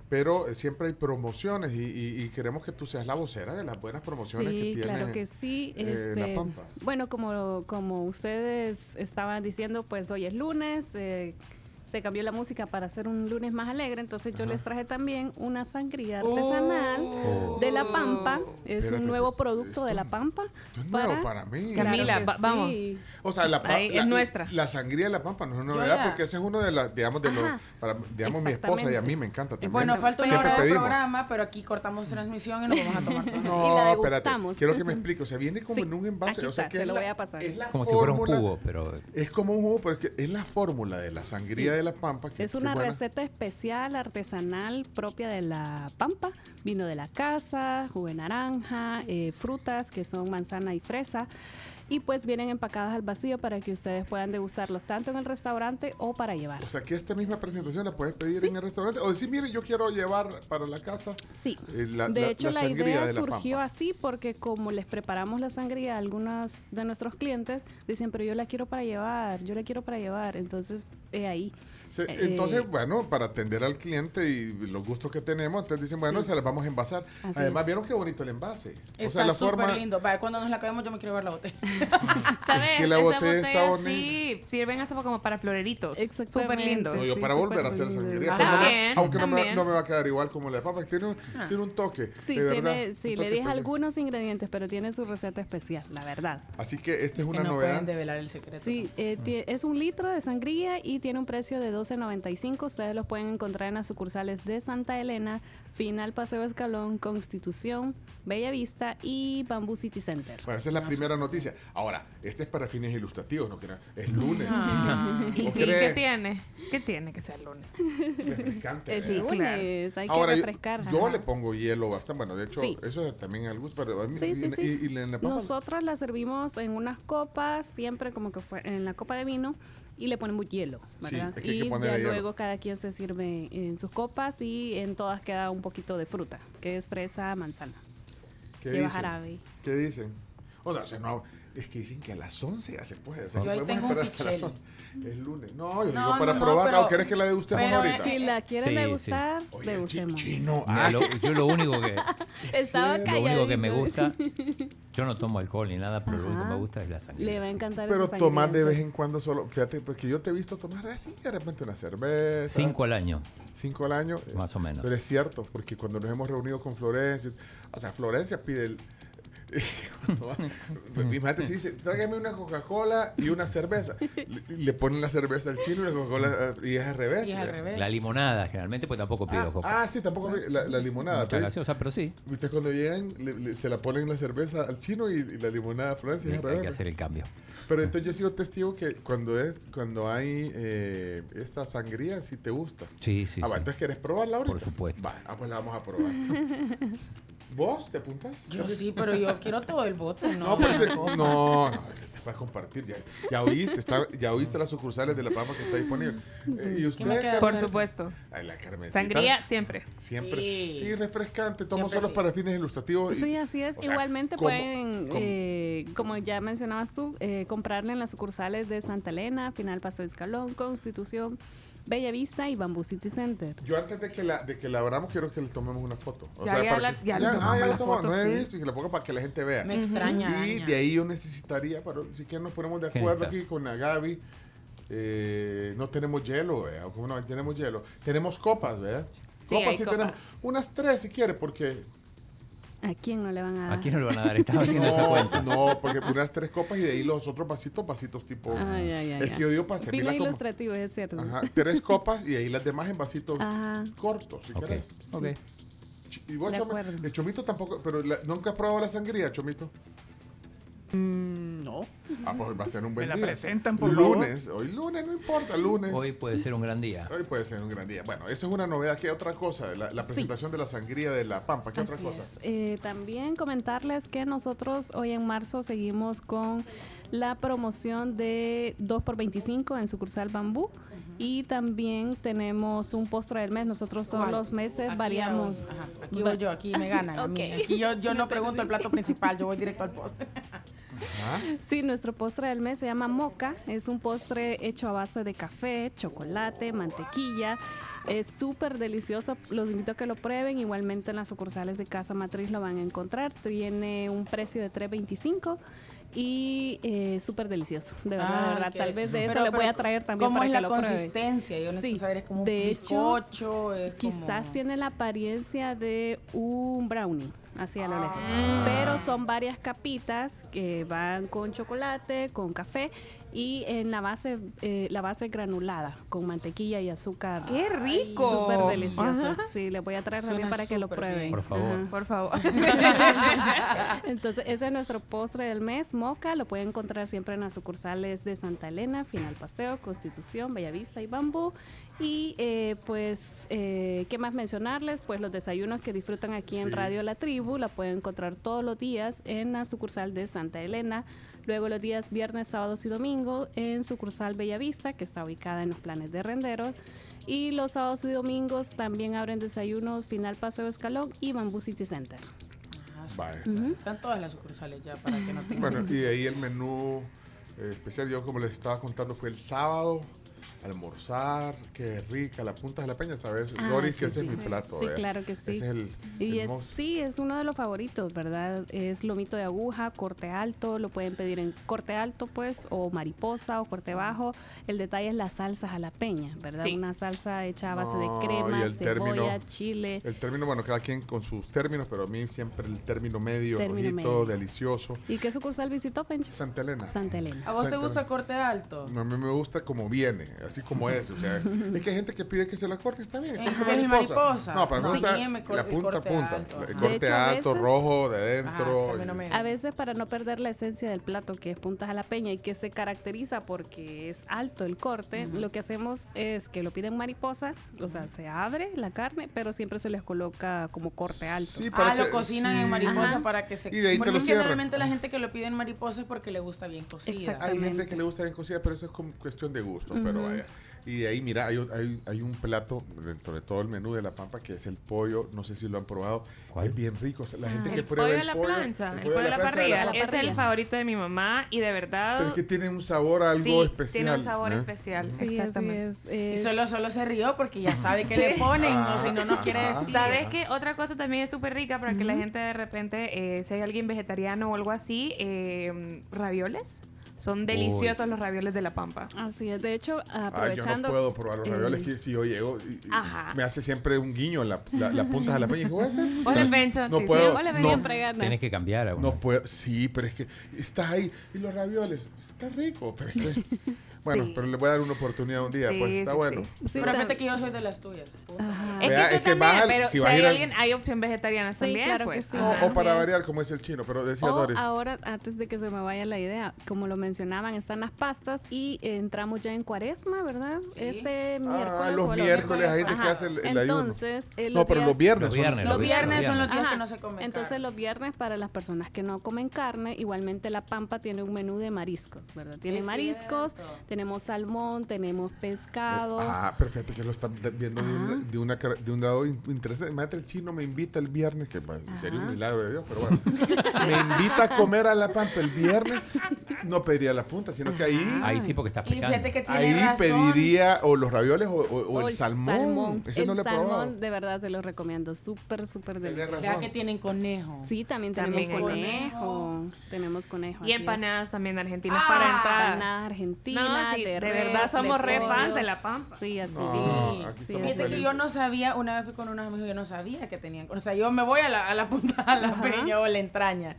Pero eh, siempre hay promociones y, y- y queremos que tú seas la vocera de las buenas promociones que Sí, tiene claro que sí. eh, La este, Pampa. bueno, como, como ustedes estaban diciendo, pues hoy es lunes. eh, se cambió la música para hacer un lunes más alegre, entonces yo les traje también una sangría artesanal Oh. de La Pampa. Es Espérate, un nuevo pues, producto de La Pampa. Esto es nuevo para mí. Claro Camila, que va- vamos. sí. O sea, la, Ahí, es la- nuestra. La sangría de la pampa no es una novedad porque ese es uno de las, digamos, de los, Ajá. para, digamos, mi esposa y a mí me encanta también. Bueno, falta una Siempre hora de pedimos. programa, pero aquí cortamos transmisión y nos vamos a tomar todo. Y la No, espérate, quiero que me explique. O sea, viene como Sí, en un envase. aquí o sea, está, que se es lo la- voy a pasar. Es la Como si fuera un fórmula- jugo, pero Es como un jugo, pero es que es la fórmula de la sangría de. Que, Es una receta especial, artesanal, propia de la Pampa. Vino de la casa, jugo de naranja, eh, frutas que son manzana y fresa. Y pues vienen empacadas al vacío para que ustedes puedan degustarlos tanto en el restaurante o para llevar. O sea, que esta misma presentación la puedes pedir en el restaurante o decir, mire, yo quiero llevar para la casa. Sí. eh, la- de la- hecho, la, idea de surgió así porque como les preparamos la sangría a algunos de nuestros clientes, dicen, pero yo la quiero para llevar, yo la quiero para llevar. Entonces, he ahí. Se- Eh, entonces, bueno, para atender al cliente y los gustos que tenemos, entonces dicen, bueno, se las vamos a envasar. Así Además, es. vieron qué bonito el envase. Está o sea, la súper forma. lindo. Vaya, cuando nos la acabemos yo me quiero ver la botella. ¿Sabes? que la Esa botella está bonita. sí, sirven hasta como para floreritos. Exactamente. Súper lindos. No, yo Sí, para volver a hacer lindo. sangría. Ah, También, aunque no me, no me va a quedar igual como la de papa, tiene un, tiene un toque. Sí, de verdad, tiene, un sí toque le dije especial. algunos ingredientes, pero tiene su receta especial, la verdad. Así que esta es Que una no novedad. pueden develar el secreto. Sí, eh, Mm. es un litro de sangría y tiene un precio de 12.95. Ustedes los pueden encontrar en las sucursales de Santa Elena, Final Paseo Escalón, Constitución, Bella Vista y Bamboo City Center. Bueno, esa es la primera noticia. Ahora, este es para fines ilustrativos, no. Es lunes. Ah, ¿Y ¿O qué, tiene? ¿Qué tiene que ser lunes? Refrescante. Es lunes, hay Ahora, que yo- refrescar. yo, ajá. le pongo hielo bastante. Bueno, de hecho, Sí. eso es también al gusto. Pero a mí- Sí, y, sí, y- y en la papa. Nosotros la servimos en unas copas, siempre como que fue en la copa de vino, y le ponemos hielo, Sí, ¿verdad? es que hay que y ponerle ya hielo. luego cada quien se sirve en sus copas y en todas queda un poquito de fruta, que es fresa, manzana. ¿Qué lleva dicen? jarabe. ¿Qué dicen? O sea, o sea, no, es que dicen que a las 11 ya se puede. O sea, Yo que ahí podemos tengo un hasta las pichel. 11. Es lunes. No, yo No, digo para no, probarla. pero- ¿O querés que la degustemos pero, ahorita? Si la quieren Sí, degustar, Oye, chi- degustemos. chino. Ah, lo- yo lo único que Estaba Lo lo único que me gusta, yo no tomo alcohol ni nada, pero lo único que me gusta es la sangre. Le va a encantar Pero esa tomar de vez sí. en cuando solo. Fíjate, porque yo te he visto tomar así de repente una cerveza. Cinco al año, Cinco al año. más o menos. Pero es cierto, porque cuando nos hemos reunido con Florencia, o sea, Florencia pide el- Pues, Imagínate si dice, tráigame una Coca-Cola y una cerveza. Le, le ponen la cerveza al chino y la Coca-Cola eh, y es al revés. Y es al revés. La limonada, generalmente, pues tampoco pido coca. Ah, sí, tampoco la, la limonada. Mucha pero- gaseosa, pero sí. Ustedes cuando llegan le- le- se la ponen la cerveza al chino y, y la limonada a Francia. es al Hay revés. que hacer el cambio. Pero entonces yo he sido testigo que cuando es cuando hay eh, esta sangría, sí te gusta. Sí, sí, ah, sí. entonces quieres probarla ahorita. Por supuesto. Va, ah, pues la vamos a probar. ¿Vos te apuntas? Yo sí, pero yo quiero todo el bote, ¿no? No, pero ese- no, no, ese te va a compartir. Ya, ya oíste, está, ya oíste las sucursales de la Pampa que está disponible. Eh, ¿Y usted? me queda Carmen? Por supuesto. Ay, la Carmencita. Sangría siempre. Siempre. Sí. Sí, refrescante. Tomo Siempre solo sí. para fines ilustrativos. y- Sí, así es. sea, Igualmente ¿cómo- pueden, cómo? eh, como ya mencionabas tú, eh, comprarle en las sucursales de Santa Elena, Final Paso de Escalón, Constitución, Bella Vista y Bamboo City Center. Yo antes de que la de que la abramos quiero que le tomemos una foto. O Ya, sea, ya para la- que- ya le ah, ya la tomamos, foto, no he sí. visto y que la ponga para que la gente vea. Me extraña, Y Daña. de ahí yo necesitaría, pero si que nos ponemos de ¿Qué acuerdo aquí con la Gaby. eh, no tenemos hielo, ¿verdad? ¿Cómo no? Tenemos hielo. Tenemos copas, ¿verdad? Sí, copas hay sí copas. tenemos. Unas tres si quiere, porque. ¿A quién no le van a dar? ¿A quién no le van a dar? Estaba haciendo esa No, cuenta. No, porque unas tres copas y de ahí los otros vasitos, vasitos tipo. Ay, ay, ay, es que yo digo para como. ilustrativo, es cierto. Ajá, tres copas y ahí las demás en vasitos Ajá. cortos, si Ok, querés. ok. Y vos, De acuerdo. el Chomito tampoco, pero la- nunca has probado la sangría, Chomito. No. Ah, pues va a ser un buen Me la día. presentan, por favor. lunes, hoy lunes, no importa, lunes. Hoy puede ser un gran día. Hoy puede ser un gran día. Bueno, esa es una novedad. ¿Qué otra cosa? La, la presentación de la sangría de la Pampa. ¿Qué otra Así cosa? es. Eh, también comentarles que nosotros hoy en marzo seguimos con la promoción de 2x25 en sucursal Bambú. Y también tenemos un postre del mes. Nosotros todos los meses Aquí variamos. voy, ajá, aquí voy yo, aquí me ganan. Aquí yo, yo no pregunto el plato principal, yo voy directo al postre. Sí, nuestro postre del mes se llama moca. Es un postre hecho a base de café, chocolate, mantequilla. Es súper delicioso. Los invito a que lo prueben. Igualmente en las sucursales de Casa Matriz lo van a encontrar. Tiene un precio de 3.25 y eh, súper delicioso. De verdad, de Ay, verdad. qué- Tal vez de eso pero- le voy a traer también ¿cómo para es que la lo consistencia? Yo necesito saber, ¿es como un de bizcocho? Hecho, ¿Es quizás como- tiene la apariencia de un brownie, así a lo lejos. Ah. Pero son varias capitas que van con chocolate, con café y en la base eh, la base granulada con mantequilla y azúcar. ¡Qué rico! Súper delicioso. Ajá. Sí, le voy a traer también para que lo prueben. bien. Por favor. Ajá. Por favor. Entonces, ese es nuestro postre del mes, Moca. Lo pueden encontrar siempre en las sucursales de Santa Elena, Final Paseo, Constitución, Bellavista y Bambú. Y eh, pues, eh, ¿qué más mencionarles? Pues los desayunos que disfrutan aquí en. Radio La Tribu la pueden encontrar todos los días en la sucursal de Santa Elena. Luego los días viernes, sábados y domingo en sucursal Bellavista, que está ubicada en los planes de Rendero. Y los sábados y domingos también abren desayunos Final Paseo Escalón y Bamboo City Center. Vale. Están todas las sucursales ya para que no tengan. Bueno, y de ahí el menú eh, especial, yo como les estaba contando, fue el sábado. Almorzar, qué rica, la punta de la peña, ¿sabes? Ah, Doris, sí, que ese sí, es mi plato. Sí, ¿eh? claro que sí. Ese es el, Y el es, sí, es uno de los favoritos, ¿verdad? Es lomito de aguja, corte alto, lo pueden pedir en corte alto, pues, o mariposa o corte bajo. El detalle es las salsas a la peña, ¿verdad? Sí. Una salsa hecha a base No, de y crema, el cebolla, término- chile. El término, bueno, cada quien con sus términos, pero a mí siempre el término medio, Término rojito, medio. delicioso. ¿Y qué sucursal visitó, Pencho? Santa Elena. Santa Elena. ¿A vos te gusta Elena. corte alto? No, a mí me gusta como viene, así como es. O sea, es que hay gente que pide que se la corte, está bien. Ajá. corte ¿Es mariposa? No, para mí No. la punta a punta. alto. El Ajá. corte hecho, alto, veces- rojo, de adentro. Ajá, medio. A veces para no perder la esencia del plato, que es puntas a la peña y que se caracteriza porque es alto el corte, lo que hacemos es que lo piden mariposa, o sea, se abre la carne, pero siempre se les coloca como corte alto. Sí, para Ah, lo cocinan sí. en mariposa Ajá. para que se... Y de ahí te Porque lo generalmente la gente que lo pide en mariposa es porque le gusta bien cocida. Hay gente que le gusta bien cocida, pero eso es como cuestión de gusto. Pero Y de ahí, mira, hay, hay, hay un plato dentro de todo el menú de la pampa que es el pollo. No sé si lo han probado. Es bien rico. O sea, la gente que El prueba pollo el a la pollo, plancha, el pollo a la plancha parrilla. Es el favorito de mi mamá y de verdad. Pero es que tiene un sabor algo sí, especial. Tiene un sabor ¿eh? especial, Sí, exactamente. es, Y solo, solo se rió porque ya sabe que le ponen, o si no, no quiere Ah, decir. ¿Sabes qué? Otra cosa también es súper rica para que la gente de repente, eh, si hay alguien vegetariano o algo así, eh, ravioles. Son deliciosos los ravioles de la Pampa. Así es, de hecho, Ay, yo aprovechando... no puedo probar los ravioles que si yo llego y- me hace siempre un guiño la, la, la punta de la peña y digo, "¿Voy a hacer?". Hola, Pencho. No puedo. no, Siempre gana. Tienes que cambiar. a uno. no puedo. Sí, pero es que estás ahí y los ravioles está rico, pero es que bueno, Sí. pero le voy a dar una oportunidad un día, Sí, pues está sí, bueno. Sí, pero fíjate que yo soy de las tuyas. Es que es que también, al- pero si hay ir al- alguien, hay opción vegetariana Sí, también, claro pues. que sí. O, Ajá. o para variar como es el chino, pero decía O Doris. ahora, antes de que se me vaya la idea, como lo mencionaban, están las pastas y entramos ya en cuaresma, ¿verdad? Este miércoles. Ah, los o miércoles, hay gente que hace el, el ayuno. Entonces, eh, No, pero los viernes. Los son- viernes, Los viernes son los días que no se comen Entonces los viernes para las personas que no comen carne, igualmente la Pampa tiene un menú de mariscos, ¿verdad? Tiene mariscos. Tenemos salmón, tenemos pescado. Ah, perfecto, que lo está de- viendo de, una- de, una, cara- de un lado in- interesante. Imagínate, el chino me invita el viernes, que bueno, sería un milagro de Dios, pero bueno. me invita a comer a la pampa el viernes. No pediría la punta, sino que ahí, Ahí sí, porque estás Y pecando. fíjate que tiene ahí razón. pediría o los ravioles o, o- o O el salmón. Ese el no lo he probado. salmón, de verdad, se lo recomiendo. Súper, súper delicioso. Vea que tienen conejo. Sí, también tenemos También conejo. Tenemos conejo. Y es. empanadas también argentinas Ah, para entradas. Empanadas argentinas, No, sí, de, verdad somos re fans de la Pampa. Sí, así No, sí. aquí Sí, Fíjate que yo no sabía, una vez fui con unos amigos, yo no sabía que tenían. O sea, yo me voy a la, a la punta, a la Ajá. peña o la entraña.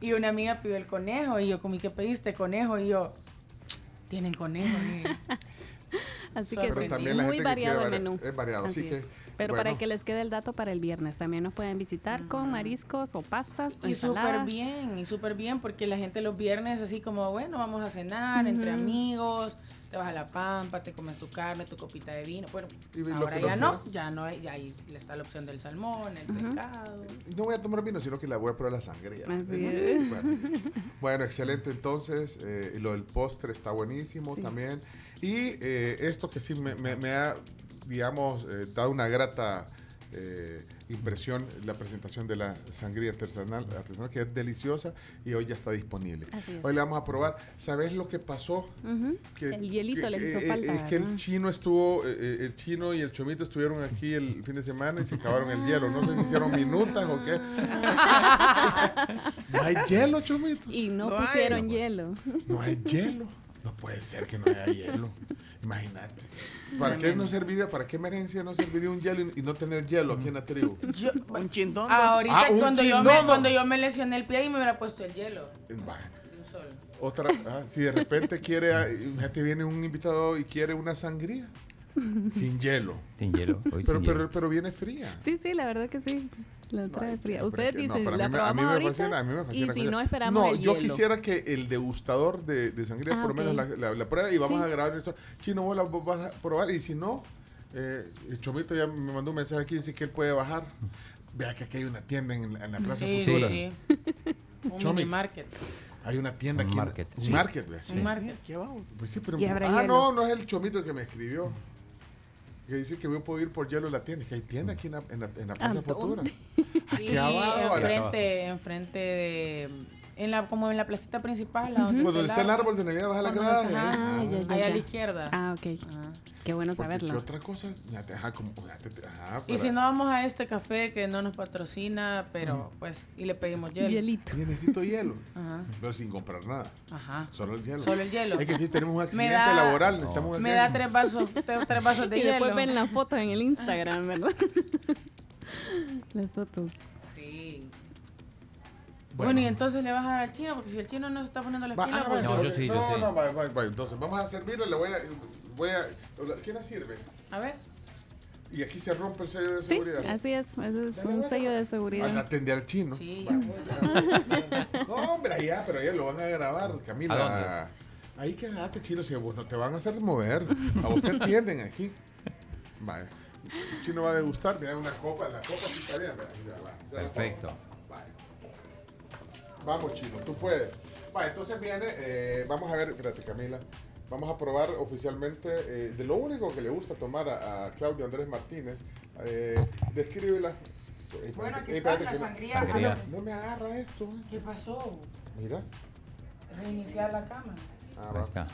Y una amiga pidió el conejo. Y yo, comí que pediste conejo? Y yo, tienen conejo. eh". Así Pero que sí, también la muy gente que quiere variado el menú. es variado, así que, es. Pero bueno. para que les quede el dato para el viernes, también nos pueden visitar con mariscos o pastas. Y súper bien, y súper bien, porque la gente los viernes así como, bueno, vamos a cenar entre amigos, te vas a la pampa, te comes tu carne, tu copita de vino. Bueno, ahora ya no, ya no, hay- ya ahí está la opción del salmón, el pescado. No voy a tomar vino, sino que la voy a probar la sangría. Así Eh. Bueno, Bueno, excelente. Entonces, eh, lo del postre está buenísimo también. Y eh, esto que sí me, me- me ha, digamos, eh, dado una grata eh, impresión, la presentación de la sangría artesanal, artesanal, que es deliciosa y hoy ya está disponible. Así es. Hoy le vamos a probar. ¿Sabes lo que pasó? Que- el hielito que- les hizo eh, falta. Es que el chino estuvo, eh, eh, el chino y el chomito estuvieron aquí el fin de semana y se acabaron el hielo. No sé si hicieron minutas o qué. No hay hielo, chomito. Y no, No hay. pusieron hielo. No hay hielo. No puede ser que no haya hielo. Imagínate. ¿Para qué no serviría, para qué merencia no serviría un hielo y, no tener hielo aquí en la tribu? Yo, Un chindón. ahorita Ah, un cuando, yo me, cuando yo me lesioné el pie y me hubiera puesto el hielo. Va. un sol. Otra, ah, si de repente quiere, ah, imagínate, viene un invitado y quiere una sangría sin hielo. Sin hielo. Hoy Pero, sin pero, hielo. pero viene fría. Sí, sí, la verdad que sí. La trae fría. Ustedes no, dicen, a la mí me- a mí me ahorita. fascina, a mí me fascina y si no esperamos No, el yo hielo. quisiera que el degustador de, de sangría Ah, por lo menos ok. la, la- la pruebe y vamos Sí. a grabar esto. Chino, vos la vas a probar y si no, eh, el Chomito ya me mandó un mensaje aquí, dice que él puede bajar. Vea que aquí hay una tienda en, la- en la Plaza Sí, Futura. sí. Un Chomix. mini market. Hay una tienda Un aquí. market. Un Sí. market, ¿ves? Un market. Pues sí, pero. Ah, no, no es el Chomito el que me escribió. Que dice que yo puedo ir por hielo a la tienda. Que hay tienda aquí en la, en la, en la Plaza ¿A Futura. Aquí Sí, abajo. a enfrente, enfrente de... En la, como en la placita principal, a donde Cuando está el árbol de Navidad, baja la grada. está- ahí. Ah, ya, ya, Ahí a la izquierda. Ah, ok. Qué bueno Porque, saberlo. ¿Qué otra cosa? Ya te- Ajá, como, ya te- ajá, Y para- si no vamos a este café que no nos patrocina, pero pues, y le pedimos hielo. Hielito. Oye, necesito hielo. Ajá. Pero sin comprar nada. Ajá. Solo el hielo. Solo el hielo. Es que aquí tenemos un accidente da- laboral. Necesitamos un Me da tres vasos, tres, tres vasos de y hielo. después ven las fotos en el Instagram, ¿verdad? las fotos. Sí. Bueno. Bueno. y entonces le vas a dar al chino, porque si el chino no se está poniendo la pila, ah, pues... No, yo sí, yo no, sí. No, va, va, va. Entonces, vamos a servirle. Le voy a. Voy a ¿Quién la sirve? A ver. Y aquí se rompe el sello de Sí, seguridad. así es. Ese es Dale, un dale, sello de Van a seguridad. atender al chino. Sí. No, hombre, allá, pero allá lo van a grabar, Camila. ¿A dónde? Ahí quédate, chino, si a vos no te van a hacer mover. A vos te atienden aquí. Vale. El chino va a degustar, mira una copa, la copa sí está bien. Perfecto. Vamos, chino, tú puedes. Vale, entonces viene, eh, vamos a ver, espérate, Camila. Vamos a probar oficialmente eh, de lo único que le gusta tomar a, a Claudio Andrés Martínez. Eh, descríbela. Eh, Bueno, aquí está la que no- sangría. Ah, Sangría. no, no me agarra esto. ¿Qué pasó? Mira. Reiniciar la cámara. Ah, Ahí va. está.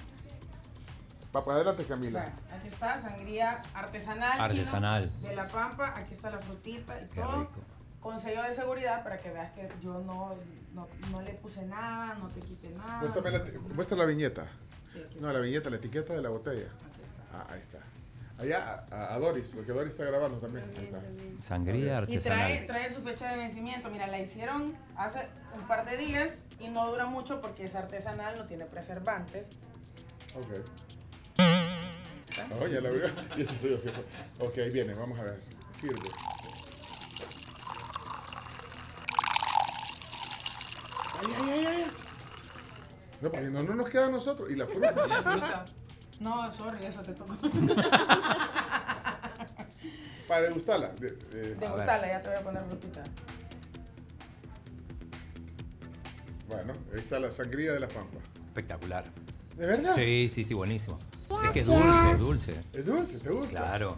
Va para adelante, Camila. Bueno, aquí está, sangría artesanal. chino, Artesanal. de la pampa. Aquí está la frutita y Qué todo. rico. Con sello de seguridad para que veas que yo no, no, no le puse nada, no te quité nada. Muéstrame la, muestra la viñeta. Sí, No, la viñeta, la etiqueta de la botella. Ah, ahí está. Allá a, a Doris, porque Doris está grabando también. Está. Sangría Y trae, artesanal. trae su fecha de vencimiento. Mira, la hicieron hace un par de días y no dura mucho porque es artesanal, no tiene preservantes. Ok. Oh, ya la abrió. Y ese fue yo, fijo. Ok, ahí viene, vamos a ver. Sirve. Ay, ay, ay, ay. No, porque no, no nos queda a nosotros. Y la fruta. No, sorry, eso te tocó. Para degustarla. De, de- Degustala, ya te voy a poner frutita. Bueno, ahí está la sangría de la pampa. Espectacular. ¿De verdad? Sí, sí, sí, buenísimo. Es que es dulce, es dulce. Es dulce, ¿te gusta? Claro.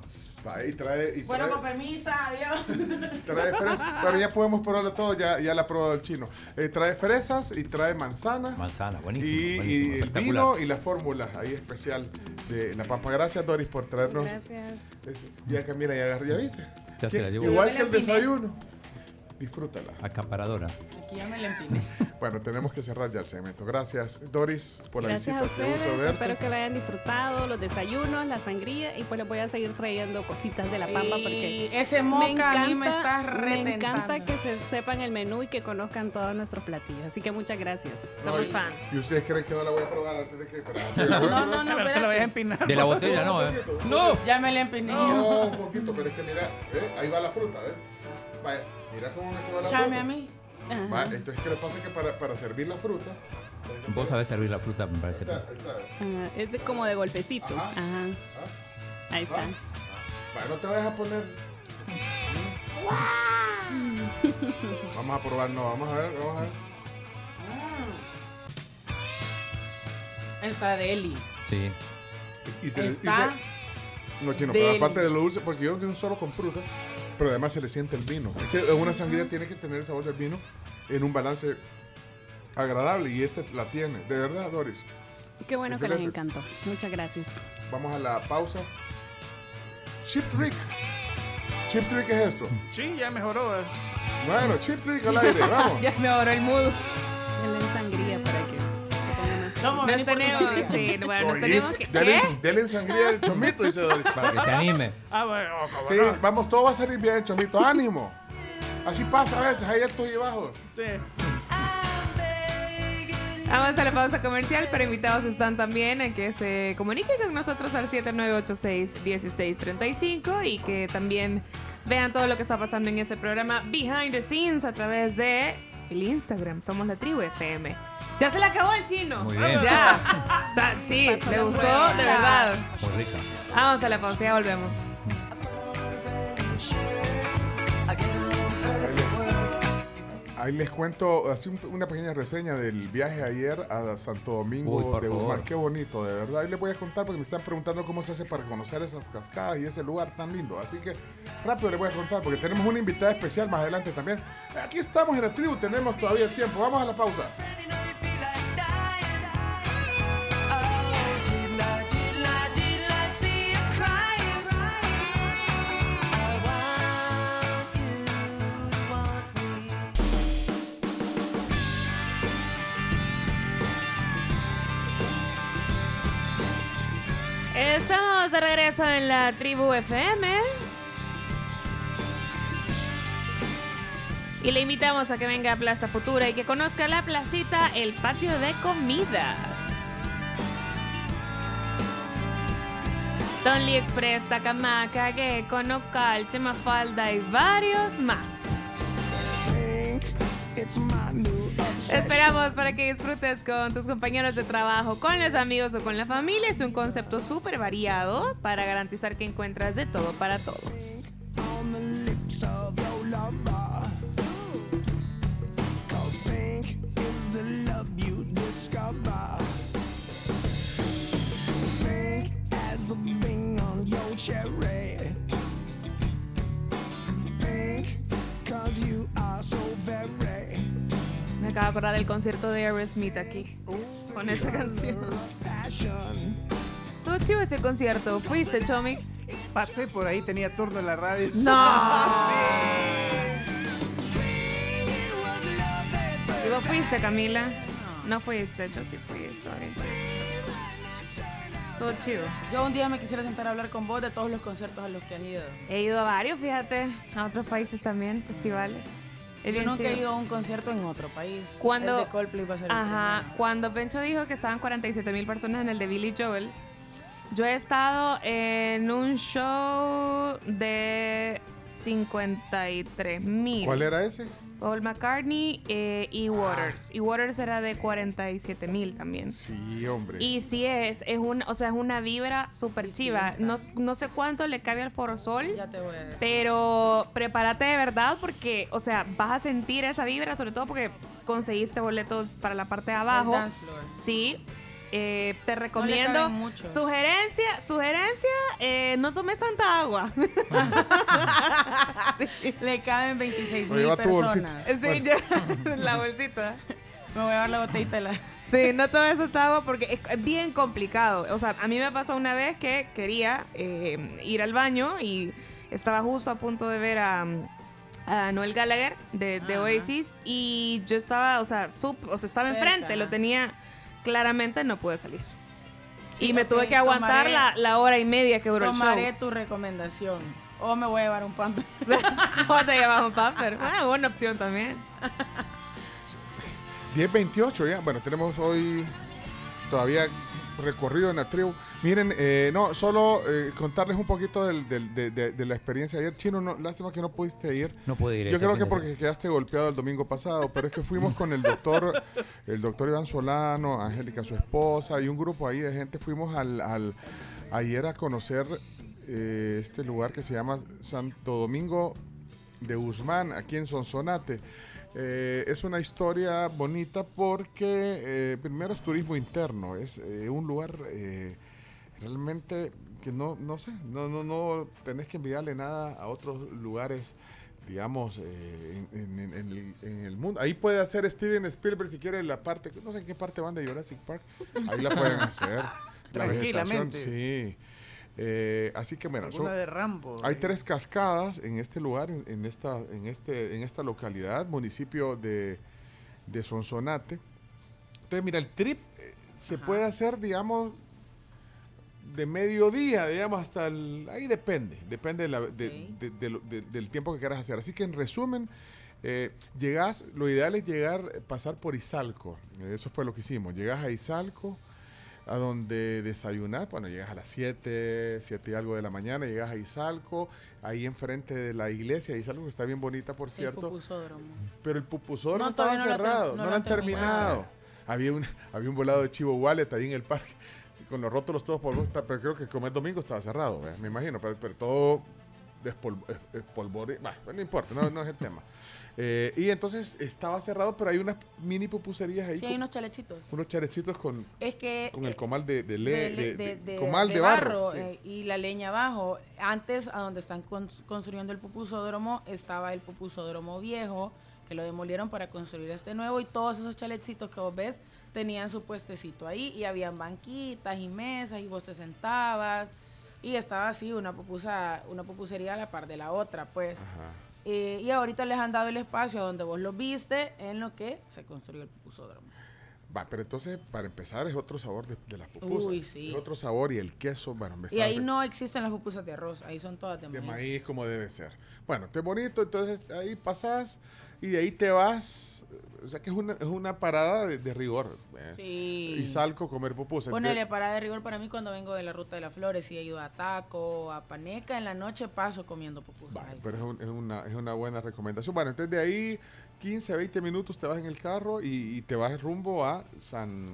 Y trae, y Bueno, con permiso, adiós. trae fresas. Bueno, ya podemos probarlo todo, ya, ya la ha probado el chino. Eh, trae fresas y trae manzana. Manzana, buenísimo. Y, buenísimo, y el espectacular. vino y la fórmula ahí especial de la pampa. Gracias, Doris, por traernos. Gracias. eso. Ya mira, ya agarré, ya viste. Ya se la llevó. Igual que el desayuno. Disfrútala. Acaparadora. Aquí ya me la empiné. Bueno, tenemos que cerrar ya el segmento. Gracias, Doris, por la Gracias a visita. Qué gusto ustedes, verte. espero que lo hayan disfrutado, los desayunos, la sangría y pues les voy a seguir trayendo cositas de la Sí, pampa porque ese moca a mí me está me encanta que se sepan el menú y que conozcan todos nuestros platillos, así que muchas gracias. No, y- ¿Y ustedes creen que no la voy a probar antes de que.? Pero, No, no, no, Pero te lo voy a empinar. De la botella no, ¿eh? No. Ya me la empiné. No, un poquito, pero es que mira, ¿eh? ahí va la fruta, ¿ves? Vaya, mira cómo me quedó la fruta. a mí. Va, entonces, ¿qué le pasa? Que para, para servir la fruta. Vos sabés servir la fruta, me parece. Ahí está, ahí está. Ah, es de- como de golpecito. Ajá. Ajá. Ahí está. Vaya, no te vayas a poner. Vamos a probar, no, vamos a ver, vamos a ver. Esta de Eli. Sí. Y se le- y Está se- No, chino, deli. pero aparte de lo dulce, porque yo de un solo con fruta, pero además se le siente el vino. Es que una sangría tiene que tener el sabor del vino en un balance agradable y este la tiene. De verdad, Doris. Qué bueno que les encantó. Muchas gracias. Vamos a la pausa. Chip Trick. Chip Trick es esto. Sí, ya mejoró. eh. Bueno, Chip Trick al aire, vamos. Ya me ahorró el mood. No, Nos tenemos, sí, bueno, nos tenemos que... Dele, ¿Qué? dele sangría al chomito, dice Doris. Para que se anime. Ah, bueno, cómo Sí, no. vamos, todo va a salir bien, chomito. Ánimo. Así pasa a veces, hay altos y bajos. Sí. Vamos a la pausa comercial, pero invitados están también a que se comuniquen con nosotros al 7986-1635 y que también vean todo lo que está pasando en ese programa Behind the Scenes a través de el Instagram. Somos la tribu FM. Ya se le acabó el chino. Muy bien. Ya. O sea, sí, Pasó le gustó, de verdad. Muy rica. Vamos a la pausa, ya volvemos. Ahí les cuento así un- una pequeña reseña del viaje ayer a Santo Domingo Uy, de. Guzmán. Qué bonito, de verdad. Ahí les voy a contar porque me están preguntando cómo se hace para conocer esas cascadas y ese lugar tan lindo. Así que rápido les voy a contar porque tenemos una invitada especial más adelante también. Aquí estamos en la tribu, tenemos todavía tiempo. Vamos a la pausa. Estamos de regreso en la tribu FM. Y le invitamos a que venga a Plaza Futura y que conozca la placita El Patio de Comidas. Donly Express, Tacamaca, Gecko, Nocal, Chemafalda y varios más. Esperamos para que disfrutes con tus compañeros de trabajo, con los amigos o con la familia. Es un concepto súper variado para garantizar que encuentras de todo para todos. Me acabo de acordar del concierto de Aerosmith aquí, con esta canción. Estuvo chivo ese concierto. ¿Fuiste, Chomix? Pasé por ahí, tenía turno en la radio. No. ¿Vos fuiste, Camila? No fuiste, yo sí fui. Bien Estuvo chido. Yo un día me quisiera sentar a hablar con vos de todos los conciertos a los que has ido. He ido a varios, fíjate, a otros países también, festivales. Es Yo nunca he chido. ido a un concierto en otro país. Cuando, El de Coldplay va a ser el ajá, cuando Pencho dijo que estaban 47 mil personas en el de Billy Joel, yo he estado en un show de 53 mil. ¿Cuál era ese? Paul McCartney eh, y Waters. Y Waters era de 47 mil también. Sí, hombre. Y sí es, es un, o sea, es una vibra súper chiva. No, no sé cuánto le cabe al Foro Sol. Ya te voy a decir. Pero prepárate de verdad porque, o sea, vas a sentir esa vibra, sobre todo porque conseguiste boletos para la parte de abajo. dance floor. Sí. Eh, te recomiendo. sugerencia, sugerencia, eh, no tomes tanta agua. Le caben 26 O mil lleva tu personas. bolsita. Sí, yo- la bolsita. Me voy a llevar la botellita la... Sí, no tomes esta agua porque es bien complicado. O sea, a mí me pasó una vez que quería eh, ir al baño y estaba justo a punto de ver a, a Noel Gallagher de, de. Oasis y yo estaba, o sea, sup- o sea estaba Cerca, enfrente, lo tenía claramente, no pude salir. Sí, y me tuve que aguantar tomaré- la, la hora y media que duró el Tomaré show. tu recomendación. O me voy a llevar un pan. ¿Cómo te llevas un pamper? Ah, buena opción también. 10.28 ya. Bueno, tenemos hoy todavía recorrido en la tribu. Miren, eh, no, solo eh, contarles un poquito del- del- de, de- de la experiencia ayer. Chino, no, lástima que no pudiste ir. No pude ir Yo creo que porque quedaste golpeado el domingo pasado, pero es que fuimos con el doctor, el doctor Iván Solano, Angélica, su esposa, y un grupo ahí de gente. Fuimos al, al- ayer a conocer eh, este lugar que se llama Santo Domingo de Guzmán, aquí en Sonsonate. Eh, es una historia bonita porque eh, primero es turismo interno, es eh, un lugar eh, realmente que no, no sé, no, no, no tenés que enviarle nada a otros lugares, digamos, eh, en, en- en el, en el mundo. Ahí puede hacer Steven Spielberg si quiere la parte, no sé en qué parte van de Jurassic Park, ahí la pueden hacer. La vegetación, Tranquilamente. sí. Eh, así que bueno, Alguna de Rambo, hay tres cascadas en este lugar, en, en esta, en este, en esta localidad, municipio de, de Sonsonate. Entonces, mira, el trip eh, se puede hacer, digamos, de mediodía, digamos, hasta el... Ahí depende, depende de la- del tiempo que quieras hacer. Así que en resumen, eh, llegás, lo ideal es llegar, eh, pasar por Izalco. Eso fue lo que hicimos. Llegás a Izalco, a donde desayunar, bueno, llegas a las 7, 7 y algo de la mañana, llegas a Izalco, ahí enfrente de la iglesia, Izalco que está bien bonita, por El cierto. pupusódromo. Pero el pupusódromo No, estaba no cerrado, no, lo han terminado. Había un, había un volado de chivo wallet ahí en el parque, con los rótulos todos por pero creo que como el domingo estaba cerrado, me imagino, pero, pero todo despol- es- espolvore- bah, no importa, no, no es el tema. Eh, y entonces estaba cerrado, pero hay unas mini pupuserías ahí, Sí, con hay unos chalecitos. unos charecitos con, Es que... con el comal de, de, le- de, de- de- de- de- comal de, de barro. sí. eh, y la leña abajo. Antes, a donde están cons- construyendo el pupusódromo, estaba el pupusódromo viejo, que lo demolieron para construir este nuevo, y todos esos chaletcitos que vos ves tenían su puestecito ahí, y habían banquitas y mesas, y vos te sentabas, y estaba así, una pupusa, una pupusería a la par de la otra, pues. Eh, y ahorita les han dado el espacio donde vos lo viste, en lo que se construyó el pupusódromo. Va, pero entonces, para empezar, es otro sabor de, de las pupusas. Uy, sí. Es otro sabor y el queso, bueno, me Y ahí no existen las pupusas de arroz, ahí son todas de de maíz. maíz como debe ser. Bueno, es bonito, entonces ahí pasas y de ahí te vas. O sea que es una, es una parada de, de rigor. ¿eh? Sí. Y salgo a comer pupusas. Ponele parada de rigor para mí cuando vengo de la ruta de las flores y he ido a Taco, a Paneca, en la noche paso comiendo pupusas. Vale, pero es, un- es una, es una buena recomendación. Bueno, entonces de ahí 15, 20 minutos te vas en el carro y, y te vas rumbo a San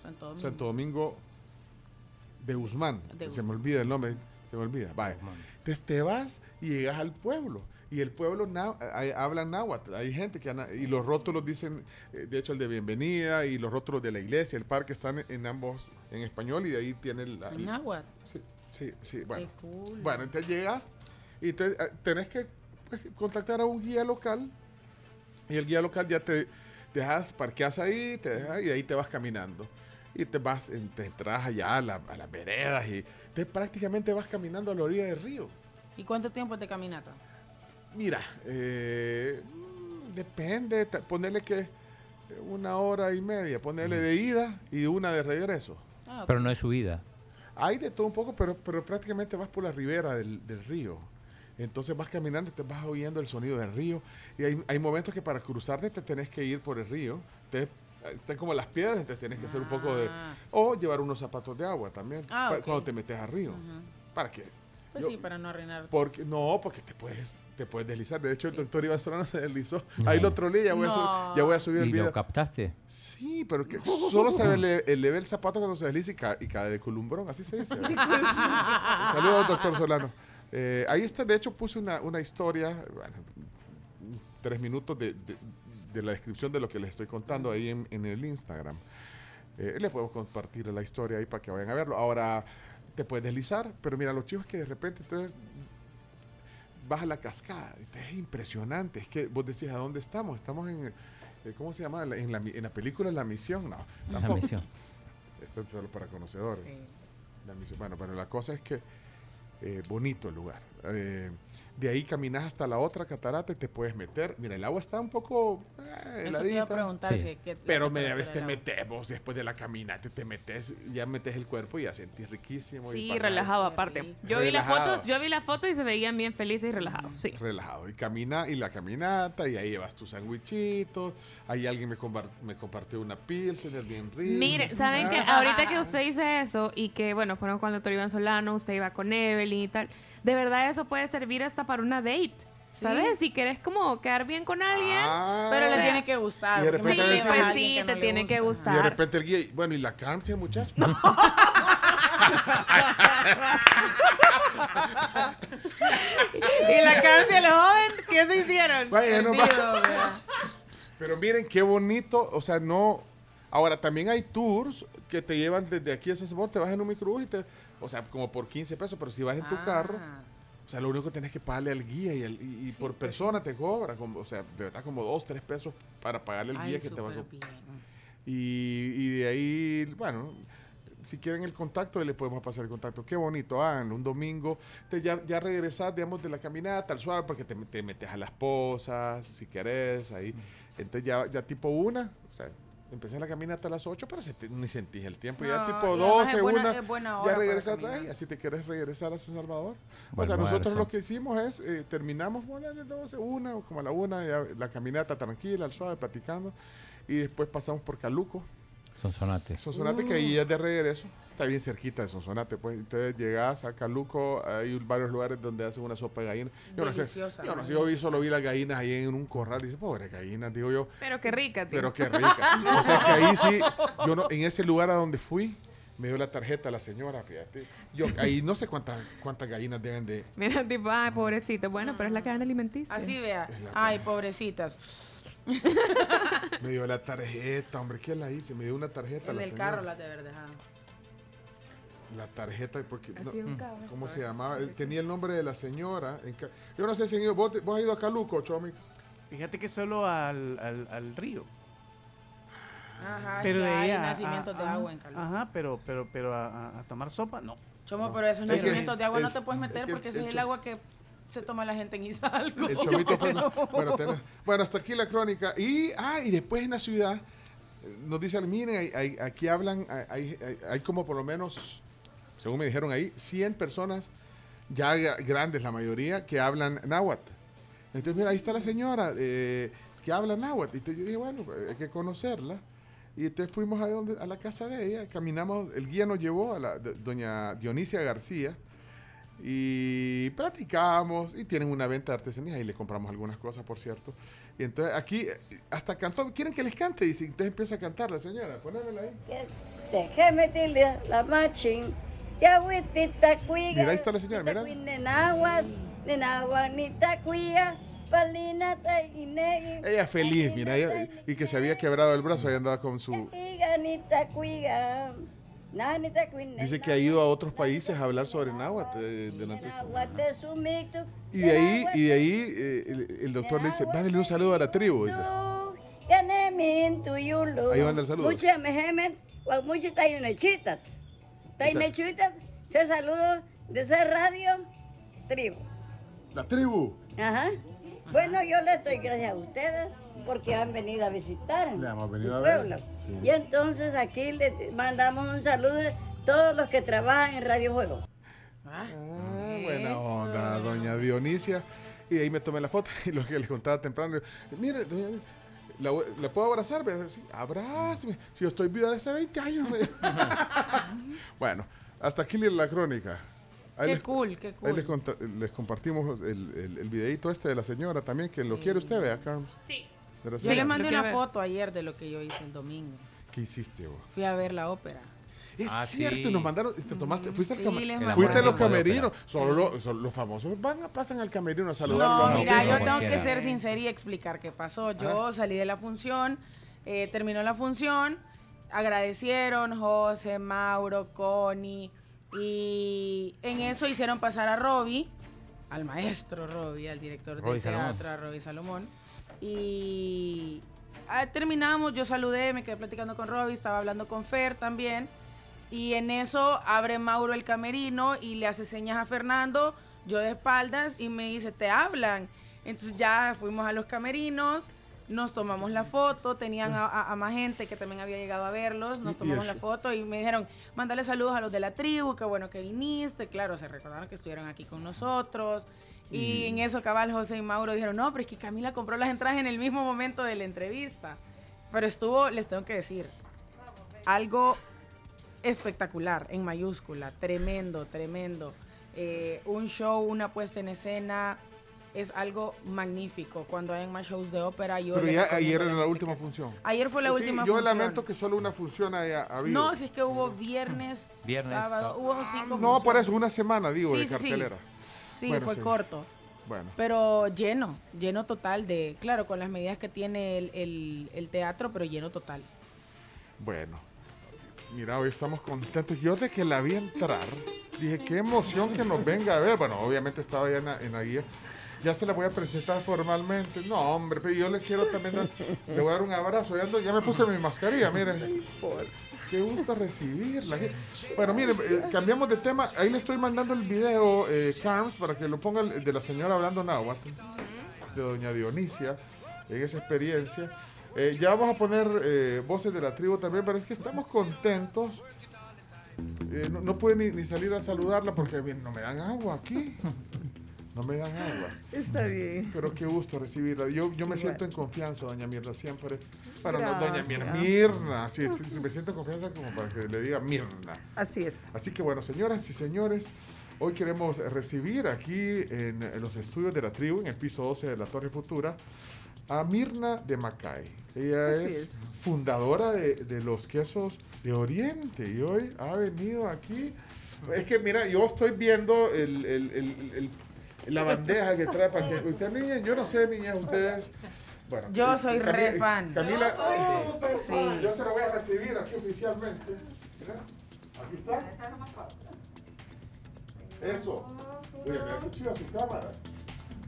Santo Domingo. Santo Domingo de Guzmán. De se me olvida el nombre, se me olvida. Vale. Entonces te vas y llegas al pueblo. Y el pueblo na- hay- habla náhuatl. Hay gente que... Y los rótulos dicen, eh, de hecho, el de bienvenida y los rótulos de la iglesia, el parque están en, ambos en español y de ahí tiene el... Náhuatl. Sí, sí, sí. Bueno, Qué cool. bueno entonces llegas y te- eh, tenés que pues, contactar a un guía local y el guía local ya te dejas, parqueas ahí te deja, y ahí te vas caminando. Y te vas, te entras allá a, la- a las veredas y te prácticamente vas caminando a la orilla del río. ¿Y cuánto tiempo de caminata? Mira, eh, mm, depende, ponerle que una hora y media, ponerle de ida y una de regreso. Pero no es subida. Hay de todo un poco, pero, pero prácticamente vas por la ribera del, del río. Entonces vas caminando y te vas oyendo el sonido del río. Y hay, hay momentos que para cruzarte te tenés que ir por el río. Te, están como las piedras, entonces tienes que hacer un poco de... O llevar unos zapatos de agua también, Ah, cuando te metes al río. ¿Para qué? Pues Yo- sí, para no arruinar. Porque, no, porque te puedes, te puedes deslizar. De hecho, el doctor Iván Solano se deslizó. Ahí lo trolé, ya voy, a, ya voy a subir el ¿Y video. lo captaste? Sí, pero que solo se ve el zapato cuando se desliza y, ca- y cae de columbrón, así se dice. Saludos, doctor Solano. Eh, ahí está, de hecho, puse una, una historia, bueno, tres minutos de, de- de la descripción de lo que les estoy contando ahí en, en el Instagram. Eh, le podemos compartir la historia ahí para que vayan a verlo. Ahora, te puedes deslizar, pero mira, lo chivo es que de repente entonces vas a la cascada. Es impresionante. Es que vos decís, ¿a dónde estamos? Estamos en, eh, ¿cómo se llama? En la, en la película La Misión. No, La tampoco. Misión. Esto es solo para conocedores. La misión. Bueno, pero la cosa es que eh, bonito el lugar. Eh, de ahí caminas hasta la otra catarata y te puedes meter. Mira, el agua está un poco eh, Eso te iba a heladita. si- Pero media vez te del metemos después de la caminata, te metes, ya metes el cuerpo y ya sentís riquísimo. y Sí, relajado aparte. Yo vi las fotos, yo vi las fotos y se veían bien felices y relajados. Sí. relajado. Y camina, y la caminata, y ahí llevas tus sandwichitos. Ahí alguien me, combar- me compartió una pilsen, bien rico. Mire, ¿saben que Ah. Ahorita que usted dice eso y que, bueno, fueron con el doctor Iván Solano, usted iba con Evelyn y tal, de verdad eso puede servir hasta para una date. ¿Sabes? Si querés como quedar bien con alguien. Pero o le sea, tiene que gustar. Y de repente lleva a pues sí, te no tiene que gusta. Y de gustar. repente el guía, bueno, ¿y la cancia, muchacho? y la canción, los jóvenes, ¿qué se hicieron? Bueno. ¿verdad? Pero miren qué bonito, o sea, no... Ahora, también hay tours que te llevan desde aquí a ese sabor, te vas en un microbús y te... O sea, como por 15 pesos, pero si vas en tu carro, o sea, lo único que tienes que pagarle al guía y, el- y- y por persona te cobra, como, o sea, de verdad, como 2, 3 pesos para pagarle al Ay, guía que te va a... súper co- bien. Y, y de ahí, bueno, si quieren el contacto, le podemos pasar el contacto. Qué bonito, háganlo. Un domingo, te, ya, ya regresás, digamos, de la caminata al suave, porque te, te metes a las posas, si querés, ahí. Entonces ya, ya tipo una, o sea, empecé la caminata a las 8, pero se te- ni sentís el tiempo. ya tipo y además 12, es buena- una, ya para regresas atrás y así te querés regresar a San Salvador. Buen o sea, nosotros lo que hicimos es, eh, terminamos, bueno, a las 12, una, o como a la una, ya la caminata tranquila, al suave, platicando. Y después pasamos por Caluco. Sonsonate. Sonsonate, que ahí es de regreso. Está bien cerquita de Sonsonate, pues. Entonces llegas a Caluco, hay varios lugares donde hacen una sopa de gallina. Yo no sé, yo no sé, ¿no? yo vi, solo vi las gallinas ahí en un corral y dice, pobre gallinas, digo yo. Pero qué rica, tío. Pero qué rica. O sea que ahí sí, yo no, en ese lugar a donde fui, me dio la tarjeta la señora, fíjate. Yo ahí no sé cuántas, cuántas gallinas deben de. Mira, tipo, ay, pobrecito. Bueno, pero es la cadena alimenticia. Así vea. Ay, pobrecitas. Me dio la tarjeta, hombre, ¿qué la hice? Me dio una tarjeta El la señora. carro la de haber dejado. La tarjeta, porque. no- cabrón. ¿Cómo se llamaba? Tenía el nombre de la señora. en Yo no sé si han ido- vos, vos has ido a Caluco, Chomix. Fíjate que solo al, al, al río. Ajá, Pero de hay ahí a- nacimientos a- de ajá, agua en Caluco. Ajá, pero, pero, pero a, tomar sopa, no. Chomo, pero esos Es que- nacimientos de agua no te puedes meter es que porque ese es el agua que se toma la gente en Izalco. El chomito fue. Bueno, tenés- bueno, hasta aquí la crónica. Y, ah, y después en la ciudad, eh, nos dicen, miren, hay- hay- aquí hablan, hay, hay- hay como por lo menos, según me dijeron ahí, 100 personas, ya grandes la mayoría, que hablan náhuatl. Entonces, mira, ahí está la señora eh, que habla náhuatl. Y entonces yo dije, bueno, pues, hay que conocerla. Y entonces fuimos a, donde, a la casa de ella, caminamos, el guía nos llevó a la doña Dionisia García y platicamos y tienen una venta de artesanías y le compramos algunas cosas, por cierto. Y entonces aquí eh, hasta cantó, quieren que les cante, dice, entonces empieza a cantar la señora, ponémela ahí. Déjeme la machín. Ya. Mira, ahí está la señora, mira. Nenagua, nenagua, ni tacuiga. Palina tainegui. Ella feliz, mira, ella- y que se había quebrado el brazo y andaba con su... Dice que ha ido a otros países a hablar sobre náhuatl. eh, delante de. Y de ahí, y de ahí eh, el, el doctor le dice, mándale un saludo a la tribu. Dice. Ahí manda el saludo. Tainechitat. Tainechitat, se saludo de ser radio, tribu. La tribu. Ajá. Bueno, yo le doy gracias a ustedes porque han venido a visitar Le hemos venido a ver, pueblo. sí. Y entonces aquí le mandamos un saludo a todos los que trabajan en Radio Juego. Ah, buena onda, doña Dionisia. Y ahí me tomé la foto y lo que les contaba temprano. Mire, doña, ¿la, la puedo abrazar? Sí, abrázame. Si yo estoy viva de hace 20 años. bueno, hasta aquí la crónica. Qué cool, qué Ahí cool. les, conta- les compartimos el, el, el videito este de la señora también, que lo quiere usted, vea acá. Sí. Yo le mandé una foto ayer de lo que yo hice el domingo. ¿Qué hiciste vos? Fui a ver la ópera. Es Ah, cierto, sí. nos mandaron, te tomaste, fuiste, al Sí, les fuiste a los camerinos. Solo lo- solo los famosos van a pasan al camerino a saludar a No, mira, yo tengo que ser sincera y explicar qué pasó. Yo salí de la función, eh, terminó la función, agradecieron José, Mauro, Connie, y en eso hicieron pasar a Robbie, al maestro Robbie, al director de Robbie Salomón. teatro, a Robbie Salomón. Y ah, terminamos, yo saludé, me quedé platicando con Robbie, estaba hablando con Fer también. Y en eso abre Mauro el camerino y le hace señas a Fernando, yo de espaldas, y me dice, te hablan. Entonces ya fuimos a los camerinos, nos tomamos la foto, tenían a, a- a más gente que también había llegado a verlos, nos tomamos la foto y me dijeron, mándale saludos a los de la tribu, qué bueno que viniste. Claro, se recordaron que estuvieron aquí con nosotros. Y Y- en eso cabal José y Mauro dijeron, no, pero es que Camila compró las entradas en el mismo momento de la entrevista. Pero estuvo, les tengo que decir, algo espectacular, en mayúscula, tremendo, tremendo. Eh, un show, una puesta en escena, es algo magnífico. Cuando hay más shows de ópera, yo Pero ya ayer era la última función. Ayer fue la Sí, última yo función. lamento que solo una función haya habido. No, si es que hubo viernes, Viernes, sábado, sábado. hubo cinco No, por eso, una semana, digo, Sí, de sí, sí. cartelera. Sí, Bueno, fue sí. corto. Bueno. Pero lleno, lleno total de, claro, con las medidas que tiene el, el- el teatro, pero lleno total. Bueno, mira, hoy estamos contentos. Yo de que la vi entrar, dije, qué emoción que nos venga a ver. Bueno, obviamente estaba ya en la, en la guía. Ya se la voy a presentar formalmente. No, hombre, pero yo le quiero también dar, le voy a dar un abrazo. Ya, ando- ya me puse mi mascarilla, miren. Qué gusto recibirla. Bueno, miren, eh, cambiamos de tema. Ahí le estoy mandando el video, eh, Carms, para que lo ponga el de la señora hablando náhuatl, de doña Dionisia, en esa experiencia. Eh, ya vamos a poner eh, voces de la tribu también, pero es que estamos contentos. Eh, no, no pude ni, ni salir a saludarla porque bien, no me dan agua aquí. No me dan agua. Está bien. Pero qué gusto recibirla. Yo, yo me Igual. siento en confianza, doña Mirna, siempre. Bueno, no, doña. Mirna. Sí, sí, sí, me siento en confianza como para que le diga Mirna. Así es. Así que bueno, señoras y señores, hoy queremos recibir aquí en, en los estudios de la tribu, en el piso 12 de la Torre Futura, a Mirna de Macay. Ella Así es, es. fundadora de, de los quesos de Oriente y hoy ha venido aquí. Es que mira, yo estoy viendo el, el- el- el- la bandeja que trae para que usted, niña, yo no sé, niña, ustedes. Bueno, Yo eh, soy Cami- re fan. Camila, Yo soy súper fan. yo se lo voy a recibir aquí oficialmente. Mira, aquí está. Eso. Oye, mira qué chida su cámara.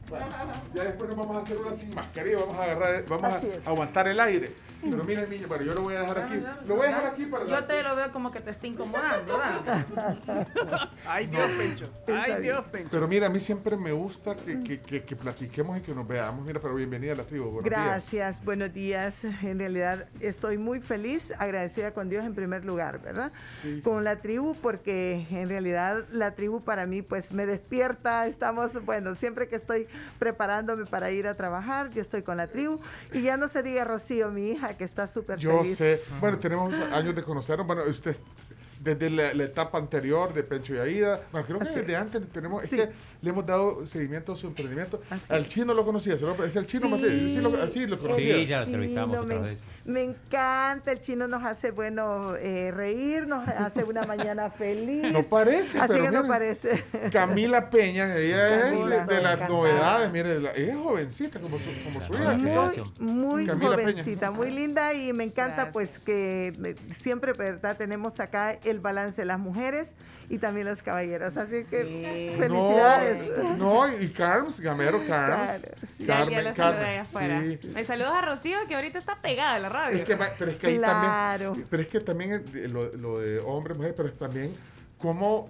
Bueno, ya después nos vamos a hacer una sin mascarilla, vamos a agarrar, vamos a aguantar el aire. Pero miren, niña, bueno, yo lo voy a dejar aquí. Lo voy a dejar aquí para Yo te lo veo como que te está incomodando, ¿verdad? Ay, Dios, Pencho. Ay, Dios, Pencho. Pero mira, a mí siempre me gusta que, que, que, que platiquemos y que nos veamos. Mira, pero bienvenida a la tribu. Buenos días. Gracias, buenos días. En realidad estoy muy feliz, agradecida con Dios en primer lugar, ¿verdad? Sí. Con la tribu, porque en realidad la tribu para mí pues me despierta. Estamos, bueno, siempre que estoy preparándome para ir a trabajar, yo estoy con la tribu. Y ya no se diga Rocío, mi hija, que está súper Yo feliz. sé. Bueno, tenemos años de conocernos. Bueno, usted desde la, la etapa anterior de Pencho y Aida. Bueno, creo que Así desde es. antes tenemos. Sí. Es que le hemos dado seguimiento a su emprendimiento. Así Al chino lo conocía, ¿se lo- es el chino más de- sí lo, sí, lo conocía. Sí, ya lo entrevistamos otra me, vez. Me encanta, el chino nos hace, bueno, eh, reír, nos hace una mañana feliz. No parece, Así pero que no parece. Camila Peña, ella es de las novedades, mire, la- ella es jovencita como su, como su hija. Muy, muy Camila Peña. jovencita, muy linda y me encanta Gracias. pues que eh, siempre, ¿verdad? Tenemos acá el balance de las mujeres y también los caballeros. Así que felicidades. No, no, y Carms, Gamero Carms. Claro, Ya, ya Carmen, Carmen. allá afuera. Sí. Me saludos a Rocío, que ahorita está pegada a la radio. Es que, pero es que ahí Claro. también, pero es que también lo, lo de hombre, mujer, pero es también cómo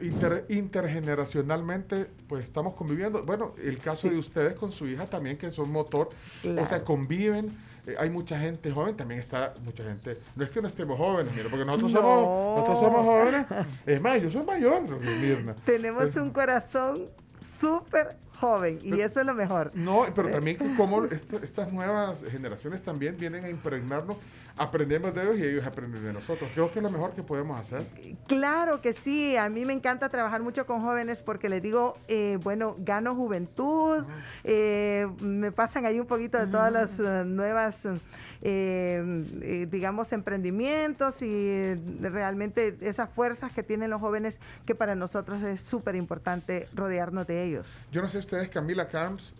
inter- intergeneracionalmente, pues estamos conviviendo. Bueno, el caso de ustedes con su hija también, que son motor, o sea, conviven. Eh, hay mucha gente joven, también está mucha gente. No es que no estemos jóvenes, mira, porque nosotros, No. somos, nosotros somos jóvenes. Es más, yo soy mayor, Mirna. Tenemos un corazón súper joven y eso es lo mejor. No, pero también como esta- estas nuevas generaciones también vienen a impregnarnos, aprendemos de ellos y ellos aprenden de nosotros. Creo que es lo mejor que podemos hacer. Claro que sí, a mí me encanta trabajar mucho con jóvenes porque les digo, eh, bueno, gano juventud, eh, me pasan ahí un poquito de todas las eh, nuevas, eh, eh, digamos, emprendimientos y realmente esas fuerzas que tienen los jóvenes que para nosotros es súper importante rodearnos de ellos. Yo no sé ustedes, Camila Carms,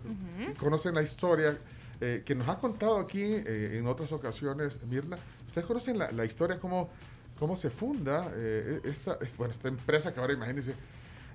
conocen la historia eh, que nos ha contado aquí eh, en otras ocasiones, Mirna. ¿Ustedes conocen la, la historia, cómo, cómo se funda eh, esta, es- bueno, esta empresa que ahora imagínense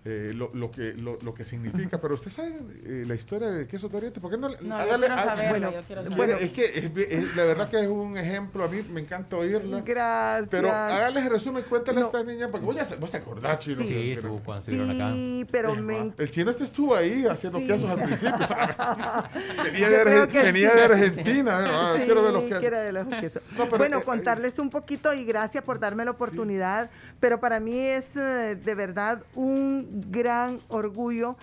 eh, lo, lo que, lo, lo que significa? Pero ustedes saben eh, la historia de Queso de Oriente. ¿Por qué no? le- No, yo quiero saberla, yo quiero bueno, es que es, es- la verdad que es un ejemplo, a mí me encanta oírla. Gracias. Pero háganles el resumen, cuéntale a esta niña, porque vos, ya, vos te acordás, Chino. Sí, que- estuvo cuando estuvieron acá. Sí, pero me El chino este estuvo ahí haciendo Sí. quesos al principio. venía, de, Arge- venía de Argentina. pero, ah, Sí, quiero ver los quesos. quiero ver los quesos. No, pero, bueno, eh, contarles un poquito y gracias por darme la oportunidad, pero para mí es de verdad un gran orgullo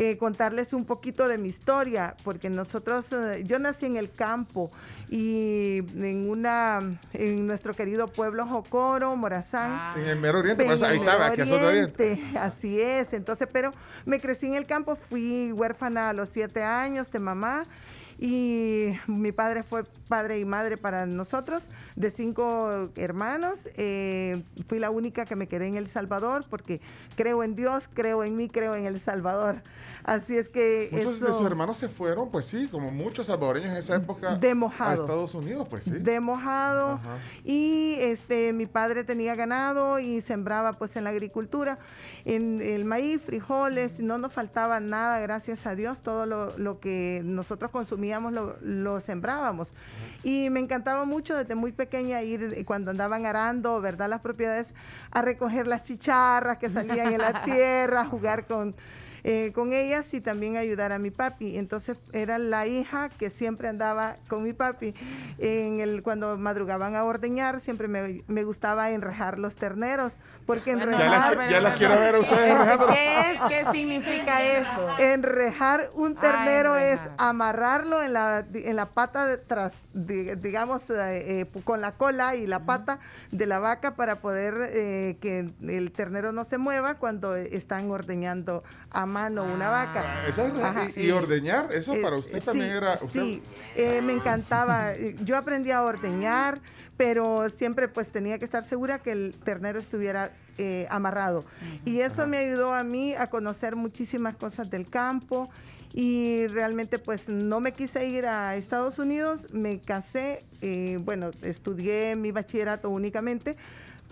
eh, contarles un poquito de mi historia, porque nosotros, eh, yo nací en el campo y en una, en nuestro querido pueblo Jocoro, Morazán. En el Mero Oriente, En ahí estaba, Oriente. Oriente, Así es, entonces, pero me crecí en el campo, fui huérfana a los siete años de mamá y mi padre fue padre y madre para nosotros, de cinco hermanos. Eh, fui la única que me quedé en El Salvador porque creo en Dios, creo en mí, creo en El Salvador. Así es que Muchos de sus hermanos se fueron, pues sí, como muchos salvadoreños en esa época. De A mojado. Estados Unidos, pues sí. de mojado Ajá. y este mi padre tenía ganado y sembraba pues en la agricultura en el maíz frijoles no nos faltaba nada gracias a Dios todo lo, lo que nosotros consumíamos lo, lo sembrábamos. Y me encantaba mucho desde muy pequeña ir eh, cuando andaban arando verdad las propiedades a recoger las chicharras que salían en la tierra a jugar con eh, con ellas y también ayudar a mi papi. Entonces era la hija que siempre andaba con mi papi. En el, cuando madrugaban a ordeñar, siempre me, me gustaba enrejar los terneros, porque Bueno, enrejar... ya la- ya la quiero ver a ustedes enrejándolos. ¿Qué es? ¿Qué significa eso? Enrejar un ternero Ah, es amarrarlo en la, en la pata de tras, di- digamos, eh, eh, con la cola y la pata de la vaca para poder eh, que el ternero no se mueva cuando están ordeñando a mano una vaca. Ah, Ajá. y, y ordeñar, eso Eh, para usted sí, también era. Usted, Sí, eh, me encantaba. Yo aprendí a ordeñar, pero siempre pues tenía que estar segura que el ternero estuviera eh, amarrado. Y eso me ayudó a mí a conocer muchísimas cosas del campo. Y realmente pues no me quise ir a Estados Unidos, me casé, eh, bueno, estudié mi bachillerato únicamente,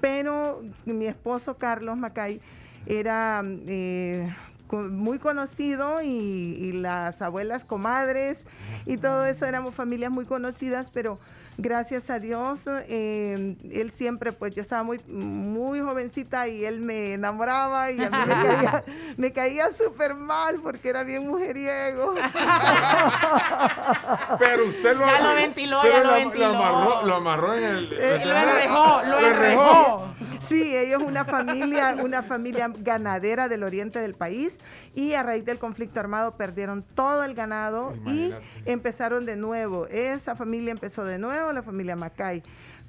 pero mi esposo Carlos Macay era eh, muy conocido y, y las abuelas comadres y todo eso éramos familias muy conocidas, pero gracias a Dios eh, él siempre, pues yo estaba muy, muy jovencita y él me enamoraba y a mí me caía, me caía súper mal porque era bien mujeriego. pero usted lo Ya lo ventiló, pero ya lo lo- ventiló. amarró, lo amarró en el. Eh, lo enrejó, lo enrejó. Sí, ellos una familia, una familia ganadera del oriente del país y a raíz del conflicto armado perdieron todo el ganado y empezaron de nuevo. Esa familia empezó de nuevo, la familia Macay.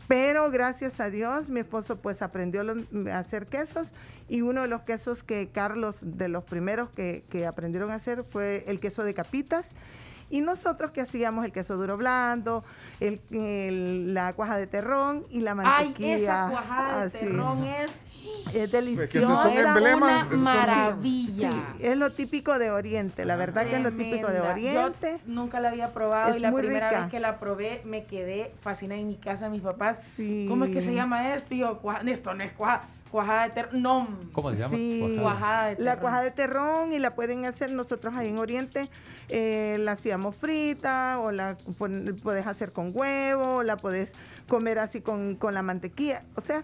Pero gracias a Dios, mi esposo pues aprendió a hacer quesos y uno de los quesos que Carlos, de los primeros que, que aprendieron a hacer fue el queso de capitas. Y nosotros que hacíamos el queso duro blando, el, el- la cuaja de terrón y la Ay, mantequilla. esa cuajada de así. terrón es... Es delicioso. que esos son Es emblemas, una son- maravilla. Sí, es lo típico de Oriente, la verdad que es lo típico de. Oriente. Yo nunca la había probado Es y la primera rica. vez que la probé me quedé fascinada en mi casa. Mis papás, Sí. ¿cómo es que se llama esto? Y yo, "Cuaja- esto no es cuaja- cuajada de terrón. No. ¿Cómo se llama? Sí, Cuajada de la terrón. cuajada de terrón y la pueden hacer nosotros ahí en Oriente. eh, la hacíamos frita o la puedes hacer con huevo, la puedes comer así con, con la mantequilla. O sea,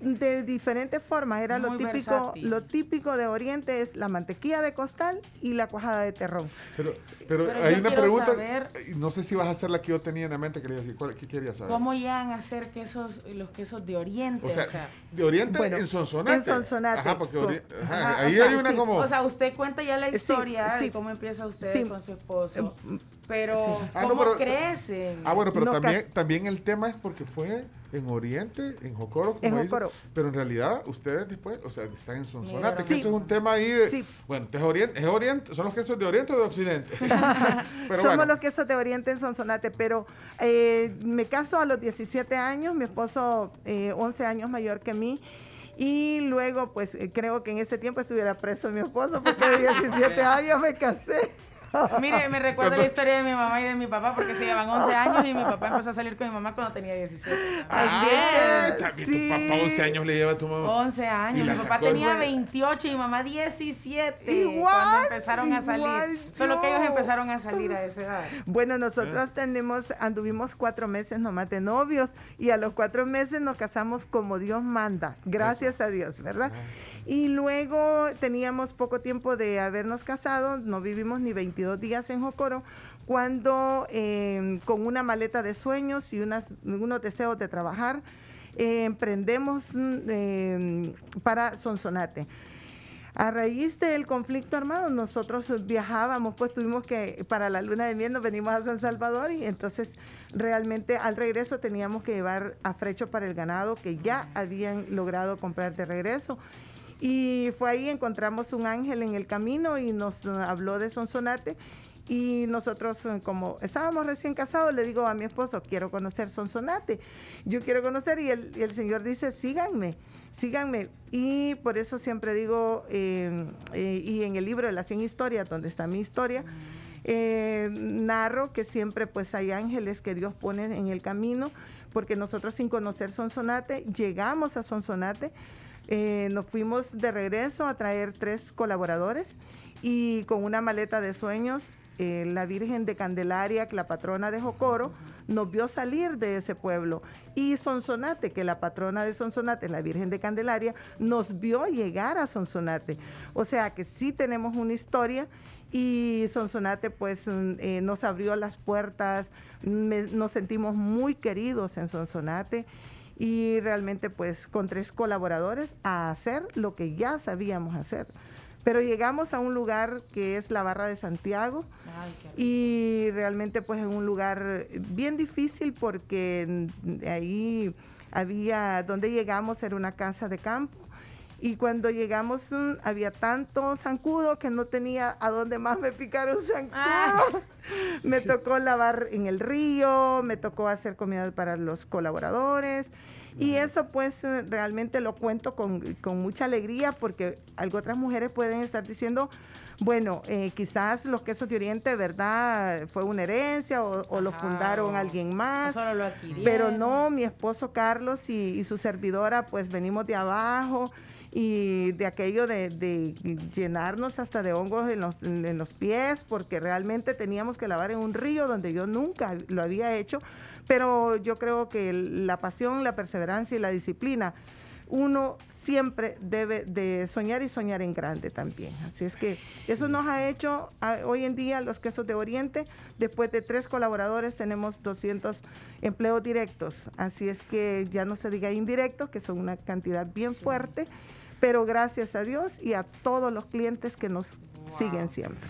de diferentes formas. Era lo típico, versátil. lo típico de Oriente es la mantequilla de costal y la cuajada de terrón. Pero, pero, Pero hay una pregunta, saber- no sé si vas a hacer la que yo tenía en la mente, que le iba a decir, ¿cuál- ¿qué querías saber? ¿Cómo llegan a hacer quesos, los quesos de Oriente? O sea, de Oriente Bueno, en Sonsonate. en Sonsonate. Ajá, porque Con- ajá, Ajá, ahí o sea, hay una sí, como... O sea, usted cuenta ya la historia sí. de cómo empieza usted Sí. con su esposo. Pero, Sí. Ah, no, ¿cómo pero- crecen? Ah, bueno, pero No, también, también el tema es porque fue en Oriente, en Jocoro, como En Jocoro. pero en realidad ustedes después, o sea, están en Sonsonate, Sí. que eso es un tema ahí de, Sí. bueno, es Oriente, es Oriente, ¿son los quesos de Oriente o de Occidente? pero Somos bueno, los quesos de Oriente en Sonsonate, pero eh, me caso a los 17 años, mi esposo eh, 11 años mayor que mí. Y luego, pues eh, creo que en ese tiempo estuviera preso mi esposo, porque de 17 años me casé. Mire, me recuerda la historia de mi mamá y de mi papá porque se llevan 11 años y mi papá empezó a salir con mi mamá cuando tenía 17. ah, es también sí. tu papá 11 años le lleva a tu mamá. 11 Y años. Mi papá tenía de- 28 y mi mamá 17 Igual, cuando empezaron a salir. igual Solo que ellos empezaron a salir a esa edad. Bueno, nosotros tenemos, anduvimos cuatro meses nomás de novios y a los cuatro meses nos casamos como Dios manda, gracias a Dios, ¿verdad? Y luego teníamos poco tiempo de habernos casado, no vivimos ni 22 días en Jocoro, cuando eh, con una maleta de sueños y unos deseos de trabajar, eh, emprendemos eh, para Sonsonate. A raíz del conflicto armado, nosotros viajábamos, pues tuvimos que, para la luna de miel nos venimos a San Salvador y entonces realmente al regreso teníamos que llevar a frecho para el ganado que ya habían logrado comprar de regreso. Y fue ahí, encontramos un ángel en el camino y nos eh, habló de Sonsonate. Y nosotros, eh, como estábamos recién casados, le digo a mi esposo, quiero conocer Sonsonate. Yo quiero conocer y el, el Señor dice, síganme, síganme. Y por eso siempre digo, eh, y en el libro de las 100 historias, donde está mi historia, narro que siempre pues hay ángeles que Dios pone en el camino, porque nosotros sin conocer Sonsonate, llegamos a Sonsonate, eh, nos fuimos de regreso a traer tres colaboradores y con una maleta de sueños, eh, la Virgen de Candelaria, que la patrona de Jocoro, nos vio salir de ese pueblo. Y Sonsonate, que la patrona de Sonsonate, la Virgen de Candelaria, nos vio llegar a Sonsonate. O sea que sí tenemos una historia y Sonsonate pues mm, eh, nos abrió las puertas, me- nos sentimos muy queridos en Sonsonate y realmente pues con tres colaboradores a hacer lo que ya sabíamos hacer. Pero llegamos a un lugar que es la Barra de Santiago y realmente pues en un lugar bien difícil porque ahí había, donde llegamos era una casa de campo y cuando llegamos mm, había tanto zancudo que no tenía a dónde más me picar un zancudo. me tocó lavar en el río, me tocó hacer comida para los colaboradores. Y eso pues eh, realmente lo cuento con, con mucha alegría porque algo otras mujeres pueden estar diciendo, bueno, eh, quizás los quesos de Oriente, ¿verdad? Fue una herencia o, o lo fundaron alguien más. solo lo. Pero no, mi esposo Carlos y, y su servidora pues venimos de abajo y de aquello de, de llenarnos hasta de hongos en los, en- en los pies porque realmente teníamos que lavar en un río donde yo nunca lo había hecho. Pero yo creo que la pasión, la perseverancia y la disciplina, uno siempre debe de soñar y soñar en grande también. Así es que eso nos ha hecho ah, hoy en día los quesos de Oriente. Después de tres colaboradores tenemos 200 empleos directos. Así es que ya no se diga indirectos, que son una cantidad bien fuerte. Pero gracias a Dios y a todos los clientes que nos siguen siempre.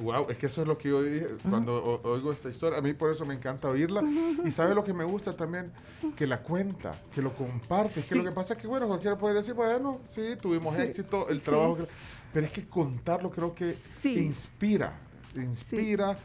wow, es que eso es lo que yo dije cuando o- oigo esta historia. A mí por eso me encanta oírla. Y sabe lo que me gusta también, que la cuenta, que lo comparte. Que lo que pasa es que, bueno, cualquiera puede decir, bueno, sí, tuvimos Sí, éxito, el sí. trabajo. que- Pero es que contarlo creo que inspira, inspira.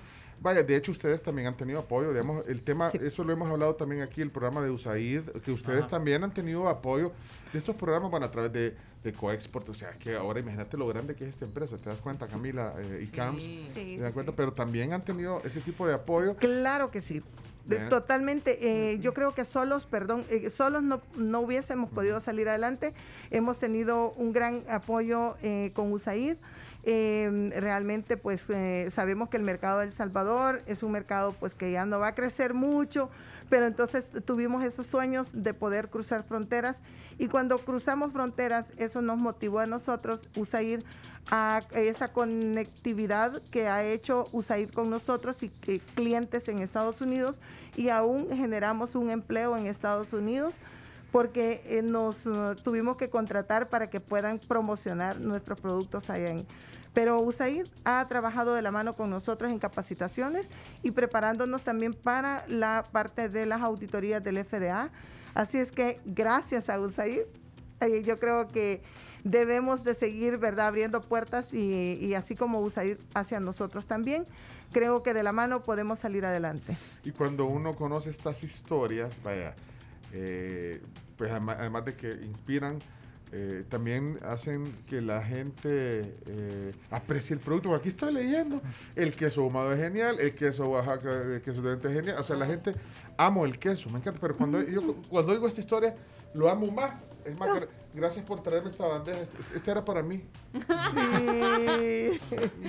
Vaya, de hecho ustedes también han tenido apoyo, digamos, el tema, eso lo hemos hablado también aquí, el programa de USAID, que ustedes Ajá. también han tenido apoyo de estos programas, bueno, a través de, de Coexport, o sea, que ahora imagínate lo grande que es esta empresa, ¿te das cuenta, Camila? Eh, y CAMS, Sí, ¿te das sí, cuenta? sí. Pero también han tenido ese tipo de apoyo. Claro que sí. De-. Totalmente. eh, yo creo que solos, perdón, eh, solos no, no hubiésemos podido salir adelante. Hemos tenido un gran apoyo eh, con USAID. Eh, realmente pues eh, sabemos que el mercado de El Salvador es un mercado pues que ya no va a crecer mucho, pero entonces tuvimos esos sueños de poder cruzar fronteras y cuando cruzamos fronteras eso nos motivó a nosotros USAID a esa conectividad que ha hecho USAID con nosotros y que clientes en Estados Unidos y aún generamos un empleo en Estados Unidos porque eh, nos eh, tuvimos que contratar para que puedan promocionar nuestros productos allá en... Pero USAID ha trabajado de la mano con nosotros en capacitaciones y preparándonos también para la parte de las auditorías del FDA. Así es que gracias a USAID, eh, yo creo que debemos de seguir, ¿verdad?, abriendo puertas y, y así como USAID hacia nosotros también, creo que de la mano podemos salir adelante. Y cuando uno conoce estas historias, vaya, pues además, además de que inspiran, eh, también hacen que la gente eh, aprecie el producto. Porque Aquí estoy leyendo, el queso ahumado es genial, el queso Oaxaca, el queso de es genial. O sea, la gente amo el queso, me encanta. Pero cuando yo cuando oigo esta historia, lo amo más. Es más, gra- gracias por traerme esta bandeja. Este, este era para mí. Sí.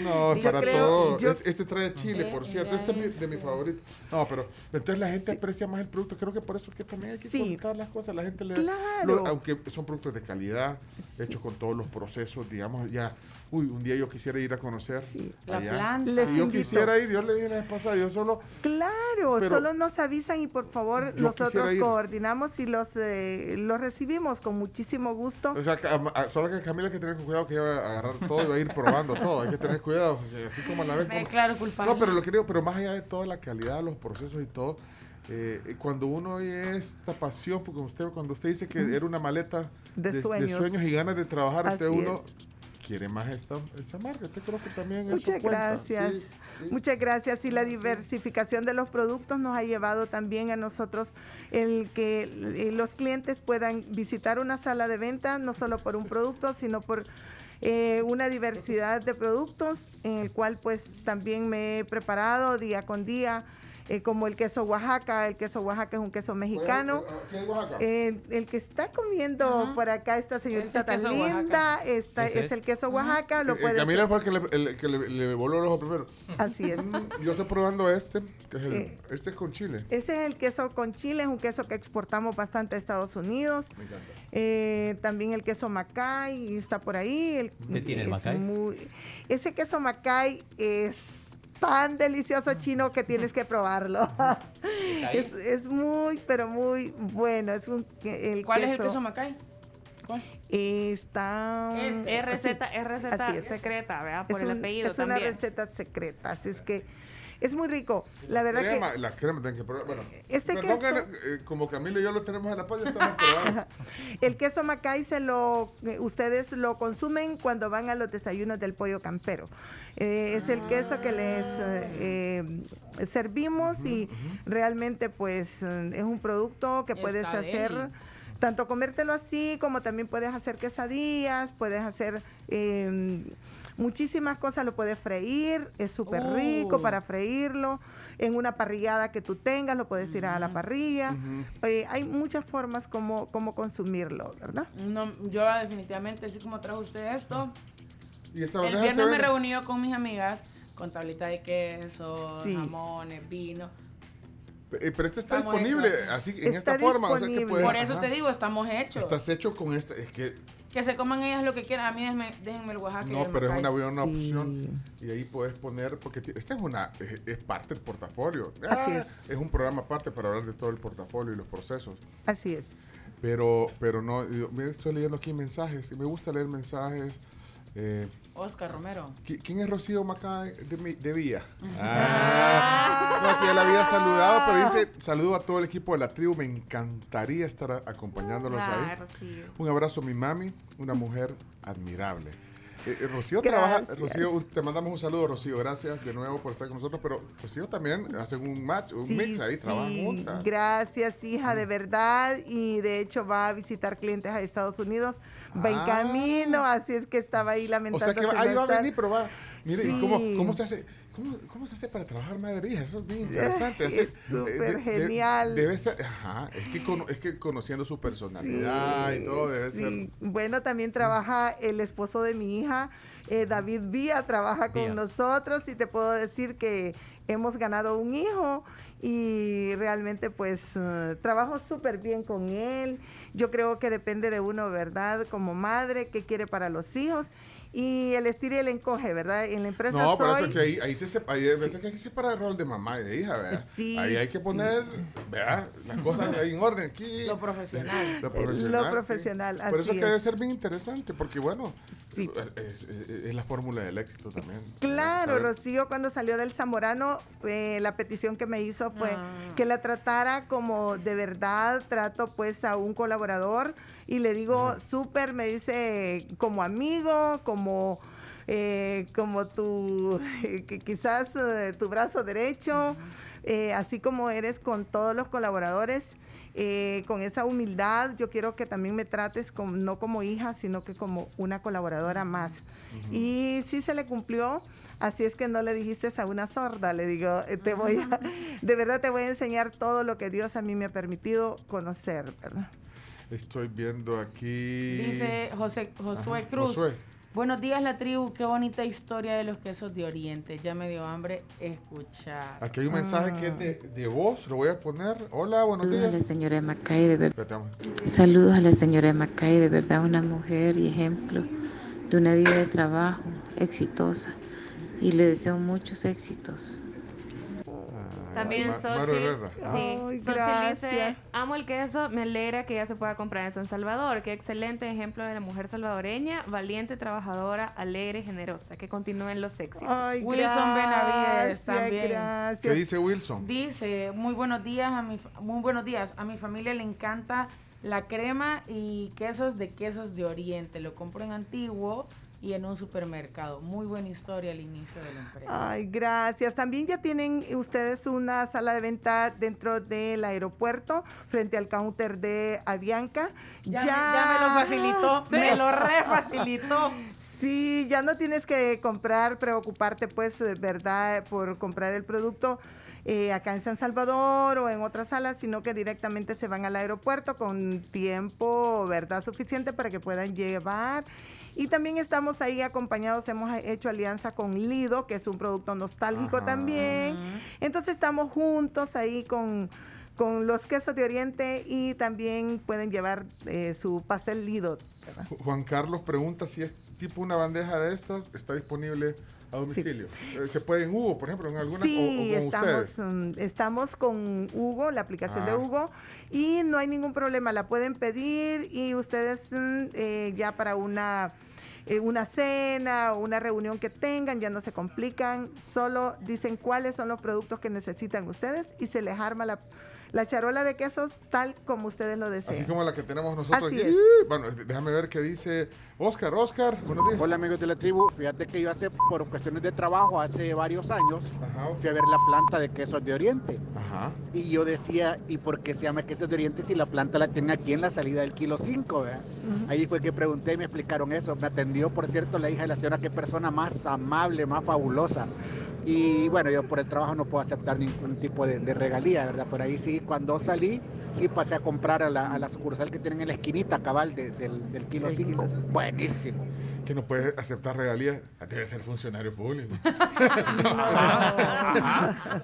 No, Yo para creo- todo. yo- Este, este trae chile, por cierto. Este es mi- de mi favorito. No, pero entonces la gente aprecia más el producto. Creo que por eso es que también hay que Sí. contar las cosas. La gente le Claro. lo- aunque son productos de calidad, hechos con todos los procesos, digamos, ya. Uy, un día yo quisiera ir a conocer. La allá. planta. Les Si yo invito. quisiera ir, yo le dije la vez pasada, yo solo. Claro, solo nos avisan y por favor nosotros coordinamos y los, eh, los recibimos con muchísimo gusto. O sea, a- solo que Camila hay que tener cuidado que ella va a agarrar todo y va a ir probando todo. Hay que tener cuidado, así como la ven. Me como- declaro culpable. No, pero lo que digo, pero más allá de toda la calidad, los procesos y todo, eh, cuando uno oye esta pasión, porque usted, cuando usted dice que era una maleta De sueños. y ganas de trabajar, usted Así uno quiere más esta, marca. Usted creo que también Muchas gracias. sí, sí. Muchas gracias. Y la diversificación de los productos nos ha llevado también a nosotros el que eh, los clientes puedan visitar una sala de venta, no solo por un producto, sino por eh, una diversidad de productos en el cual pues también me he preparado día con día. Eh, como el queso Oaxaca, el queso Oaxaca es un queso mexicano. ¿Qué es Oaxaca? Eh, el que está comiendo por acá esta señorita tan linda, Ese es es. el queso Oaxaca, lo Eh, puede Camila fue el que le, el que le, le voló el ojo primero. Así es. Yo estoy probando este, que es el, Eh, este es con chile. Ese es el queso con chile, es un queso que exportamos bastante a Estados Unidos. Me encanta. Eh, también el queso Macay está por ahí. El, ¿Qué tiene el Macay? muy- ese queso Macay es tan delicioso chino que tienes que probarlo. es, es muy, pero muy bueno. Es un, que- el ¿Cuál es el queso Macay? ¿Cuál? Está... Es receta, sí, es receta así es. secreta, ¿verdad? Por Es el un- apellido es una también. receta secreta, así es que es muy rico. La verdad que... crema, La crema tienen que probar. Bueno, Este que, eh, como Camilo y yo lo tenemos en la paz, ya estamos probando. El queso Macay se lo, eh, ustedes lo consumen cuando van a los desayunos del pollo campero. Eh, es el queso que les servimos y realmente pues es un producto que puedes Está hacer. Tanto comértelo así como también puedes hacer quesadillas, puedes hacer eh, muchísimas cosas, lo puedes freír, es súper Oh. rico para freírlo, en una parrillada que tú tengas, lo puedes tirar a la parrilla. Eh, hay muchas formas como, como consumirlo, ¿verdad? No, yo definitivamente, así como trajo usted esto, Y esta el viernes me reuní con mis amigas con tablita de queso, Sí. jamones, vino. Eh, Pero este está Estamos disponible hechos. así, en Está esta forma. O sea que puedes, Por eso ajá. te digo, estamos hechos. Estás hecho con este. Es que, Que se coman ellas lo que quieran. A mí déjenme, déjenme el Oaxaca. no, pero es una buena Sí. opción. Y ahí puedes poner. Porque ti- esta es una. Es, es parte del portafolio. Así Ah, es. un programa aparte para hablar de todo el portafolio y los procesos. Así es. Pero, pero no. yo- estoy leyendo aquí mensajes. Y me gusta leer mensajes. Eh, Oscar Romero. ¿qui- ¿Quién es Rocío Macay de, de Villa? Ah, no, aquí ya la había saludado, pero dice, saludo a todo el equipo de la tribu, me encantaría estar acompañándolos ahí. Sí. Un abrazo a mi mami, una mujer admirable. Eh, eh, Rocío trabaja. Rocío, te mandamos un saludo, Rocío, gracias de nuevo por estar con nosotros, pero Rocío también hacen un match, un Sí, mix ahí, trabajan sí. juntas. Gracias, hija, de verdad. Y de hecho va a visitar clientes a Estados Unidos. Va en Ah. camino, así es que estaba ahí O lamentándose. sea que va- ahí va a venir, pero va. Mire, ¿y Sí. cómo, cómo se hace? ¿Cómo, cómo se hace para trabajar madre hija? Eso es bien interesante. Es súper de- genial. debe ser, ajá, es que, es que conociendo su personalidad y todo debe Sí. ser... Bueno, también trabaja el esposo de mi hija, eh, David Vía, trabaja con Vía. nosotros y te puedo decir que hemos ganado un hijo y realmente pues eh, trabajo súper bien con él. Yo creo que depende de uno, ¿verdad? Como madre, qué quiere para los hijos. Y el estira y el encoge, ¿verdad? En la empresa No, por eso soy- es que ahí, ahí se sepa, hay veces que hay que separar el rol de mamá y de hija, ¿verdad? Sí, ahí hay que sí. poner, ¿verdad? Las cosas ahí en orden aquí. Lo profesional. Lo profesional. Lo sí. profesional, Por eso es que debe ser bien interesante, porque bueno, es, es- es la fórmula del éxito también. Claro, Rocío cuando salió del Zamorano, eh, la petición que me hizo fue Ah. que la tratara como de verdad trato pues a un colaborador y le digo súper, me dice como amigo, como eh, como tu que quizás eh, tu brazo derecho, eh, así como eres con todos los colaboradores. eh, con esa humildad, yo quiero que también me trates como, no como hija, sino que como una colaboradora más. Y sí se le cumplió, así es que no le dijiste a una sorda, le digo, eh, te voy a, de verdad te voy a enseñar todo lo que Dios a mí me ha permitido conocer, ¿verdad? Estoy viendo aquí. Dice José, Josué Ajá, Cruz. Josué. Buenos días, la tribu. Qué bonita historia de los quesos de Oriente. Ya me dio hambre escuchar. Aquí hay un mensaje que es de, de voz, lo voy a poner. Hola, buenos Saludos a la días. señora Macay, de verdad. Saludos a la señora Macay, de verdad una mujer y ejemplo de una vida de trabajo exitosa. Y le deseo muchos éxitos. También Xochitl, sí, Xochitl dice, amo el queso, me alegra que ya se pueda comprar en San Salvador. Qué excelente ejemplo de la mujer salvadoreña, valiente, trabajadora, alegre, generosa. Que continúen los éxitos. Ay, Wilson Benavides también. gracias. ¿Qué dice Wilson? Dice, muy buenos días a mi muy buenos días. A mi familia le encanta la crema y quesos de quesos de Oriente. Lo compro en Antiguo y en un supermercado. Muy buena historia al inicio de la empresa. Ay, gracias. También ya tienen ustedes una sala de venta dentro del aeropuerto, frente al counter de Avianca. Ya me- ya me lo facilitó, me lo refacilitó. Sí, ya no tienes que comprar, preocuparte, pues, de verdad, por comprar el producto. eh, acá en San Salvador o en otras salas, sino que directamente se van al aeropuerto con tiempo, ¿verdad? Suficiente para que puedan llevar. Y también estamos ahí acompañados, hemos hecho alianza con Lido, que es un producto nostálgico también. Entonces estamos juntos ahí con, con los quesos de Oriente y también pueden llevar eh, su pastel Lido. ¿verdad? Juan Carlos pregunta si es tipo una bandeja de estas, está disponible a domicilio. Eh, ¿Se puede en Hugo, por ejemplo, en algunas o- Sí, o, con estamos, ustedes? estamos con Hugo, la aplicación de Ah. Hugo, y no hay ningún problema, la pueden pedir y ustedes mm, eh, ya para una, eh, una cena o una reunión que tengan, ya no se complican, solo dicen cuáles son los productos que necesitan ustedes y se les arma la, la charola de quesos tal como ustedes lo desean. Así como la que tenemos nosotros Así aquí. es. Bueno, déjame ver qué dice Oscar. Oscar, buenos días. Hola amigos de la tribu, fíjate que yo hace, por cuestiones de trabajo, hace varios años, fui a ver la planta de quesos de Oriente. Y yo decía, ¿y por qué se llama quesos de Oriente si la planta la tiene aquí en la salida del kilo 5? ¿verdad? Ahí fue que pregunté y me explicaron eso. Me atendió, por cierto, la hija de la señora, qué persona más amable, más fabulosa. Y bueno, yo por el trabajo no puedo aceptar ningún tipo de, de regalía, ¿verdad? Por ahí sí, cuando salí, sí pasé a comprar a la, a la sucursal que tienen en la esquinita cabal de- del, del kilo 5. Buenísimo. Que no puede aceptar regalías. Debe ser funcionario público.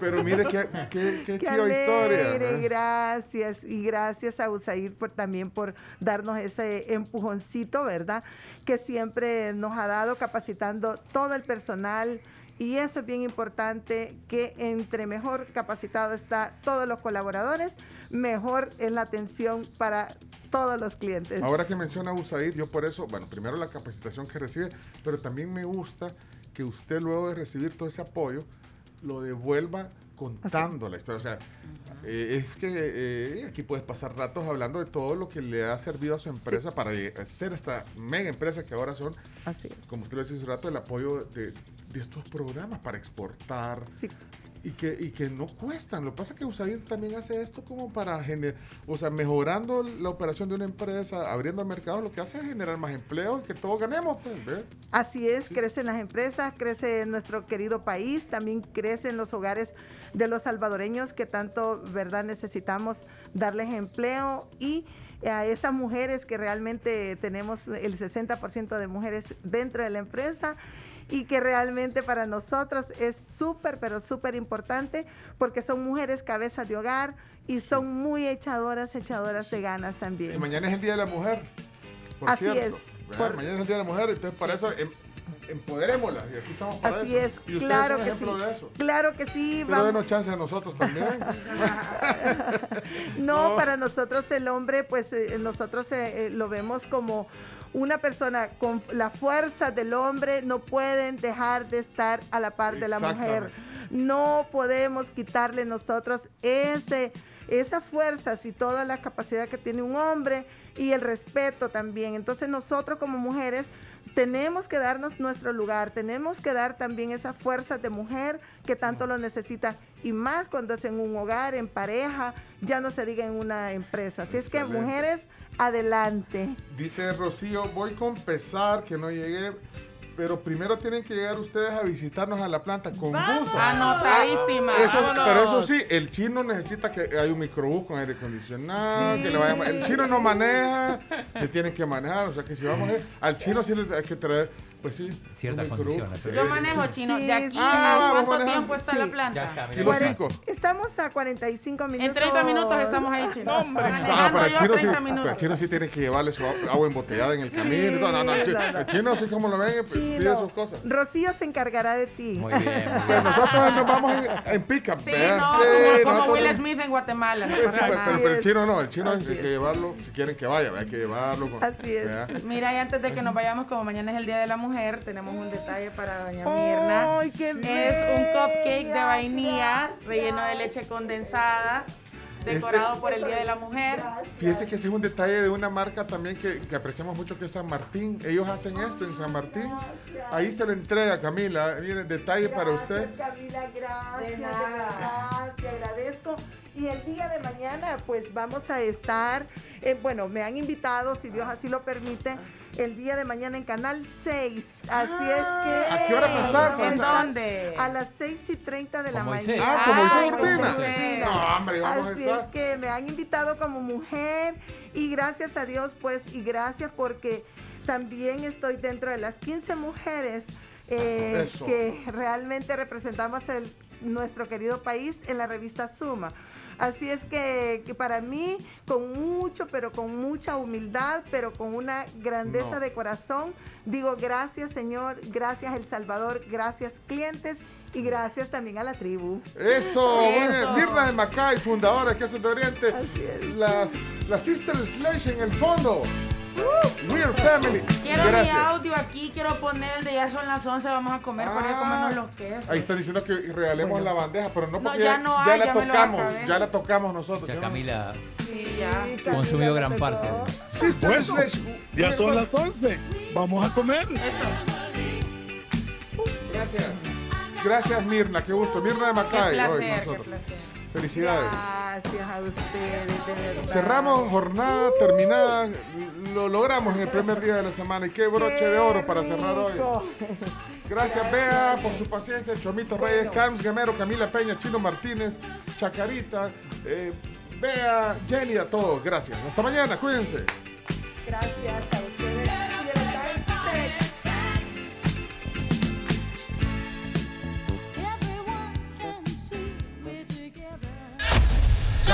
Pero mire qué, qué, qué historia. ¿eh? gracias. Y gracias a Usair por, también por darnos ese empujoncito, ¿verdad? Que siempre nos ha dado capacitando todo el personal. Y eso es bien importante, que entre mejor capacitado está todos los colaboradores, mejor es la atención para todos los clientes. Ahora que menciona USAID, yo por eso, bueno, primero la capacitación que recibe, pero también me gusta que usted luego de recibir todo ese apoyo, lo devuelva contando la historia. O sea, eh, es que eh, aquí puedes pasar ratos hablando de todo lo que le ha servido a su empresa para lle- hacer esta mega empresa que ahora son, como usted lo decía hace rato, el apoyo de, de estos programas para exportar. Y que, y que no cuestan. Lo que pasa es que USAID también hace esto como para generar, o sea, mejorando la operación de una empresa, abriendo mercados, lo que hace es generar más empleo y que todos ganemos. Pues. Así es, crecen las empresas, crece nuestro querido país, también crecen los hogares de los salvadoreños que tanto, ¿verdad?, necesitamos darles empleo y a esas mujeres que realmente tenemos el 60% de mujeres dentro de la empresa y que realmente para nosotros es súper, pero súper importante porque son mujeres cabezas de hogar y son muy echadoras, echadoras de ganas también. Y mañana es el Día de la Mujer. Por Así cierto, es, por- Mañana es el Día de la Mujer, entonces para Sí. eso em- empoderémoslas. Y aquí estamos para Así eso. es, Y ustedes claro son que sí. ejemplo de eso. Claro que sí. Pero denos chance a nosotros también. No, No. para nosotros el hombre, pues eh, nosotros eh, eh, lo vemos como una persona con la fuerza del hombre, no pueden dejar de estar a la par de la mujer. No podemos quitarle nosotros ese, esa fuerza y toda la capacidad que tiene un hombre y el respeto también. Entonces nosotros como mujeres tenemos que darnos nuestro lugar, tenemos que dar también esa fuerza de mujer que tanto lo necesita y más cuando es en un hogar, en pareja, ya no se diga en una empresa. Así es que mujeres, adelante. Dice Rocío, voy con pesar que no llegué, pero primero tienen que llegar ustedes a visitarnos a la planta con Vamos. gusto. Anotadísima. Eso- pero eso sí, el chino necesita que hay un microbús con aire acondicionado, Sí. que le vaya- el chino no maneja, le tienen que manejar, o sea que si vamos a ir, al chino sí le hay que traer, pues sí, Ciertas condiciones. Yo manejo chino. Sí, De aquí Ah, a vamos cuánto manejando. tiempo está Sí. la planta. Ya está. Estamos a 45 minutos. En 30 minutos estamos ahí, chino. Ah, Manejando para el yo chino, sí, 30 para el chino sí tiene que llevarle su agua embotellada en el camino. No, no, no, el chi- no, no. el chino así como lo ven, pues, pide Chino, sus cosas. Rocío se encargará de ti. Muy bien. Pues nosotros nos vamos en, en pick-up, Sí, ¿verdad? no, Sí, como, como Will Smith en Guatemala. No Sí, pasa pero, el chino no, el chino hay que llevarlo, si quieren que vaya, hay que llevarlo. con- Así es. Mira, y antes de que nos vayamos, como mañana es el Día de la Mujer, tenemos un detalle para doña Mirna. ¡Ay, qué es un cupcake de bella! vainilla relleno de leche condensada, decorado Este- por el Día de la Mujer. Fíjese que ese es un detalle de una marca también que, que apreciamos mucho que es San Martín. Ellos hacen esto en San Martín. Ahí se lo entrega Camila. Miren, detalle para usted. Gracias, Camila, gracias, De de, nada. verdad, te agradezco. Y el día de mañana, pues vamos a estar, eh, bueno, me han invitado, si Dios así lo permite, el día de mañana en Canal 6. Así es que... ¿a qué hora va a estar? vamos a ¿En dónde? A las 6 y 30 de la mañana. Ah, Ay, Urbina. Moisés No, hombre, vamos a Así estar. es que me han invitado como mujer y gracias a Dios, pues, y gracias porque también estoy dentro de las 15 mujeres eh, que realmente representamos el, nuestro querido país en la revista Suma. Así es que, que para mí, con mucho, pero con mucha humildad, pero con una grandeza No. de corazón, digo gracias Señor, gracias El Salvador, gracias clientes y gracias también a la tribu. Eso. Eso. Mirna de Macay, fundadora de Quesos de Oriente. Así es. Las, la Sister Slash en el fondo. We're Family. Quiero mi audio aquí, quiero poner el de ya son las 11, vamos a comer para ir a comernos los quesos. Ahí están diciendo que regalemos Bueno. la bandeja, pero no No, porque ya no ya la ya tocamos, ya la tocamos nosotros. ¿sí no? Camila Sí, ya. Sí, Camila, consumió gran parte. Sister Bueno, Slash. ya son las 11. Vamos a comer. Eso. Gracias. Gracias, Mirna, qué gusto. Mirna de Qué Macay, hoy con placer, qué nosotros. placer. Felicidades. Gracias a ustedes, de verdad. Cerramos jornada terminada, lo logramos en el primer día de la semana y qué broche de oro para cerrar hoy. Gracias Bea por su paciencia, Chomito Reyes, Carlos Gamero, Camila Peña, Chino Martínez, Chacarita, eh, Bea, Jenny, a todos, gracias. Hasta mañana, cuídense. Gracias a ustedes.